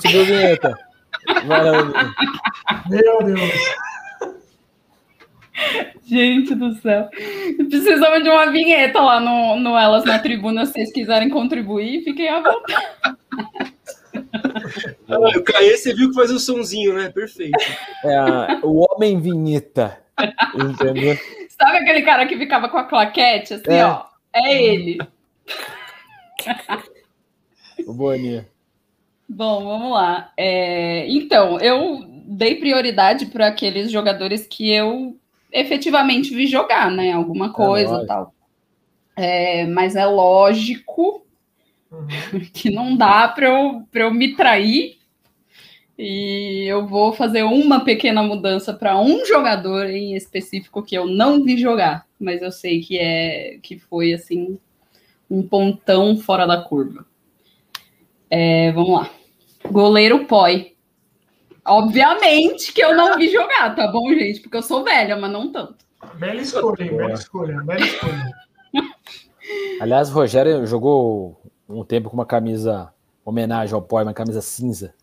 Subiu a vinheta. Meu Deus. Gente do céu. Precisamos de uma vinheta lá no, no Elas na Tribuna, se vocês quiserem contribuir, fiquem à vontade. Ah, o Caê, você viu que faz o sonzinho, né? Perfeito. É, o Homem Vinheta. Entendeu? Sabe aquele cara que ficava com a claquete, assim, É. ó? É ele. Boninha. Bom, vamos lá. É, então, eu dei prioridade para aqueles jogadores que eu efetivamente vi jogar, né? Alguma coisa lógico. e tal. É, mas é lógico Uhum. que não dá para eu, pra eu me trair. E eu vou fazer uma pequena mudança para um jogador em específico que eu não vi jogar, mas eu sei que é que foi assim um pontão fora da curva. É, vamos lá. Goleiro Poi. Obviamente que eu não vi jogar, tá bom, gente? Porque eu sou velha, mas não tanto. Bela escolha, hein? Bela escolha, bela escolha. Aliás, o Rogério jogou um tempo com uma camisa homenagem ao Poi, uma camisa cinza.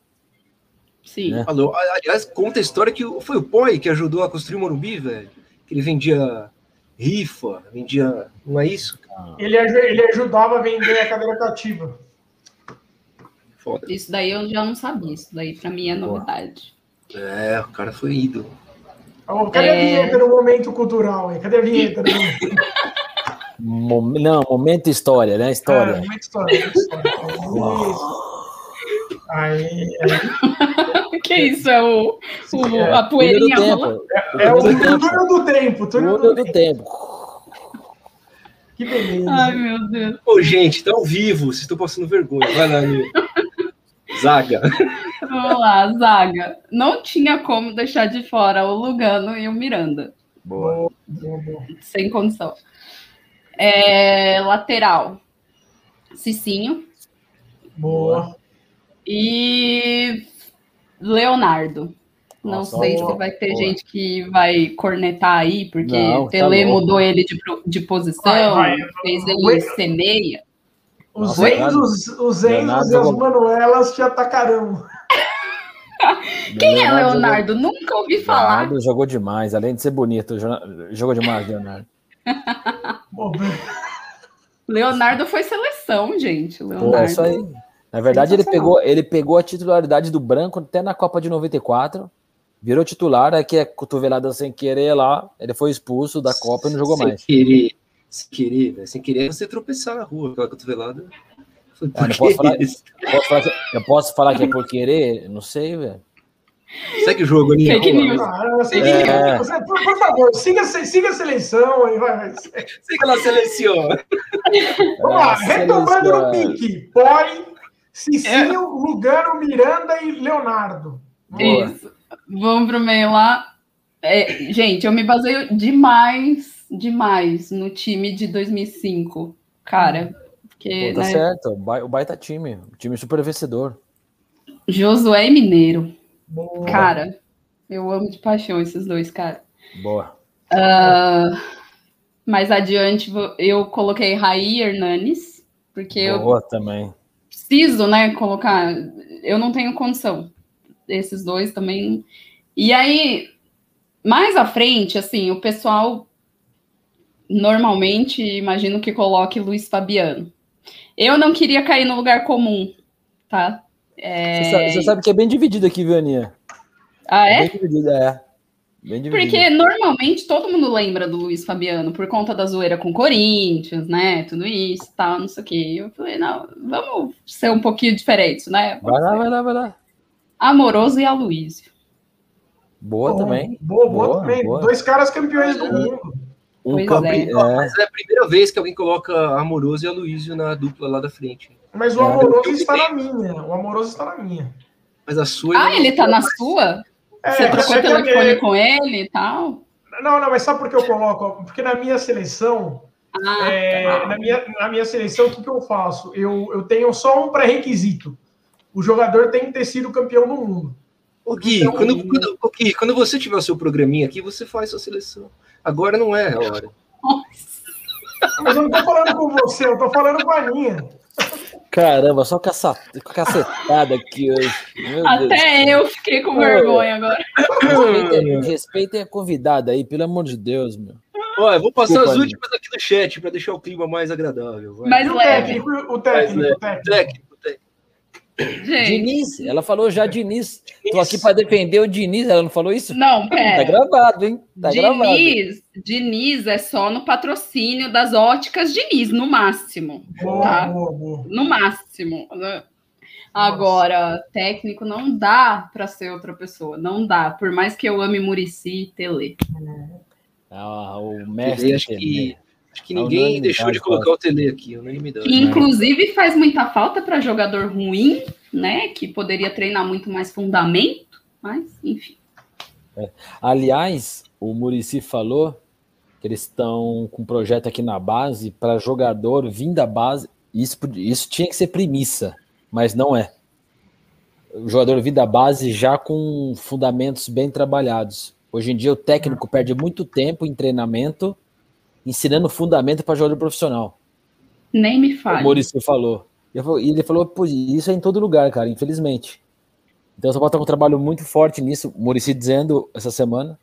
Sim. Né? Falou. Aliás, conta a história que foi o Poi que ajudou a construir o Morumbi, velho. Que ele vendia rifa, vendia. Não é isso? Ele, aju- ele ajudava a vender a cadeira cativa. Foda. Isso daí eu já não sabia. Isso daí pra mim é novidade. É, o cara foi ídolo. Ô, cadê a É. vinheta do momento cultural? Hein? Cadê a vinheta? Mom- Não, momento história, né? História. momento história. momento história. Isso. Aí, aí, que isso? É o, o- É, a poeirinha tempo. é o Túnel do tempo. túnel do tempo. Do do tempo. tempo. Que beleza. Ai, meu Deus. Ô, gente, tá ao vivo, vocês estão passando vergonha. Vai lá, Nil. Zaga. Vamos lá, zaga. Não tinha como deixar de fora o Lugano e o Miranda. Boa. Boa, boa. Sem condição. É, lateral. Cicinho Boa. e Leonardo. Não Nossa, sei boa, se vai ter boa. gente que vai cornetar aí, porque Não, tá Tele louco. mudou ele de, de posição, Vai, vai. fez Oi. ele ser meia. Os Enzos, os Leonardo Enzos e as jogou- Manuelas te atacarão. Quem é jogou- Leonardo? Nunca ouvi falar. Leonardo jogou demais, além de ser bonito, jo- jogou demais, Leonardo. Pô, Leonardo foi seleção, gente. Pô, Leonardo. é isso aí. Na verdade, ele pegou, ele pegou a titularidade do Branco até na Copa de 94, virou titular, aí que é cotovelada sem querer lá, ele foi expulso da Copa e não jogou sem mais. Querer, sem querer, velho. Sem querer você tropeçar na rua, aquela cotovelada. Foi Ah, por posso falar- isso. Posso falar eu posso falar que é por querer? Não sei, velho. Segue o jogo, Aninha. Fake lá. news. Ah, É. você- por, por favor, siga, siga a seleção aí, vai. Siga lá, seleciona. Vamos lá, retomando no pique. Poi, Cicinho, Lugano, Miranda e Leonardo. Boa. Isso. Vamos pro meio lá. É, gente, eu me baseio demais, demais no time de 2005. Cara, porque Pô, tá né, certo, o bai- o baita time, um time super vencedor. Josué Mineiro. Boa. Cara, eu amo de paixão esses dois, cara. Boa. Ah, mais adiante, eu coloquei Raí Hernanes, porque eu Boa também. preciso, né, colocar. Eu não tenho condição. Esses dois também. E aí, mais à frente, assim, o pessoal normalmente imagino que coloque Luiz Fabiano. Eu não queria cair no lugar comum, tá? É, Você, sabe, você sabe que é bem dividido aqui, viu, Aninha? Ah, é? Bem dividido, é. Bem dividido. Porque normalmente todo mundo lembra do Luiz Fabiano por conta da zoeira com o Corinthians, né? Tudo isso tal, não sei o quê. Eu falei, não, vamos ser um pouquinho diferentes, né? Vai lá, vai lá, vai lá. Amoroso e Aloysio. Boa também. Boa, boa, Boa, também. boa. Dois caras campeões do mundo. Um campo. é. É. Mas é a primeira vez que alguém coloca Amoroso e Aloysio na dupla lá da frente. Mas o É. Amoroso está na minha. O Amoroso está na minha. Mas a sua. Ah, ele tá na sua? É, Você trocou é que- telefone com ele e tal? Não, não, mas sabe por que eu coloco? Porque na minha seleção, Ah, é, tá. na, minha, na minha seleção, o que, que eu faço? Eu, eu tenho só um pré-requisito. O jogador tem que ter sido campeão do mundo. Ô Gui, então, quando, quando, ô, Gui, quando você tiver o seu programinha aqui, você faz sua seleção. Agora não é a hora. Mas eu não tô falando com você, eu tô falando com a Aninha. Caramba, só caça... cacetada aqui hoje. Meu Até Deus. eu fiquei com vergonha agora. Respeitem, respeitem a convidada aí, pelo amor de Deus, meu. Olha, vou passar Desculpa, as últimas aqui no chat para deixar o clima mais agradável. Vai. Mais leve. O técnico, o técnico. Gente. Diniz, ela falou já Diniz. Diniz. Tô aqui para defender o Diniz, ela não falou isso? Não, pera. Tá gravado, hein? Tá Diniz, gravado. Diniz é só no patrocínio das óticas Diniz, no máximo. Boa, tá? boa, boa. No máximo. Agora, Nossa. técnico não dá para ser outra pessoa, não dá. Por mais que eu ame Murici e Tele. Ah, o mestre. Acho que Acho que ninguém deixou de colocar o Tele aqui, unanimidade. Que, inclusive faz muita falta para jogador ruim, né? Que poderia treinar muito mais fundamento, mas enfim. É. Aliás, o Murici falou que eles estão com um projeto aqui na base para jogador vindo da base. Isso, isso tinha que ser premissa, mas não é. O jogador vindo da base já com fundamentos bem trabalhados. Hoje em dia o técnico perde muito tempo em treinamento ensinando fundamento para jogador profissional. Nem me fale. O Maurício falou. E ele falou, pô, isso é em todo lugar, cara, infelizmente. Então o São Paulo tá com um trabalho muito forte nisso, o Maurício dizendo essa semana,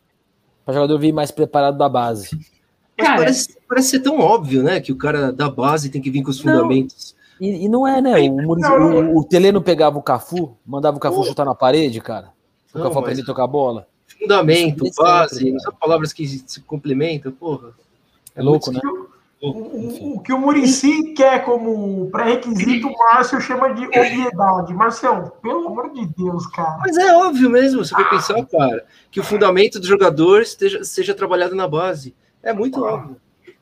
para o jogador vir mais preparado da base. Mas cara, parece, parece ser tão óbvio, né? Que o cara da base tem que vir com os fundamentos. Não, e, e, não é, né? O, Maurício, o, o Tele não pegava o Cafu, mandava o Cafu chutar na parede, cara. O não, Cafu aprender a tocar bola. Fundamento, base, são palavras que se complementam, porra. É louco, né? O, o, o, que o Murici quer como pré-requisito, o Márcio chama de obviedade. Marcelo, pelo amor de Deus, cara. Mas é óbvio mesmo, você vai pensar, cara, que o fundamento do jogador esteja, seja trabalhado na base. É muito ah. óbvio.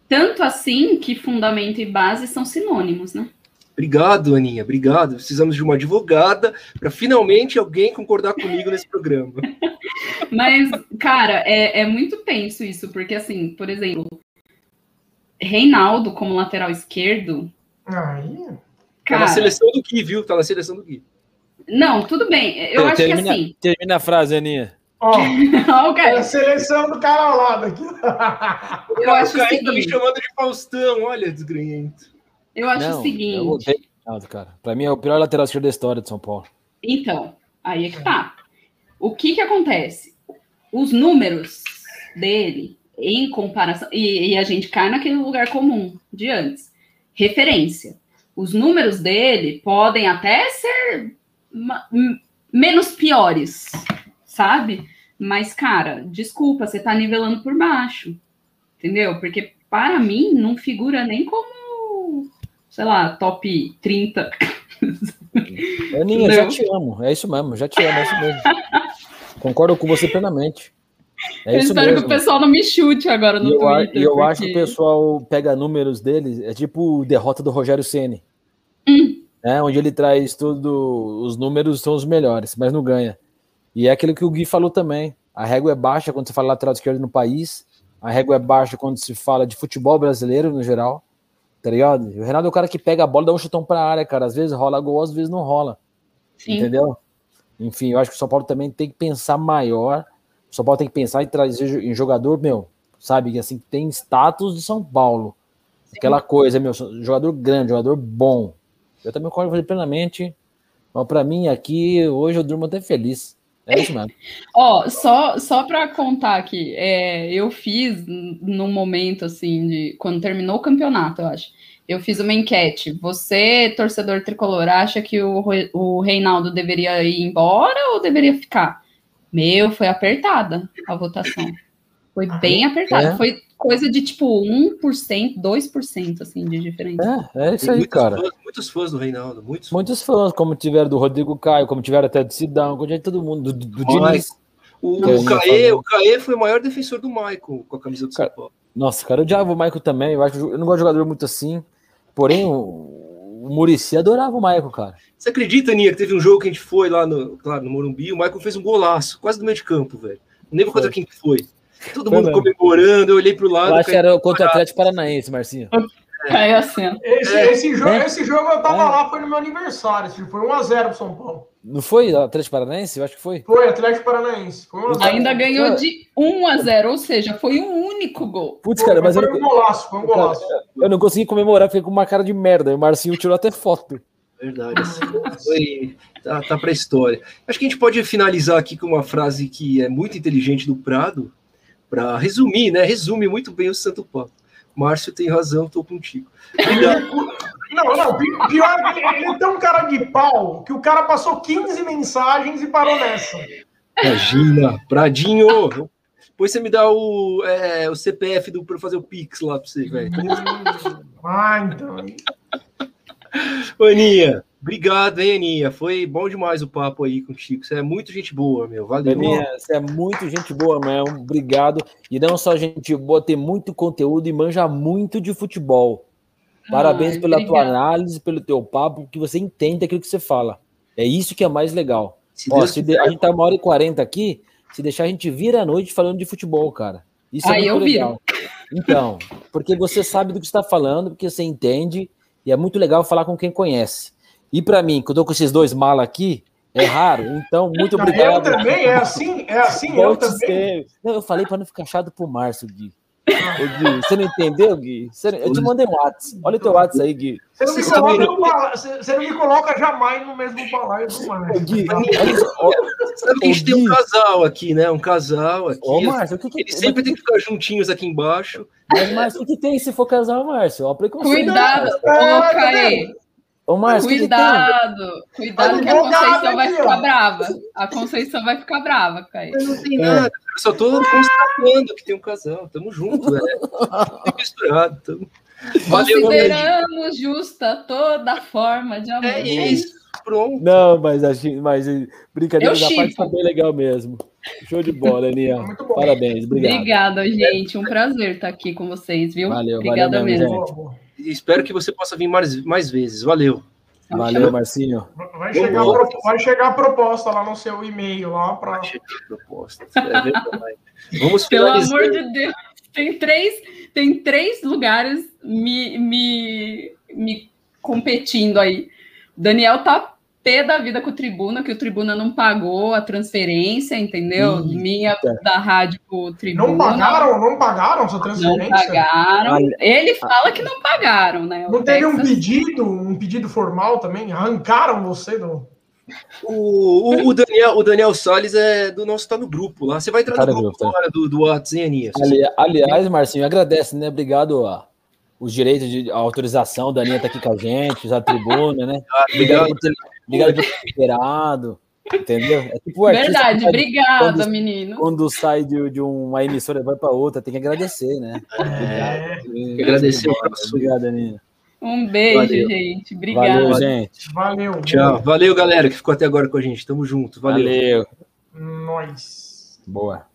Tanto assim que fundamento e base são sinônimos, né? Obrigado, Aninha, obrigado. Precisamos de uma advogada para finalmente alguém concordar comigo nesse programa. Mas, cara, é, é muito tenso isso, porque, assim, por exemplo, Reinaldo como lateral esquerdo. Aí. Cara, tá na seleção do Gui, viu? Tá na seleção do Gui. Não, tudo bem. Eu acho termina, que assim. Termina a frase, Aninha. Ó, oh, okay. é a seleção do cara ao lado aqui. Eu acho o Caio tá me chamando de Faustão, olha, desgrenhento. Eu acho Não, o seguinte. Eu odeio cara. Pra mim é o pior lateral esquerdo da história de São Paulo. Então, aí é que tá. O que que acontece? Os números dele em comparação. E, e, a gente cai naquele lugar comum de antes. Referência. Os números dele podem até ser menos piores, sabe? Mas, cara, desculpa, você tá nivelando por baixo. Entendeu? Porque para mim não figura nem como, sei lá, top 30. Aninha, já te amo. É isso mesmo, já te amo, é isso mesmo. Concordo com você plenamente. É eu espero mesmo. que o pessoal não me chute agora no eu, Twitter. E eu porque... acho que o pessoal pega números dele, é tipo derrota do Rogério Ceni, hum. né, onde ele traz tudo, os números são os melhores, mas não ganha. E é aquilo que o Gui falou também. A régua é baixa quando se fala lateral esquerdo no país, a régua é baixa quando se fala de futebol brasileiro no geral, tá ligado? O Renato é o cara que pega a bola e dá um chutão pra área, cara. Às vezes rola gol, às vezes não rola. Sim. Entendeu? Enfim, eu acho que o São Paulo também tem que pensar maior o São Paulo tem que pensar em trazer em jogador, meu, sabe, assim, tem status de São Paulo. Sim. Aquela coisa, meu, jogador grande, jogador bom. Eu também concordo plenamente. Mas para mim aqui, hoje eu durmo até feliz. É isso mesmo. Ó, oh, só, só para contar aqui, é, eu fiz num momento assim, de quando terminou o campeonato, eu acho. Eu fiz uma enquete. Você, torcedor tricolor, acha que o, o Reinaldo deveria ir embora ou deveria ficar? Meu, foi apertada a votação. Foi ah, bem apertada. É? Foi coisa de tipo 1%, 2% assim de diferença. É, é isso aí, muitos cara. Fãs, muitos fãs do Reinaldo, muitos. Muitos fãs, como tiveram do Rodrigo Caio, como tiveram até do Sidão, como tiveram todo mundo, do, do Diniz. O, o, Caê, o Caê foi o maior defensor do Michael com a camisa do cara, São Paulo. Nossa, cara, eu odiava o Michael também. Eu, acho, eu não gosto de jogador muito assim. Porém, o, o Murici adorava o Michael, cara. Você acredita, Nia, que teve um jogo que a gente foi lá no, claro, no Morumbi, o Michael fez um golaço, quase do meio de campo, velho. Não lembro contra quem que foi. Todo foi mundo mesmo. comemorando, eu olhei pro lado. Eu acho que era contra o Atlético Paranaense, Marcinho. Caiu a cena. Esse, É. esse, jogo, É. esse jogo eu tava É. lá, foi no meu aniversário. esse Foi 1x0 pro São Paulo. Não foi Atlético Paranaense? Eu acho que foi. Foi, Atlético Paranaense. Foi 1x0. Ainda ganhou de 1 a 0, ou seja, foi um único gol. Putz, cara, mas eu foi um não, golaço, foi um golaço. eu não consegui comemorar, fiquei com uma cara de merda. O Marcinho tirou até foto. Verdade, assim, foi, tá, tá para a história. Acho que a gente pode finalizar aqui com uma frase que é muito inteligente do Prado, para resumir, né? Resume muito bem o Santo Papo. Márcio tem razão, tô contigo. Não, não, pi- pior é que ele, é tão cara de pau que o cara passou 15 mensagens e parou nessa. Imagina, Pradinho! Depois você me dá o, é, o CPF do, pra fazer o Pix lá pra você, velho. Ah, então. Aninha, obrigado, hein, Aninha? Foi bom demais o papo aí contigo. Você é muito gente boa, meu. Valeu. Aninha, você é muito gente boa mesmo. Obrigado. E não só gente boa, tem muito conteúdo e manja muito de futebol. Parabéns Ai, pela tua obrigada. análise, pelo teu papo, que você entende aquilo que você fala. É isso que é mais legal. Se Ó, se de- a gente tá uma hora e quarenta aqui, se deixar a gente vira a noite falando de futebol, cara. Isso Aí é eu muito viro. legal. Então, porque você sabe do que está falando, porque você entende, e é muito legal falar com quem conhece. E para mim, que eu tô com esses dois malas aqui, é raro. Então, muito Eu obrigado. também, é assim, é assim, eu também. Não, eu falei para não ficar chato pro Márcio, Gui. Ô, Gui, você não entendeu, Gui? Você Eu te mandei um WhatsApp. Olha o teu WhatsApp aí, Gui. Você não, me coloca também no bala- você não me coloca jamais no mesmo balaio do Márcio. Gui, que a gente Ô, tem um casal aqui, né? Um casal aqui. Ô, Márcio, o que que, Eles sempre têm que ficar juntinhos aqui embaixo. mas, Márcio, o que tem se for casal, Márcio? Ó, preconceito. Cuidado, ô É, Caê. Ô, Márcio? Cuidado, cuidado que a Conceição vai ficar brava. A Conceição vai ficar brava, Caê. Mas não tem nada. Eu só tô constatando que tem um casal. Tamo junto, né? Misturado. Tamo... Valeu. Consideramos justa toda forma de amor. É isso. Pronto. Não, mas, mas eh, brincadeira Eu da parte tá bem legal mesmo. Show de bola, bom. Parabéns, obrigado. Obrigada, gente. Um prazer estar aqui com vocês, viu? Valeu, Obrigada valeu mesmo, mesmo. Espero que você possa vir mais, mais vezes. Valeu. Valeu, Marcinho. Vai chegar, vai chegar a proposta lá no seu e-mail lá para Proposta. É. Vamos Pelo amor de Deus. Tem três, tem três lugares me, me, me competindo aí. O Daniel tá pé da vida com o Tribuna, que o Tribuna não pagou a transferência, entendeu? Eita. Minha da rádio pro Tribuna. Não pagaram, não pagaram essa Não transferência? pagaram. Olha. Ele fala que não pagaram, né? O Não teve um Texas- pedido, um pedido formal também? Arrancaram você do. O, o, o Daniel, o Daniel Salles é do nosso, tá no grupo lá. Você vai entrar Tá no grupo grupo, agora do, do WhatsApp, Aninha? Ali- aliás, Marcinho, agradece, né? Obrigado a, os direitos de a autorização da Aninha tá aqui com a gente, a tribuna, né? Ah, Obrigado obrigado. Obrigado ter liberado, entendeu? É tipo o artista Verdade, sai- obrigada, quando- menino. quando sai de, de uma emissora e vai para outra, tem que agradecer, né? É, Obrigado. agradecer o abraço. Obrigado, Aninha. Um beijo, Valeu. gente. Obrigada. Valeu, gente. valeu. Tchau. Valeu, galera, que ficou até agora com a gente. Tamo junto. Valeu. Valeu. Nós. Boa.